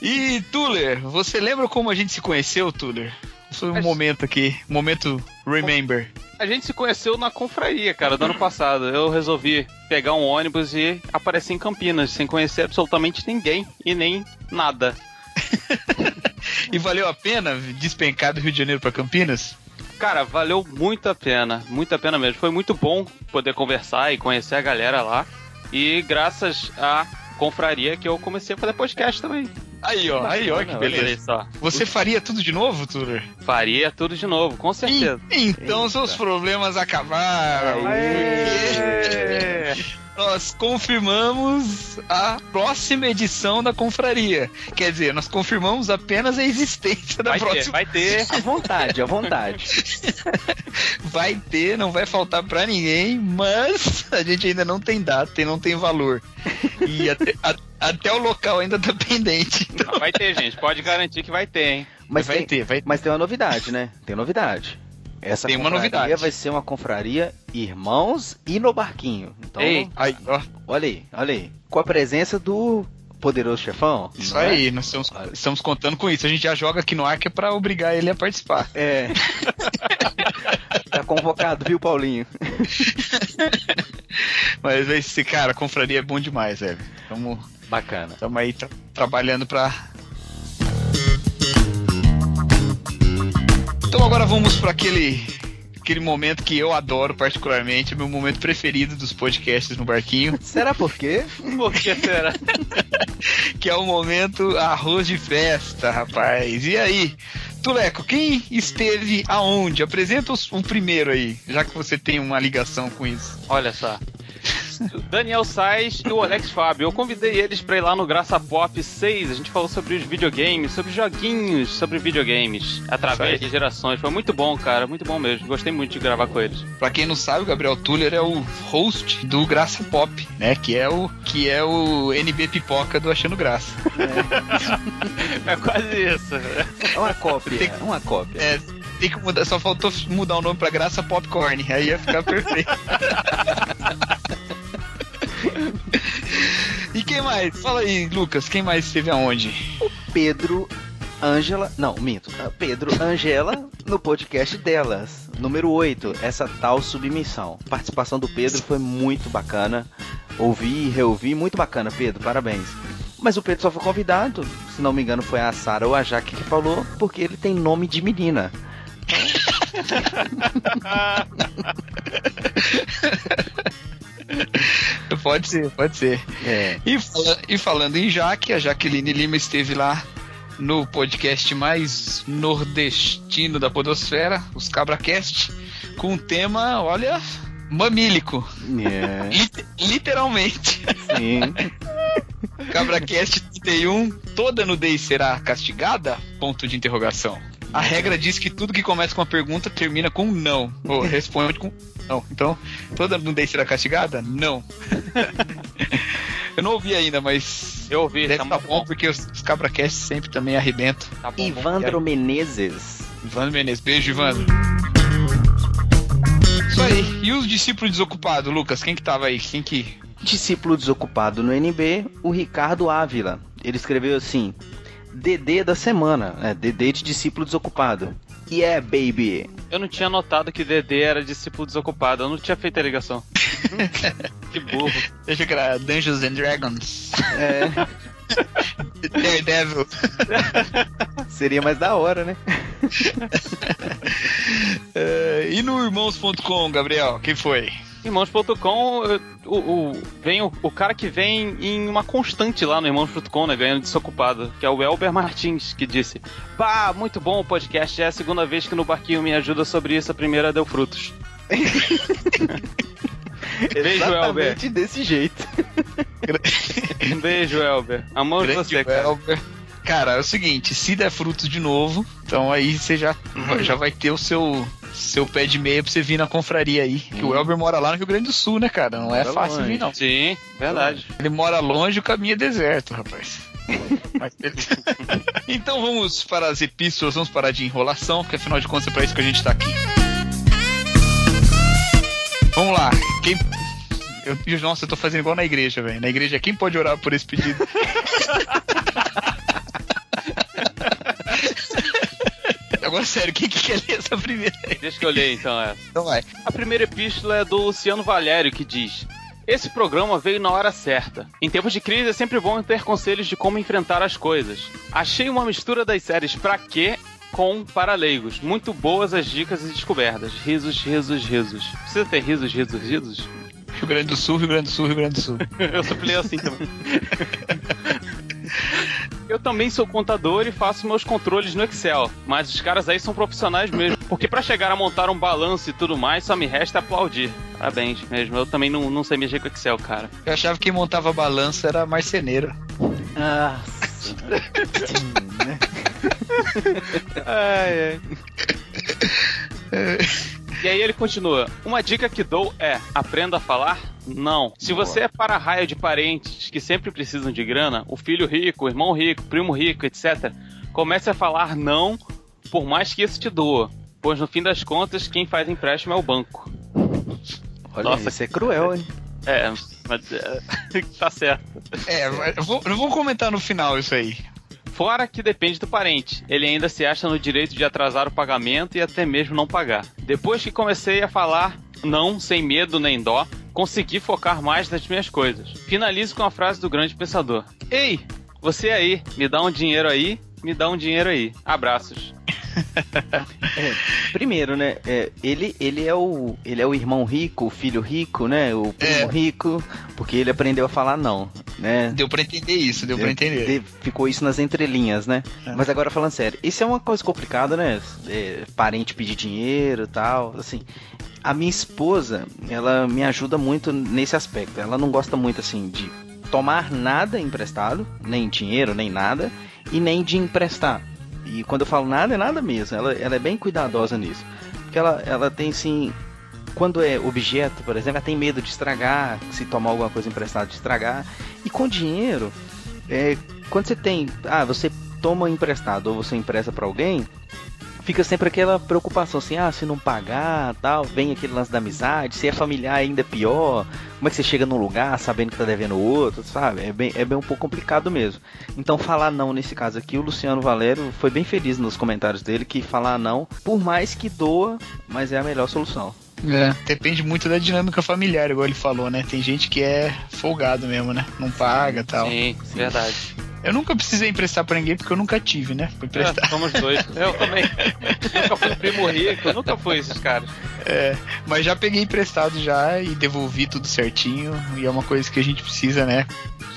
[SPEAKER 9] E, Tuller, você lembra como a gente se conheceu, Tuller? Foi um
[SPEAKER 10] Acho-
[SPEAKER 9] momento aqui, momento remember.
[SPEAKER 10] A gente se conheceu na confraria, cara, do ano passado. Eu resolvi pegar um ônibus e aparecer em Campinas, sem conhecer absolutamente ninguém e nem nada.
[SPEAKER 9] E valeu a pena despencar do Rio de Janeiro pra Campinas?
[SPEAKER 10] Cara, valeu muito a pena, muito a pena mesmo. Foi muito bom poder conversar e conhecer a galera lá. E graças à confraria que eu comecei a fazer podcast também.
[SPEAKER 9] Aí, ó, aí, ó, que beleza.
[SPEAKER 10] só.
[SPEAKER 9] Você faria tudo de novo, Tuller?
[SPEAKER 10] Faria tudo de novo, com certeza.
[SPEAKER 9] Então seus problemas acabaram. Porque Nós confirmamos a próxima edição da confraria. Quer dizer, nós confirmamos apenas a existência da
[SPEAKER 10] Vai ter,
[SPEAKER 9] próxima.
[SPEAKER 10] vai ter.
[SPEAKER 8] À vontade, à vontade.
[SPEAKER 9] Vai ter, não vai faltar pra ninguém, mas a gente ainda não tem data e não tem valor. E até, a- até o local ainda tá pendente. Então,
[SPEAKER 10] Vai ter, gente. Pode garantir que vai ter, hein?
[SPEAKER 8] Mas
[SPEAKER 9] vai
[SPEAKER 8] tem,
[SPEAKER 9] ter, vai
[SPEAKER 8] Mas tem uma novidade, né? Tem novidade. Essa
[SPEAKER 9] Tem uma novidade.
[SPEAKER 8] vai ser uma confraria Irmãos e no Barquinho. Então,
[SPEAKER 10] Ei.
[SPEAKER 9] Aí, ó,
[SPEAKER 8] olha aí, olha aí. Com a presença do Poderoso Chefão.
[SPEAKER 9] isso
[SPEAKER 8] é?
[SPEAKER 9] aí, nós estamos, estamos contando com isso. A gente já joga aqui no ar que é pra obrigar ele a participar.
[SPEAKER 8] É. tá convocado, viu, Paulinho?
[SPEAKER 9] Mas esse cara, a confraria é bom demais, velho. Tamo,
[SPEAKER 8] Bacana.
[SPEAKER 9] tamo aí tra- trabalhando pra. Então agora vamos para aquele aquele momento que eu adoro particularmente, é meu momento preferido dos podcasts no barquinho,
[SPEAKER 8] Será por quê?
[SPEAKER 10] Por que será?
[SPEAKER 9] que é o momento arroz de festa, rapaz. E aí, Tuleco, quem esteve aonde? Apresenta os- o primeiro aí, já que você tem uma ligação com isso.
[SPEAKER 10] Olha só. Daniel Sais e o Alex Fábio. Eu convidei eles pra ir lá no Graça Pop 6. A gente falou sobre os videogames, sobre joguinhos, sobre videogames, através de gerações. Foi muito bom, cara. Muito bom mesmo. Gostei muito de gravar com eles.
[SPEAKER 9] Pra quem não sabe, o Gabriel Tuller é o host do Graça Pop, né? Que é o que é o NB Pipoca do Achando Graça.
[SPEAKER 10] É quase isso.
[SPEAKER 8] É uma cópia,
[SPEAKER 9] Tem-
[SPEAKER 8] é uma cópia.
[SPEAKER 9] É, tem que mudar, só faltou mudar o nome pra Graça Popcorn, aí ia ficar perfeito. e quem mais? Fala aí, Lucas, quem mais esteve aonde?
[SPEAKER 8] Pedro Ângela, não, minto. Pedro Angela no podcast delas, número 8, essa tal submissão. A participação do Pedro foi muito bacana. Ouvi e reouvi, muito bacana, Pedro, parabéns. Mas o Pedro só foi convidado, se não me engano foi a Sara ou a Jaque que falou, porque ele tem nome de menina.
[SPEAKER 9] Pode ser, pode ser.
[SPEAKER 8] É.
[SPEAKER 9] E, fala- e falando em Jaque, a Jaqueline Lima esteve lá no podcast mais nordestino da Podosfera, os CabraCast, com um tema, olha, mamílico.
[SPEAKER 8] É,
[SPEAKER 9] Lit- literalmente.
[SPEAKER 8] sim.
[SPEAKER 9] CabraCast 31, toda nudez será castigada? Ponto de interrogação. A regra diz que tudo que começa com uma pergunta termina com não. Ou responde com não. Então, toda nudez será castigada? Não. Eu não ouvi ainda, mas
[SPEAKER 10] Eu ouvi,
[SPEAKER 9] deve
[SPEAKER 10] tá
[SPEAKER 9] estar
[SPEAKER 10] muito
[SPEAKER 9] bom, porque os, os sempre também arrebentam.
[SPEAKER 10] Tá bom, bom.
[SPEAKER 8] Ivandro Menezes.
[SPEAKER 9] Ivandro Menezes, beijo, Ivandro. Isso aí. E os discípulos desocupados, Lucas? Quem que tava aí? Quem que.
[SPEAKER 8] Discípulo desocupado no NB, o Ricardo Ávila. Ele escreveu assim: DD da semana, é, DD de discípulo desocupado. Yeah, baby.
[SPEAKER 10] Eu não tinha notado que Dedê era discípulo desocupado. Eu não tinha feito a ligação. que burro.
[SPEAKER 9] Deixa eu era Dungeons and Dragons.
[SPEAKER 8] É,
[SPEAKER 9] Daredevil.
[SPEAKER 8] seria mais da hora, né?
[SPEAKER 9] É, e no irmãos.com, Gabriel, quem foi?
[SPEAKER 10] Irmãos.com, eh, o, o- vem o, o cara que vem em uma constante lá no Irmãos.com, né, ganhando desocupado, que é o Elber Martins, que disse: Bah, muito bom o podcast, é a segunda vez que no barquinho me ajuda sobre isso, a primeira deu frutos. Beijo, Elber.
[SPEAKER 8] Exatamente desse jeito.
[SPEAKER 10] Um beijo, Elber. Amor
[SPEAKER 9] Grande
[SPEAKER 10] você, cara.
[SPEAKER 9] Elber. Cara, é o seguinte, se der frutos de novo, então aí você já, já vai ter o seu, seu pé de meia pra você vir na confraria aí. Que o Elber mora lá no Rio Grande do Sul, né, cara? Não é
[SPEAKER 8] Mora
[SPEAKER 9] fácil
[SPEAKER 8] longe.
[SPEAKER 9] vir, não.
[SPEAKER 10] Sim, verdade.
[SPEAKER 9] Ele mora longe, o caminho é deserto, rapaz. Então vamos para as epístolas, vamos parar de enrolação, porque afinal de contas é pra isso que a gente tá aqui. Vamos lá. Quem. Eu- nossa, eu tô fazendo igual na igreja, velho. Na igreja, quem pode orar por esse pedido? Agora, sério, quem que quer ler essa primeira?
[SPEAKER 10] Deixa que eu leio então essa.
[SPEAKER 9] Então vai.
[SPEAKER 10] A primeira epístola é do Luciano Valério, que diz: Esse programa veio na hora certa. Em tempos de crise é sempre bom ter conselhos de como enfrentar as coisas. Achei uma mistura das séries Pra Quê com Para Leigos. Muito boas as dicas e descobertas. Risos, risos, risos. Precisa ter risos, risos, risos?
[SPEAKER 9] Rio Grande do Sul, Rio Grande do Sul, Rio Grande do Sul.
[SPEAKER 10] Eu suplei assim também. Eu também sou contador e faço meus controles no Excel, mas os caras aí são profissionais mesmo. Porque pra chegar a montar um balanço e tudo mais, só me resta aplaudir. Parabéns mesmo. Eu também não, não sei mexer com Excel, cara.
[SPEAKER 9] Eu achava que quem montava balança era marceneiro.
[SPEAKER 8] Ah,
[SPEAKER 10] Ai, ai. E aí ele continua. Uma dica que dou é: aprenda a falar não. Se você é para-raio de parentes que sempre precisam de grana, o filho rico, o irmão rico, o primo rico, etc., comece a falar não, por mais que isso te doa. Pois no fim das contas, quem faz empréstimo é o banco.
[SPEAKER 8] Olha,
[SPEAKER 10] Nossa,
[SPEAKER 8] isso é cruel, hein?
[SPEAKER 10] É, mas é, tá certo.
[SPEAKER 9] É, mas eu vou, eu vou comentar no final isso aí.
[SPEAKER 10] Fora que depende do parente. Ele ainda se acha no direito de atrasar o pagamento e até mesmo não pagar. Depois que comecei a falar não, sem medo nem dó, consegui focar mais nas minhas coisas. Finalizo com a frase do grande pensador: Ei, você aí, me dá um dinheiro aí, me dá um dinheiro aí. Abraços.
[SPEAKER 8] É, primeiro, né? é, ele, ele, é o, ele é o irmão rico, o filho rico, né? O primo rico, porque ele aprendeu a falar não, né?
[SPEAKER 9] Deu pra entender isso, deu pra entender.
[SPEAKER 8] De- ficou isso nas entrelinhas, né? Mas agora falando sério, isso é uma coisa complicada, né? É, parente pedir dinheiro e tal, assim. A minha esposa, ela me ajuda muito nesse aspecto. Ela não gosta muito, assim, de tomar nada emprestado, nem dinheiro, nem nada, e nem de emprestar. E quando eu falo nada, é nada mesmo. Ela, ela é bem cuidadosa nisso. Porque ela, ela tem, assim, quando é objeto, por exemplo, ela tem medo de estragar, se tomar alguma coisa emprestada de estragar. E com dinheiro, é, quando você tem, ah, você toma emprestado ou você empresta para alguém, fica sempre aquela preocupação assim, ah, se não pagar, tal, vem aquele lance da amizade, se é familiar ainda é pior, como é que você chega num lugar sabendo que tá devendo o outro, sabe? É bem, é bem um pouco complicado mesmo. Então falar não nesse caso aqui, o Luciano Valério foi bem feliz nos comentários dele que falar não, por mais que doa, mas é a melhor solução.
[SPEAKER 9] É, depende muito da dinâmica familiar, igual ele falou, né? Tem gente que é folgado mesmo, né? Não paga e tal.
[SPEAKER 10] Sim, verdade.
[SPEAKER 9] Eu nunca precisei emprestar pra ninguém porque eu nunca tive, né? Pra emprestar.
[SPEAKER 10] É, somos dois. Eu também. nunca fui primo rico, nunca fui esses caras.
[SPEAKER 9] É, mas já peguei emprestado já e devolvi tudo certinho. E é uma coisa que a gente precisa, né?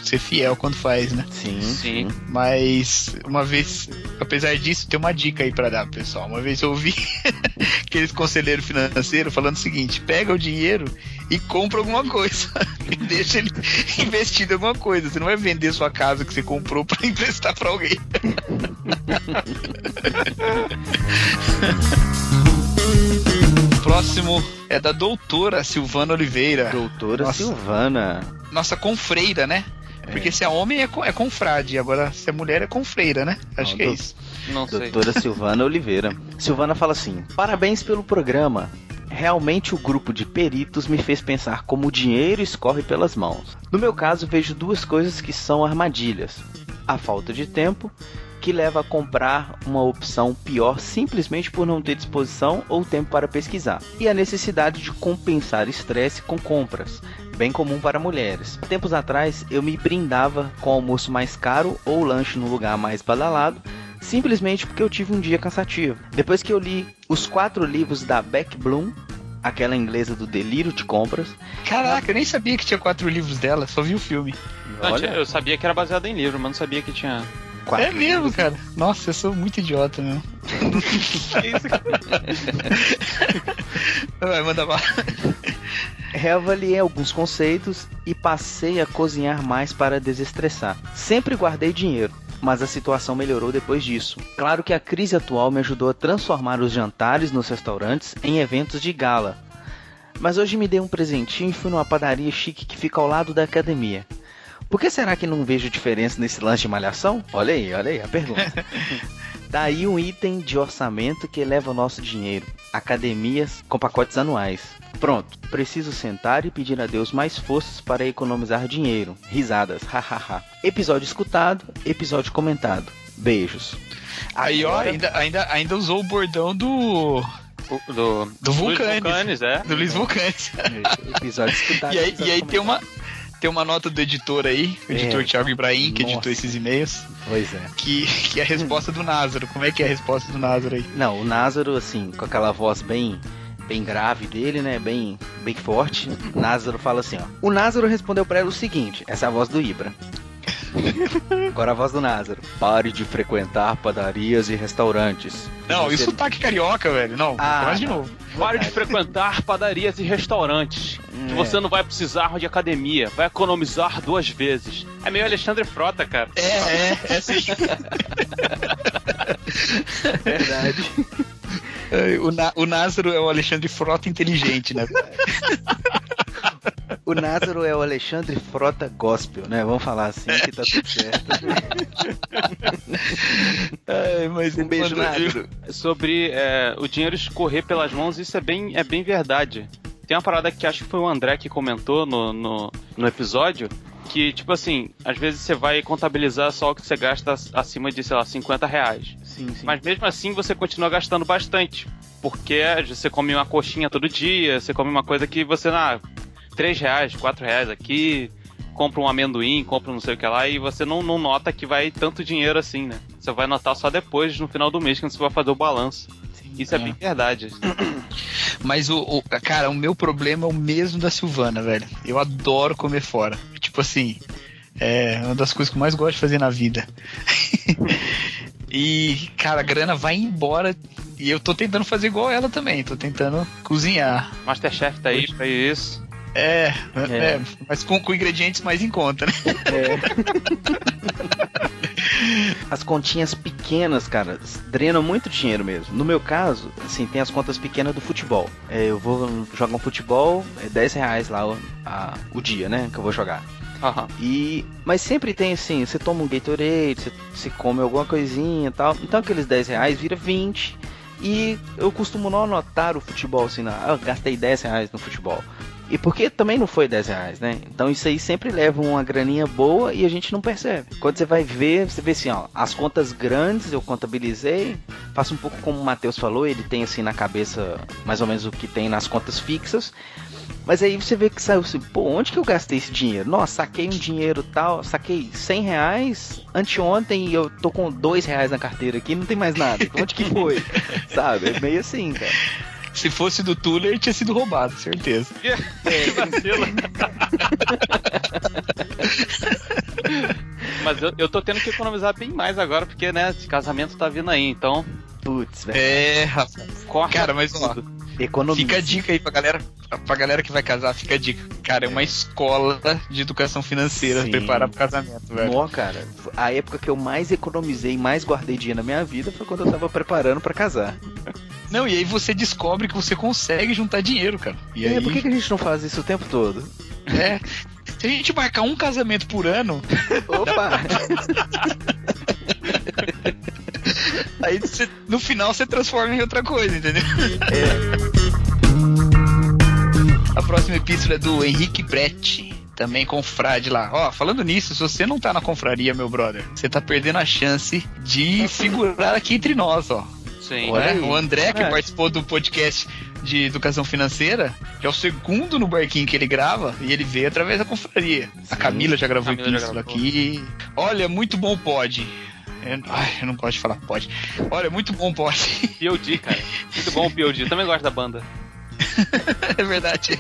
[SPEAKER 9] Ser fiel quando faz, né?
[SPEAKER 8] Sim.
[SPEAKER 10] Sim.
[SPEAKER 9] Mas uma vez, apesar disso, tem uma dica aí pra dar, pessoal. Uma vez eu ouvi aqueles conselheiros financeiros falando o seguinte: pega o dinheiro e compra alguma coisa. E deixa ele investido em alguma coisa. Você não vai vender sua casa que você comprou pra emprestar pra alguém. Próximo é da doutora Silvana Oliveira.
[SPEAKER 8] Doutora
[SPEAKER 9] Nossa.
[SPEAKER 8] Silvana.
[SPEAKER 9] Nossa, confreira, né? Porque se é homem é, com, é confrade, agora se é mulher é confreira, né? Acho
[SPEAKER 8] Não,
[SPEAKER 9] que é isso.
[SPEAKER 10] Não sei.
[SPEAKER 8] Doutora Silvana Oliveira. Silvana fala assim: Parabéns pelo programa. Realmente o grupo de peritos me fez pensar como o dinheiro escorre pelas mãos. No meu caso, vejo duas coisas que são armadilhas: a falta de tempo, que leva a comprar uma opção pior simplesmente por não ter disposição ou tempo para pesquisar, e a necessidade de compensar estresse com compras, bem comum para mulheres. Tempos atrás, eu me brindava com almoço mais caro ou lanche num lugar mais badalado, simplesmente porque eu tive um dia cansativo. Depois que eu li os quatro livros da Beck Bloom, aquela inglesa do delírio de compras,
[SPEAKER 9] Caraca, eu nem sabia que tinha quatro livros dela, só vi o filme.
[SPEAKER 10] Não,
[SPEAKER 8] Olha.
[SPEAKER 10] eu sabia que era baseado em livro, mas não sabia que tinha.
[SPEAKER 8] quatro
[SPEAKER 9] é mesmo, cara. Nossa, eu sou muito idiota mesmo. Vai, manda lá.
[SPEAKER 8] Reavaliei alguns conceitos e passei a cozinhar mais para desestressar. Sempre guardei dinheiro, mas a situação melhorou depois disso. Claro que a crise atual me ajudou a transformar os jantares nos restaurantes em eventos de gala. Mas hoje me dei um presentinho e fui numa padaria chique que fica ao lado da academia. Por que será que não vejo diferença nesse lanche de malhação? Olha aí, olha aí a pergunta. Daí um item de orçamento que eleva o nosso dinheiro. Academias com pacotes anuais. Pronto, preciso sentar e pedir a Deus mais forças para economizar dinheiro. Risadas, hahaha. episódio escutado, episódio comentado. Beijos.
[SPEAKER 9] Aí, ó, ainda, ainda, ainda usou o bordão do.
[SPEAKER 10] Do,
[SPEAKER 9] do Vulcanes.
[SPEAKER 10] Vulcanes, é.
[SPEAKER 9] Do Luiz Vulcanes.
[SPEAKER 8] Episódio escutado.
[SPEAKER 9] E aí, e aí tem uma. Tem uma nota do editor aí, o
[SPEAKER 8] É.
[SPEAKER 9] editor Thiago Ibrahim, que
[SPEAKER 8] Nossa.
[SPEAKER 9] editou esses e-mails,
[SPEAKER 8] Pois é.
[SPEAKER 9] que, que é a resposta do Názaro. Como é que é a resposta do Názaro aí?
[SPEAKER 8] Não, o Názaro, assim, com aquela voz bem bem grave dele, né? Bem, bem forte. Názaro fala assim, ó. O Názaro respondeu pra ela o seguinte: essa é a voz do Ibra. Agora a voz do Názaro. Pare de frequentar padarias e restaurantes.
[SPEAKER 9] Não,
[SPEAKER 8] Você-
[SPEAKER 9] e sotaque carioca, velho. Não,
[SPEAKER 8] Ah,
[SPEAKER 9] de
[SPEAKER 8] não.
[SPEAKER 9] novo.
[SPEAKER 10] Pare de frequentar padarias e restaurantes. Que
[SPEAKER 8] É.
[SPEAKER 10] você não vai precisar de academia. Vai economizar duas vezes. É meio Alexandre Frota, cara.
[SPEAKER 9] É, é, é sim.
[SPEAKER 8] Verdade.
[SPEAKER 9] É, O, Na- o Názaro é o Alexandre Frota inteligente, né?
[SPEAKER 8] O Názaro é o Alexandre Frota Gospel, né? Vamos falar assim que tá tudo certo.
[SPEAKER 9] É, mas
[SPEAKER 8] Um beijo, Názaro.
[SPEAKER 10] Sobre é, o dinheiro escorrer pelas mãos, isso é bem, é bem verdade. Tem uma parada que acho que foi o André que comentou no, no, no episódio. Que, tipo assim, às vezes você vai contabilizar só o que você gasta acima de, sei lá, 50 reais.
[SPEAKER 8] Sim, sim.
[SPEAKER 10] Mas mesmo assim você continua gastando bastante. Porque você come uma coxinha todo dia, você come uma coisa que você, ah, 3 reais, 4 reais aqui, compra um amendoim, compra não sei o que lá, e você não, não nota que vai tanto dinheiro assim, né? Você vai notar só depois, no final do mês, quando você vai fazer o balanço. Isso é,
[SPEAKER 9] é.
[SPEAKER 10] bem verdade.
[SPEAKER 9] Mas o, o- cara, o meu problema é o mesmo da Silvana, velho. Eu adoro comer fora. Tipo assim, é uma das coisas que eu mais gosto de fazer na vida. e, cara, a grana vai embora e eu tô tentando fazer igual ela também. Tô tentando cozinhar.
[SPEAKER 10] Masterchef tá aí pra isso.
[SPEAKER 9] É,
[SPEAKER 8] É.
[SPEAKER 9] é, mas com, com ingredientes mais em conta, né?
[SPEAKER 8] As continhas pequenas, cara, drenam muito dinheiro mesmo. No meu caso, assim, tem as contas pequenas do futebol. É, eu vou jogar um futebol, é 10 reais lá o, a- o dia, né? Que eu vou jogar.
[SPEAKER 10] Aham.
[SPEAKER 8] E, mas sempre tem assim, você toma um Gatorade, você, você come alguma coisinha e tal. Então aqueles 10 reais vira 20. E eu costumo não anotar o futebol assim, não. Ah, eu gastei 10 reais no futebol. E porque também não foi 10 reais, né? Então isso aí sempre leva uma graninha boa e a gente não percebe. Quando você vai ver, você vê assim, ó, as contas grandes eu contabilizei, faço um pouco como o Matheus falou, ele tem assim na cabeça mais ou menos o que tem nas contas fixas. Mas aí você vê que saiu assim, pô, onde que eu gastei esse dinheiro? Nossa, saquei um dinheiro tal, saquei 100 reais anteontem e eu tô com 2 reais na carteira aqui, não tem mais nada. Onde que foi? Sabe? É meio assim, cara.
[SPEAKER 9] Se fosse do Tuller, tinha sido roubado, certeza.
[SPEAKER 10] Que vacilo. Mas eu, eu tô tendo que economizar bem mais agora, porque, né, esse casamento tá vindo aí, então.
[SPEAKER 8] Putz, velho.
[SPEAKER 9] É, rapaz.
[SPEAKER 10] Corta
[SPEAKER 9] Cara, mas ó,
[SPEAKER 10] tudo.
[SPEAKER 8] Economia.
[SPEAKER 9] Fica a dica aí pra galera, pra galera que vai casar, fica a dica. Cara, é uma escola de educação financeira
[SPEAKER 8] Sim.
[SPEAKER 9] preparar pro casamento, velho.
[SPEAKER 8] Nó, cara, a época que eu mais economizei, mais guardei dinheiro na minha vida foi quando eu tava preparando pra casar.
[SPEAKER 9] Não, e aí você descobre que você consegue juntar dinheiro, cara. E aí,
[SPEAKER 8] aí, por que, que a gente não faz isso o tempo todo?
[SPEAKER 9] é, se a gente marcar um casamento por ano,
[SPEAKER 8] Opa!
[SPEAKER 9] aí você- no final você transforma em outra coisa, entendeu? A próxima epístola é do Henrique Bretti. Também confrade lá. Ó, falando nisso, se você não tá na confraria, meu brother, você tá perdendo a chance de figurar aqui entre nós, ó.
[SPEAKER 10] Sim.
[SPEAKER 8] Olha aí.
[SPEAKER 9] O André, que
[SPEAKER 8] Verdade.
[SPEAKER 9] participou do podcast de educação financeira, que é o segundo no barquinho que ele grava, e ele veio através da confraria. A Camila já gravou
[SPEAKER 10] Camila já
[SPEAKER 9] epístola
[SPEAKER 10] gravou.
[SPEAKER 9] aqui. Olha, muito bom pod. Eu, ai, eu não gosto de falar pod. Olha, muito bom pod.
[SPEAKER 10] POD, cara. Muito bom o POD. Também gosto da banda.
[SPEAKER 9] é verdade.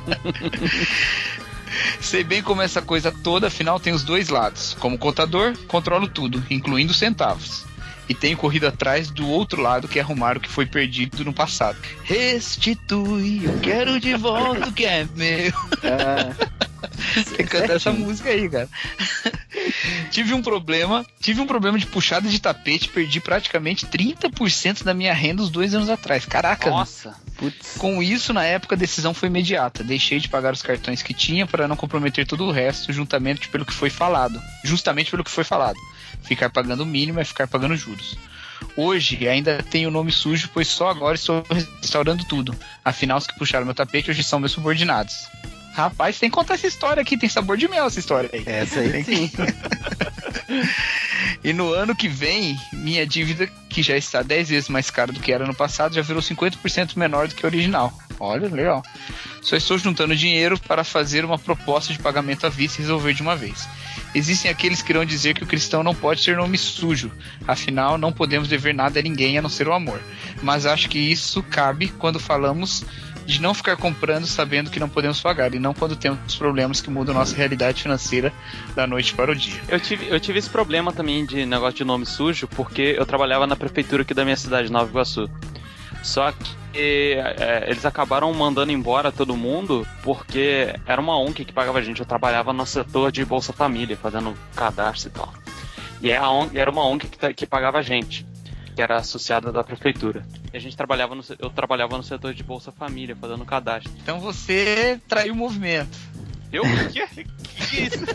[SPEAKER 9] Sei bem como essa coisa toda, afinal tem os dois lados. Como contador, controlo tudo, incluindo centavos. E tenho corrido atrás do outro lado, que é arrumar o que foi perdido no passado. Restitui, eu quero de volta o que é meu.
[SPEAKER 8] Ah,
[SPEAKER 9] Tem que cantar essa música aí, cara. tive um problema, tive um problema de puxada de tapete, perdi praticamente 30% da minha renda uns dois anos atrás. Caraca,
[SPEAKER 10] Nossa.
[SPEAKER 8] putz.
[SPEAKER 9] com isso, na época, a decisão foi imediata. Deixei de pagar os cartões que tinha para não comprometer todo o resto, juntamente pelo que foi falado. Justamente pelo que foi falado. Ficar pagando o mínimo é ficar pagando juros. Hoje ainda tenho o nome sujo, pois só agora estou restaurando tudo. Afinal, os que puxaram meu tapete hoje são meus subordinados. Rapaz, tem que contar essa história aqui, tem sabor de mel essa história aí.
[SPEAKER 8] Essa aí sim.
[SPEAKER 9] e no ano que vem, minha dívida, que já está 10 vezes mais cara do que era no passado, já virou 50% menor do que a original. Olha, legal. Só estou juntando dinheiro para fazer uma proposta de pagamento à vista e resolver de uma vez. Existem aqueles que irão dizer que o cristão não pode ter nome sujo, afinal não podemos dever nada a ninguém a não ser o amor. Mas acho que isso cabe quando falamos de não ficar comprando sabendo que não podemos pagar, e não quando temos problemas que mudam nossa realidade financeira da noite para o dia.
[SPEAKER 10] Eu tive, eu tive esse problema também de negócio de nome sujo, porque eu trabalhava na prefeitura aqui da minha cidade, Nova Iguaçu. Só que é, eles acabaram mandando embora todo mundo porque era uma ONG que pagava a gente. Eu trabalhava no setor de Bolsa Família, fazendo cadastro e tal. E é a ONG- era uma ONG que, ta- que pagava a gente, que era associada da prefeitura. E a gente trabalhava no, eu trabalhava no setor de Bolsa Família, fazendo cadastro.
[SPEAKER 9] Então você traiu o movimento.
[SPEAKER 10] Eu? Que, que, que é isso?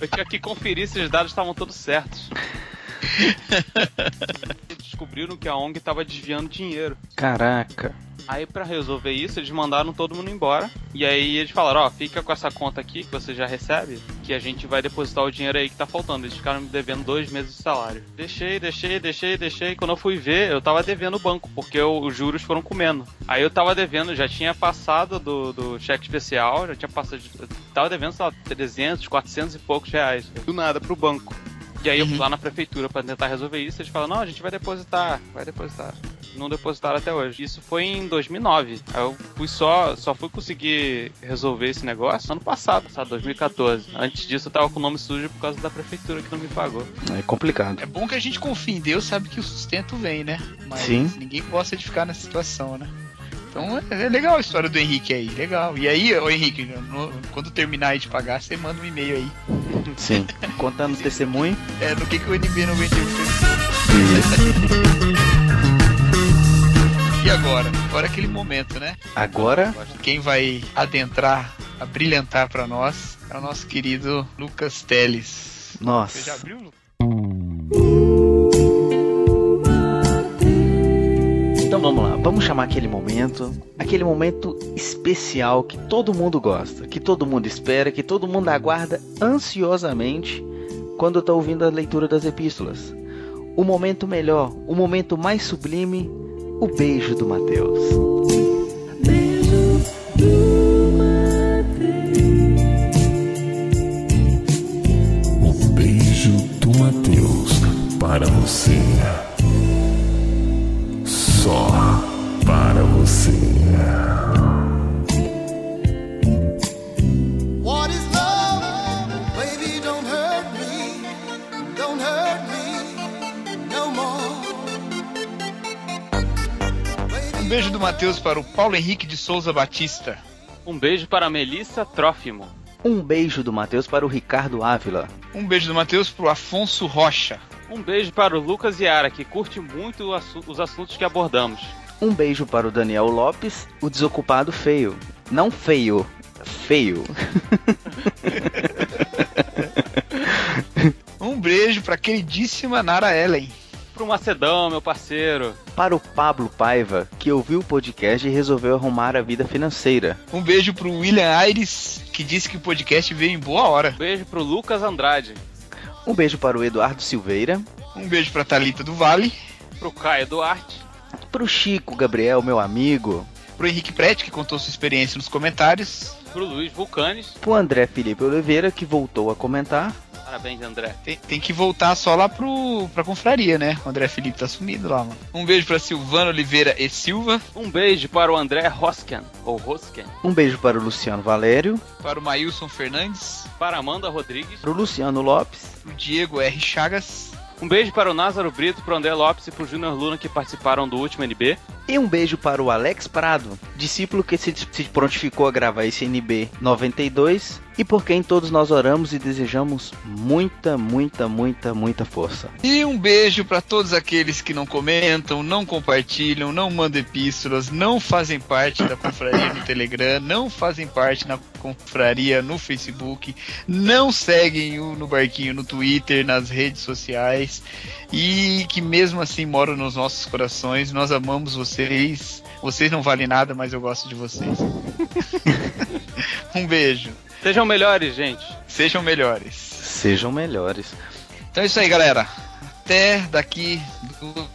[SPEAKER 10] Eu tinha que conferir se os dados estavam todos certos. Descobriram que a ONG estava desviando dinheiro.
[SPEAKER 8] Caraca.
[SPEAKER 10] Aí pra resolver isso, eles mandaram todo mundo embora. E aí eles falaram, ó, fica com essa conta aqui que você já recebe, que a gente vai depositar o dinheiro aí que tá faltando. Eles ficaram me devendo dois meses de salário. Deixei, deixei, deixei, deixei. Quando eu fui ver, eu tava devendo o banco, porque os juros foram comendo. Aí eu tava devendo, já tinha passado do, do cheque especial, já tinha passado. eu tava devendo, sei lá, 300, 400 e poucos reais. Do nada pro banco. E aí eu fui lá na prefeitura pra tentar resolver isso, eles falaram, não, a gente vai depositar, vai depositar. Não depositaram até hoje. Isso foi em 2009. Aí eu fui só, só fui conseguir resolver esse negócio ano passado, sabe, 2014. Antes disso eu tava com o nome sujo por causa da prefeitura que não me pagou.
[SPEAKER 8] É complicado.
[SPEAKER 9] É bom que a gente confie em Deus, sabe que o sustento vem, né? Mas
[SPEAKER 8] Sim.
[SPEAKER 9] ninguém gosta de ficar nessa situação, né? Então é é legal a história do Henrique aí, legal. E aí, ô Henrique, no- quando terminar aí de pagar, você manda um e-mail aí.
[SPEAKER 8] Sim. Contando o testemunho.
[SPEAKER 9] É, no que, que o NB não vendeu. E agora? Agora é aquele momento, né?
[SPEAKER 8] Agora,
[SPEAKER 9] Quem vai adentrar, a brilhantar pra nós, é o nosso querido Lucas Teles.
[SPEAKER 8] Nossa.
[SPEAKER 9] Você já abriu, Lucas?
[SPEAKER 8] Então vamos lá, vamos chamar aquele momento, aquele momento especial que todo mundo gosta, que todo mundo espera, que todo mundo aguarda ansiosamente quando está ouvindo a leitura das epístolas. O momento melhor, o momento mais sublime, o beijo do Mateus.
[SPEAKER 11] O beijo do Mateus para você.
[SPEAKER 9] Um beijo do Matheus para o Paulo Henrique de Souza Batista.
[SPEAKER 10] Um beijo para a Melissa Trófimo.
[SPEAKER 8] Um beijo do Mateus para o Ricardo Ávila.
[SPEAKER 9] Um beijo do Matheus para o Afonso Rocha.
[SPEAKER 10] Um beijo para o Lucas Yara, que curte muito os assuntos que abordamos.
[SPEAKER 8] Um beijo para o Daniel Lopes, o desocupado feio. Não feio, feio.
[SPEAKER 9] Um beijo para a queridíssima Nara Ellen.
[SPEAKER 10] Pro Macedão, meu parceiro.
[SPEAKER 8] Para o Pablo Paiva, que ouviu o podcast e resolveu arrumar a vida financeira.
[SPEAKER 9] Um beijo para o William Aires, que disse que o podcast veio em boa hora.
[SPEAKER 10] Um beijo pro Lucas Andrade.
[SPEAKER 8] Um beijo para o Eduardo Silveira.
[SPEAKER 9] Um beijo para Talita do Vale.
[SPEAKER 10] Pro Caio Duarte.
[SPEAKER 8] Para o Chico Gabriel, meu amigo.
[SPEAKER 9] Para o Henrique Prete, que contou sua experiência nos comentários.
[SPEAKER 10] Pro Luiz Vulcanes.
[SPEAKER 8] Para o André Felipe Oliveira, que voltou a comentar.
[SPEAKER 10] Parabéns, André.
[SPEAKER 9] Tem, tem que voltar só lá pro, pra confraria, né? O André Felipe tá sumido lá, mano. Um beijo pra Silvana Oliveira e Silva.
[SPEAKER 10] Um beijo para o André Rosken, ou Rosken.
[SPEAKER 8] Um beijo para o Luciano Valério.
[SPEAKER 9] Para o Maílson Fernandes.
[SPEAKER 10] Para Amanda Rodrigues.
[SPEAKER 8] Para o Luciano Lopes.
[SPEAKER 9] Pro Diego R. Chagas.
[SPEAKER 10] Um beijo para o Názaro Brito, pro André Lopes e pro Júnior Luna que participaram do último NB.
[SPEAKER 8] E um beijo para o Alex Prado, discípulo que se, se prontificou a gravar esse NB 92 e por quem todos nós oramos e desejamos muita, muita, muita, muita força.
[SPEAKER 9] E um beijo para todos aqueles que não comentam, não compartilham, não mandam epístolas, não fazem parte da confraria no Telegram, não fazem parte na confraria no Facebook, não seguem o No Barquinho no Twitter, nas redes sociais e que mesmo assim moram nos nossos corações. Nós amamos vocês. Vocês não valem nada, mas eu gosto de vocês. um beijo.
[SPEAKER 10] Sejam melhores, gente.
[SPEAKER 9] Sejam melhores.
[SPEAKER 8] Sejam melhores.
[SPEAKER 9] Então é isso aí, galera. Até daqui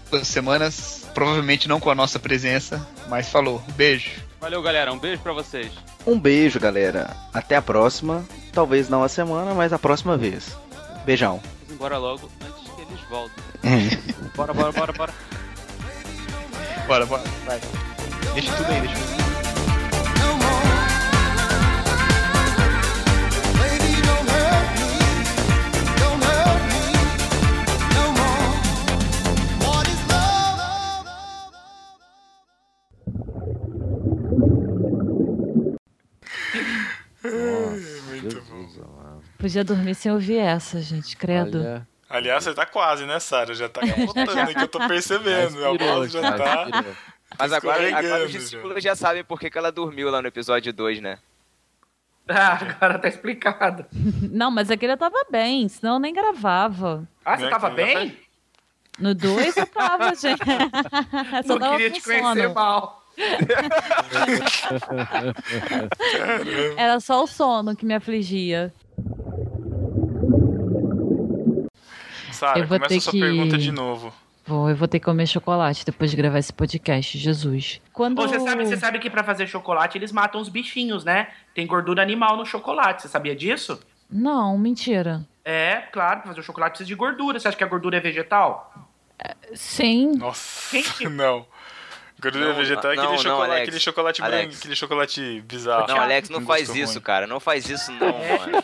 [SPEAKER 9] duas semanas. Provavelmente não com a nossa presença, mas falou. Beijo.
[SPEAKER 10] Valeu, galera. Um beijo pra vocês.
[SPEAKER 8] Um beijo, galera. Até a próxima. Talvez não a semana, mas a próxima vez. Beijão.
[SPEAKER 10] Vamos embora logo antes que eles voltem.
[SPEAKER 8] É.
[SPEAKER 10] bora, bora, bora, bora.
[SPEAKER 9] Bora, bora. Vai. Deixa tudo aí, deixa tudo aí.
[SPEAKER 3] Muito bom.
[SPEAKER 4] Podia dormir sem ouvir essa, gente, credo.
[SPEAKER 2] Olha,
[SPEAKER 3] Aliás, você tá quase, né, Sara? Já tá capotando aqui, eu tô percebendo. A já tá.
[SPEAKER 2] inspirou.
[SPEAKER 1] Mas agora, agora os discípulos já sabem por que, que ela dormiu lá no episódio 2, né?
[SPEAKER 6] Ah, agora tá explicado.
[SPEAKER 4] Não, mas aquele eu tava bem, senão eu nem gravava.
[SPEAKER 6] Ah, você
[SPEAKER 3] Né,
[SPEAKER 6] tava
[SPEAKER 3] que
[SPEAKER 6] bem?
[SPEAKER 4] No 2 eu tava, gente. Só
[SPEAKER 6] Não queria te conhecer mal.
[SPEAKER 4] Era só o sono que me afligia.
[SPEAKER 3] Sara,
[SPEAKER 4] Eu vou
[SPEAKER 3] começa
[SPEAKER 4] ter
[SPEAKER 3] a sua
[SPEAKER 4] que-
[SPEAKER 3] pergunta de novo.
[SPEAKER 4] Vou, eu vou ter que comer chocolate depois de gravar esse podcast, Jesus. Quando
[SPEAKER 6] Você sabe, você sabe que pra fazer chocolate eles matam os bichinhos, né? Tem gordura animal no chocolate. Você sabia disso?
[SPEAKER 4] Não, mentira.
[SPEAKER 6] É, claro, pra fazer o chocolate precisa de gordura. Você acha que a gordura é vegetal?
[SPEAKER 4] Sim.
[SPEAKER 3] Nossa, não. Gordura
[SPEAKER 1] Não,
[SPEAKER 3] vegetal é aquele,
[SPEAKER 1] não,
[SPEAKER 3] chocolate,
[SPEAKER 1] Alex.
[SPEAKER 3] aquele chocolate branco,
[SPEAKER 1] Alex.
[SPEAKER 3] aquele chocolate bizarro.
[SPEAKER 1] Não, Alex, não faz isso,
[SPEAKER 3] ruim.
[SPEAKER 1] cara. Não faz isso, não, mano.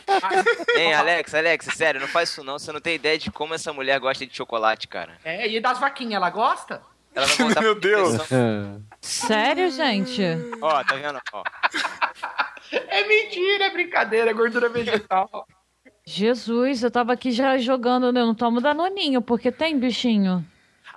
[SPEAKER 1] Hein, Alex, Alex, sério, não faz isso não. Você não tem ideia de como essa mulher gosta de chocolate, cara.
[SPEAKER 6] É, e das vaquinhas, ela gosta?
[SPEAKER 1] Ela vai voltar
[SPEAKER 3] Meu
[SPEAKER 1] pra
[SPEAKER 3] Deus.
[SPEAKER 1] depressão.
[SPEAKER 4] Sério, gente?
[SPEAKER 1] Ó, tá vendo? Ó.
[SPEAKER 6] É mentira, é brincadeira, é gordura vegetal.
[SPEAKER 4] Jesus, eu tava aqui já jogando, né? eu não tomo danoninho, porque tem bichinho.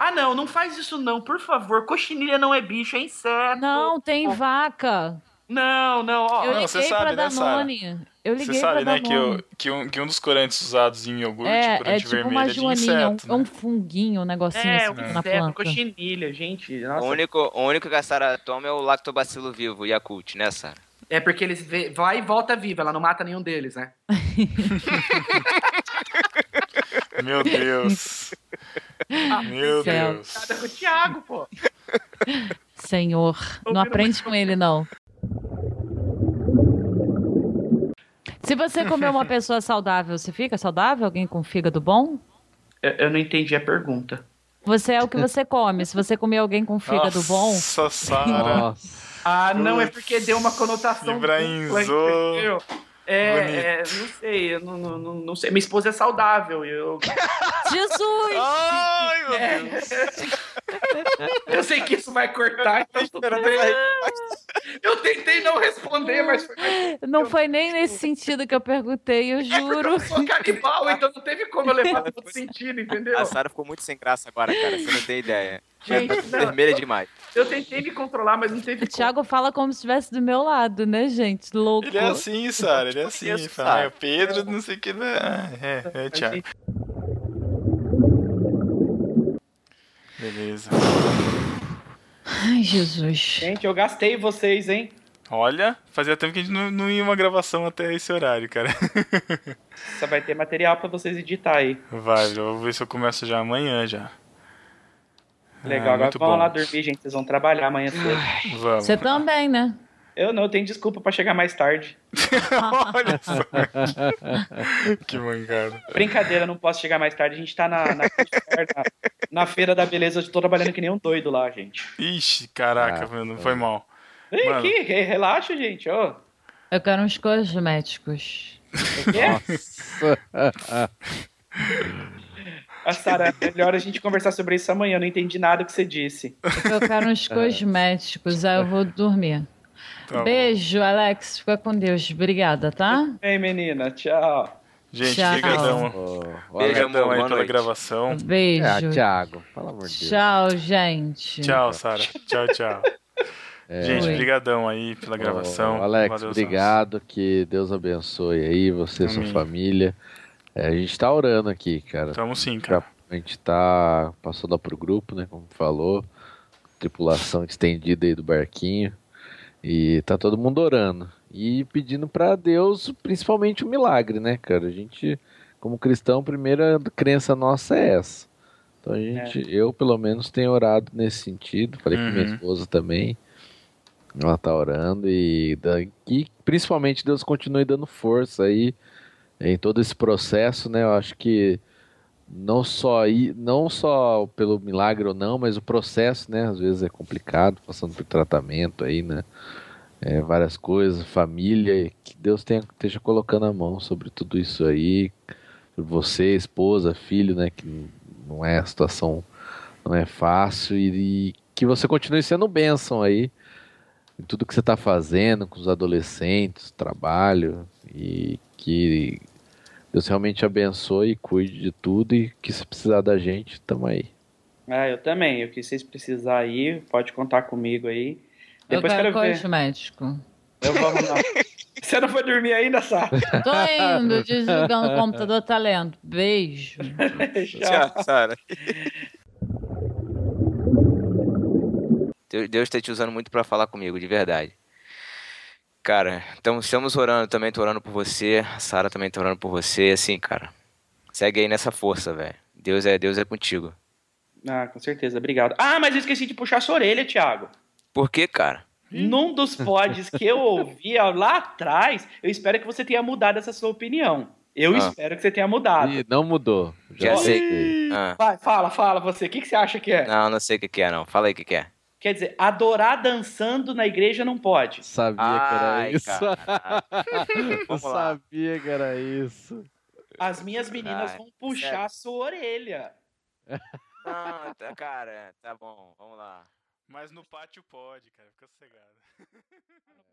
[SPEAKER 6] Ah, não, não faz isso não, por favor. Coxinilha não é bicho, é inseto.
[SPEAKER 4] Não, tem vaca.
[SPEAKER 6] Não, não, ó.
[SPEAKER 4] Eu
[SPEAKER 3] Não,
[SPEAKER 4] liguei
[SPEAKER 3] você sabe,
[SPEAKER 4] pra
[SPEAKER 3] né?
[SPEAKER 4] Danone. Eu liguei
[SPEAKER 3] Você sabe,
[SPEAKER 4] pra
[SPEAKER 3] né, que, o- que, um, que um dos corantes usados em iogurte,
[SPEAKER 4] É, é
[SPEAKER 3] corante
[SPEAKER 4] tipo
[SPEAKER 3] vermelho,
[SPEAKER 4] uma
[SPEAKER 3] é de
[SPEAKER 4] joaninha, um,
[SPEAKER 3] inseto,
[SPEAKER 4] é um
[SPEAKER 3] né?
[SPEAKER 4] funguinho, um negocinho
[SPEAKER 6] É,
[SPEAKER 4] assim
[SPEAKER 6] um
[SPEAKER 4] na
[SPEAKER 6] inseto,
[SPEAKER 4] planta.
[SPEAKER 6] coxinilha, gente.
[SPEAKER 1] O
[SPEAKER 6] Nossa.
[SPEAKER 1] único, o único que a Sara toma é o lactobacilo vivo, Yakult, né, Sara?
[SPEAKER 6] É porque eles vê, vai e volta viva, ela não mata nenhum deles, né?
[SPEAKER 3] Meu Deus. Meu
[SPEAKER 4] céu.
[SPEAKER 3] Deus.
[SPEAKER 6] Nada com o Thiago, pô.
[SPEAKER 4] Senhor, não aprende com ele, não. Se você comer uma pessoa saudável, você fica saudável? Alguém com fígado bom?
[SPEAKER 6] Eu, eu não entendi a pergunta.
[SPEAKER 4] Você é o que você come. Se você comer alguém com fígado bom,
[SPEAKER 3] Nossa, Sara.
[SPEAKER 2] Nossa.
[SPEAKER 6] Ah, não, é porque deu uma conotação
[SPEAKER 3] Ibrahimzou.
[SPEAKER 6] É, é, não sei, eu não, não, não, sei. Minha esposa é saudável. Eu,
[SPEAKER 4] Jesus!
[SPEAKER 3] Ai, meu
[SPEAKER 6] É.
[SPEAKER 3] Deus.
[SPEAKER 6] eu sei que isso vai cortar, então tudo bem. Eu tentei não responder, mas foi
[SPEAKER 4] Não foi nem nesse sentido que eu perguntei, eu juro.
[SPEAKER 6] Eu sou canibal, então não teve como eu levar no outro sentido, entendeu?
[SPEAKER 1] A Sara ficou muito sem graça agora, cara. Você não tem ideia.
[SPEAKER 6] Gente, não,
[SPEAKER 1] vermelha demais.
[SPEAKER 6] Eu tentei me controlar, mas não teve
[SPEAKER 4] O Thiago fala como se estivesse do meu lado, né, gente? Louco.
[SPEAKER 3] Ele é assim, Sara, ele é assim.
[SPEAKER 1] conheço,
[SPEAKER 3] Fala, é Pedro, não sei o que. né? É, é, é Thiago. Beleza.
[SPEAKER 4] Ai, Jesus.
[SPEAKER 6] Gente, eu gastei vocês, hein?
[SPEAKER 3] Olha, fazia tempo que a gente não, não ia uma gravação até esse horário, cara.
[SPEAKER 6] Só vai ter material pra vocês editar aí.
[SPEAKER 3] Vai, eu vou ver se eu começo já amanhã já.
[SPEAKER 6] Legal,
[SPEAKER 3] Ah,
[SPEAKER 6] agora
[SPEAKER 3] bom.
[SPEAKER 6] lá dormir, gente. Vocês vão trabalhar amanhã cedo.
[SPEAKER 3] Vamos.
[SPEAKER 4] Você também, né?
[SPEAKER 6] Eu não, eu tenho desculpa pra chegar mais tarde.
[SPEAKER 3] Olha só. que mancada.
[SPEAKER 6] Brincadeira, não posso chegar mais tarde. A gente tá na, na, na, na feira da beleza. Eu tô trabalhando que nem um doido lá, gente.
[SPEAKER 3] Ixi, caraca,
[SPEAKER 2] Ah,
[SPEAKER 3] meu, não foi mal.
[SPEAKER 6] Ei,
[SPEAKER 3] Mano.
[SPEAKER 6] aqui, re- relaxa, gente. Ó.
[SPEAKER 4] Eu quero uns cosméticos.
[SPEAKER 6] O quê? Ah, Sara, é melhor a gente conversar sobre isso amanhã. Eu não entendi nada que você disse.
[SPEAKER 4] Eu quero uns cosméticos, aí eu vou dormir.
[SPEAKER 3] Tá bom.
[SPEAKER 4] Beijo, Alex. Fica com Deus. Obrigada, tá?
[SPEAKER 6] Ei, menina, tchau.
[SPEAKER 3] Gente,
[SPEAKER 4] Tchau.
[SPEAKER 3] brigadão. Aí pela
[SPEAKER 1] noite.
[SPEAKER 3] gravação.
[SPEAKER 4] Beijo.
[SPEAKER 2] Ah, Thiago, pelo amor de Deus.
[SPEAKER 4] Tchau, gente.
[SPEAKER 3] Tchau, Sara. Tchau, tchau.
[SPEAKER 2] É.
[SPEAKER 3] Gente,
[SPEAKER 4] Oi.
[SPEAKER 3] brigadão aí pela gravação.
[SPEAKER 2] Ô, Alex,
[SPEAKER 3] Valeu,
[SPEAKER 2] obrigado. Que Deus abençoe aí você e sua família. É, a gente tá orando aqui, cara.
[SPEAKER 3] Tamo sim, cara.
[SPEAKER 2] A gente tá passando lá pro grupo, né? Como falou. Tripulação estendida aí do barquinho. E tá todo mundo orando. E pedindo pra Deus, principalmente o milagre, né, cara? A gente, como cristão, a primeira crença nossa é essa. Então a gente, eu pelo menos tenho orado nesse sentido. Falei com minha
[SPEAKER 3] Uhum.
[SPEAKER 2] esposa também. Ela tá orando e, e principalmente Deus continue dando força aí em todo esse processo, né? Eu acho que não só não só pelo milagre ou não, mas o processo, né? Às vezes é complicado, passando por tratamento aí, né? É, várias coisas, família, que Deus tenha, esteja colocando a mão sobre tudo isso aí, você, esposa, filho, né? Que não é a situação, não é fácil e, e que você continue sendo bênção aí em tudo que você está fazendo com os adolescentes, trabalho e que Deus realmente abençoe e cuide de tudo e que se precisar da gente, tamo aí.
[SPEAKER 6] Ah, eu também. O que vocês precisar aí, pode contar comigo aí.
[SPEAKER 4] Eu
[SPEAKER 6] Depois
[SPEAKER 4] quero
[SPEAKER 6] quero ver.
[SPEAKER 4] cosmético.
[SPEAKER 6] Eu vou arrumar. Você não foi dormir ainda, Sá?
[SPEAKER 4] Tô indo, desligando o computador, tá lendo. Beijo.
[SPEAKER 1] Tchau, Sara. Deus- Deus tá te usando muito pra falar comigo, de verdade. Cara, então estamos orando, também tô orando por você, a Sara também tá orando por você, assim, cara. Segue aí nessa força, velho. Deus é, Deus é contigo.
[SPEAKER 6] Ah, com certeza, obrigado. Ah, mas eu esqueci de puxar sua orelha, Thiago.
[SPEAKER 1] Por quê, cara?
[SPEAKER 6] Num dos pods que eu ouvia lá atrás, eu espero que você tenha mudado essa sua opinião. Eu
[SPEAKER 2] Ah.
[SPEAKER 6] espero que você tenha mudado.
[SPEAKER 2] E não mudou.
[SPEAKER 1] Já sei.
[SPEAKER 2] sei.
[SPEAKER 1] Ah,
[SPEAKER 6] Vai, fala, fala você. O que, que você acha que é?
[SPEAKER 1] não, não sei o que, que é, não. Fala aí o que, que é.
[SPEAKER 6] Quer dizer, adorar dançando na igreja não pode.
[SPEAKER 2] Sabia que era
[SPEAKER 1] Ai,
[SPEAKER 2] isso. Eu sabia que era isso.
[SPEAKER 6] As minhas meninas
[SPEAKER 1] Ai,
[SPEAKER 6] vão puxar a sua orelha.
[SPEAKER 1] Não, tá, cara, tá bom, vamos lá.
[SPEAKER 3] Mas no pátio pode, cara. Fica sossegado.